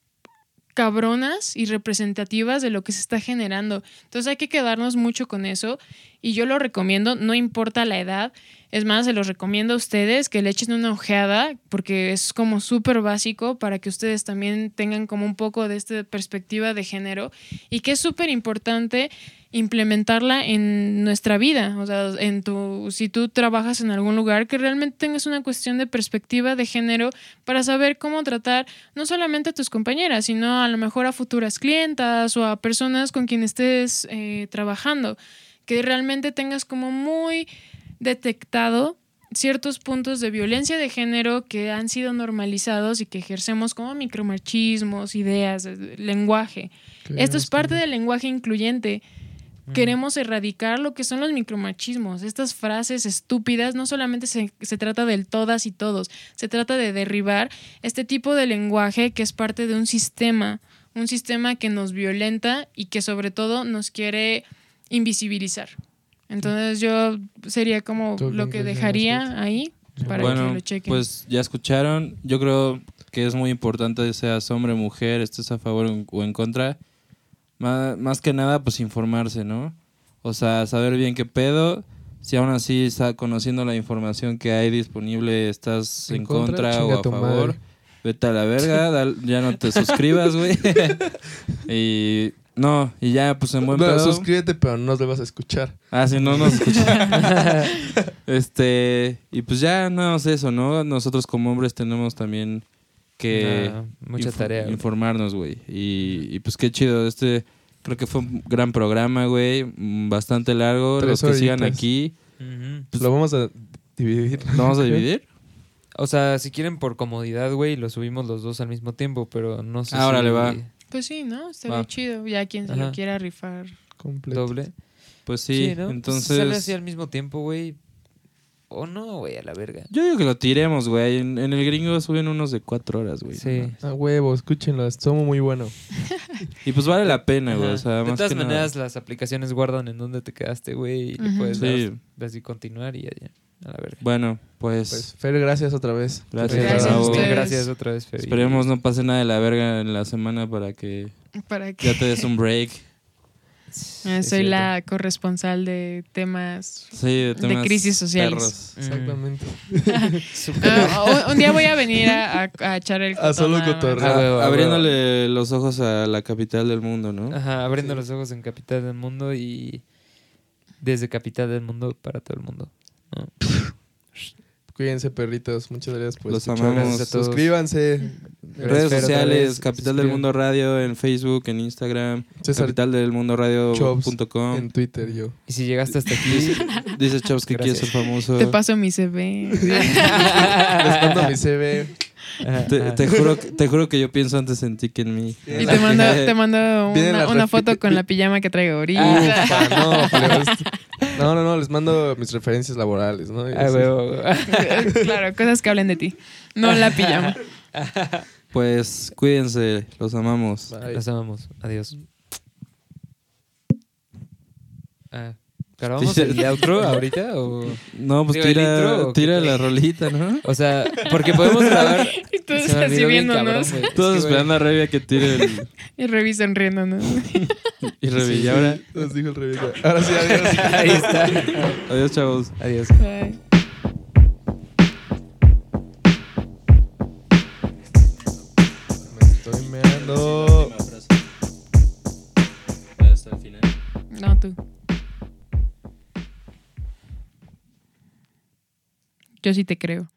cabronas y representativas de lo que se está generando. Entonces hay que quedarnos mucho con eso y yo lo recomiendo, no importa la edad. Es más, se los recomiendo a ustedes que le echen una ojeada porque es como súper básico para que ustedes también tengan como un poco de esta perspectiva de género y que es súper importante implementarla en nuestra vida. O sea, en tu, si tú trabajas en algún lugar, que realmente tengas una cuestión de perspectiva de género para saber cómo tratar no solamente a tus compañeras, sino a lo mejor a futuras clientas o a personas con quien estés eh, trabajando. Que realmente tengas como muy detectado ciertos puntos de violencia de género que han sido normalizados y que ejercemos como micromachismos, ideas, eh, lenguaje. Esto es parte del lenguaje incluyente. Queremos erradicar lo que son los micromachismos. Estas frases estúpidas no solamente se, se trata del todas y todos, se trata de derribar este tipo de lenguaje que es parte de un sistema, un sistema que nos violenta y que sobre todo nos quiere invisibilizar. Entonces yo sería como ¿Tú lo que dejaría ahí para que lo chequen. pues ya escucharon. Yo creo que es muy importante, seas hombre o mujer, estés a favor o en- o en contra. Má- Más, que nada, pues informarse, ¿no? O sea, saber bien qué pedo. Si aún así está conociendo la información que hay disponible, estás en, En contra, contra, o a favor, madre. vete a la verga, [LAUGHS] ya no te suscribas, güey. [LAUGHS] y no, y ya, pues en buen No, pedo. suscríbete, pero no nos debas escuchar. Ah, si no nos escuchan. [LAUGHS] este, y pues ya no es eso, ¿no? Nosotros como hombres tenemos también que Nah, mucha tarea. güey. informarnos, güey. Y, y pues qué chido, este creo que fue un gran programa, güey, bastante largo. Tres Los que sigan aquí, pues, Lo vamos a dividir. ¿lo vamos a [LAUGHS] dividir? O sea, si quieren por comodidad, güey, lo subimos los dos al mismo tiempo, pero no sé Ahora si le va. Pues sí, ¿no? Bien chido. Ya quien se lo quiera rifar. Completo. doble. Pues sí, ¿no? Pues entonces sale así al mismo tiempo, güey. O no, güey, a la verga. yo digo que lo tiremos, güey. En, en el gringo suben unos de cuatro horas, güey. Sí. A huevo, escúchenlo, estuvo muy bueno. [LAUGHS] Y pues vale la pena, güey. Ajá. O sea, de más todas que nada. maneras, las aplicaciones guardan en dónde te quedaste, güey, y le puedes Sí. dar- así continuar y ya. A la verga. Bueno, pues, Pues, Fer, gracias otra vez. Gracias, Gracias a. Gracias otra vez, Fer. esperemos no pase nada de la verga en la semana para que Para que ya te des un break. [LAUGHS] Ah, soy la corresponsal de temas. Sí, de, temas crisis sociales. perros. Exactamente. [LAUGHS] Ah, un, un día voy a venir a, a- a echar el A solo cotorreo. Abriéndole los ojos a la capital del mundo, ¿no? Ajá, abriendo los ojos en Capital del Mundo y desde Capital del Mundo para todo el mundo. ¿no? [LAUGHS] Cuídense, perritos. Muchas gracias por Los amamos. a todos. Suscríbanse. Redes sociales. Capital del. Mundo Radio en Facebook, en Instagram, César Capital del Mundo Radio.com. en Twitter, yo. Y si llegaste hasta aquí, Dice Chops que quiere ser famoso. Te paso mi CV. [LAUGHS] Les mando mi CV. Te, te juro, que- te juro que yo pienso antes en ti que en mí. Y te mando, te mando una, foto con la pijama que traigo ahorita. Ufa, no, [LAUGHS] pero es- no, no, no, les mando mis referencias laborales, ¿no? Ah, huevo. [LAUGHS] claro, cosas que hablen de ti. No la pijama. [LAUGHS] Pues cuídense, los amamos. Bye. Los amamos. Adiós. Ah, ¿Grabamos el outro ahorita? O, No, pues Digo, ¿el tira, intro tira la rolita, ¿no? o sea, porque podemos grabar. [LAUGHS] Y todos así viéndonos. cabrón. Todos Es que, güey, esperando a Revia que tire el, Y revisan riéndonos. [LAUGHS] y Revi. Y ahora, Nos dijo el Rebeca. Ahora sí, adiós. [LAUGHS] Ahí está. adiós, chavos. Adiós. Bye. Me estoy meando. Hasta el final. No, tú. Yo sí te creo.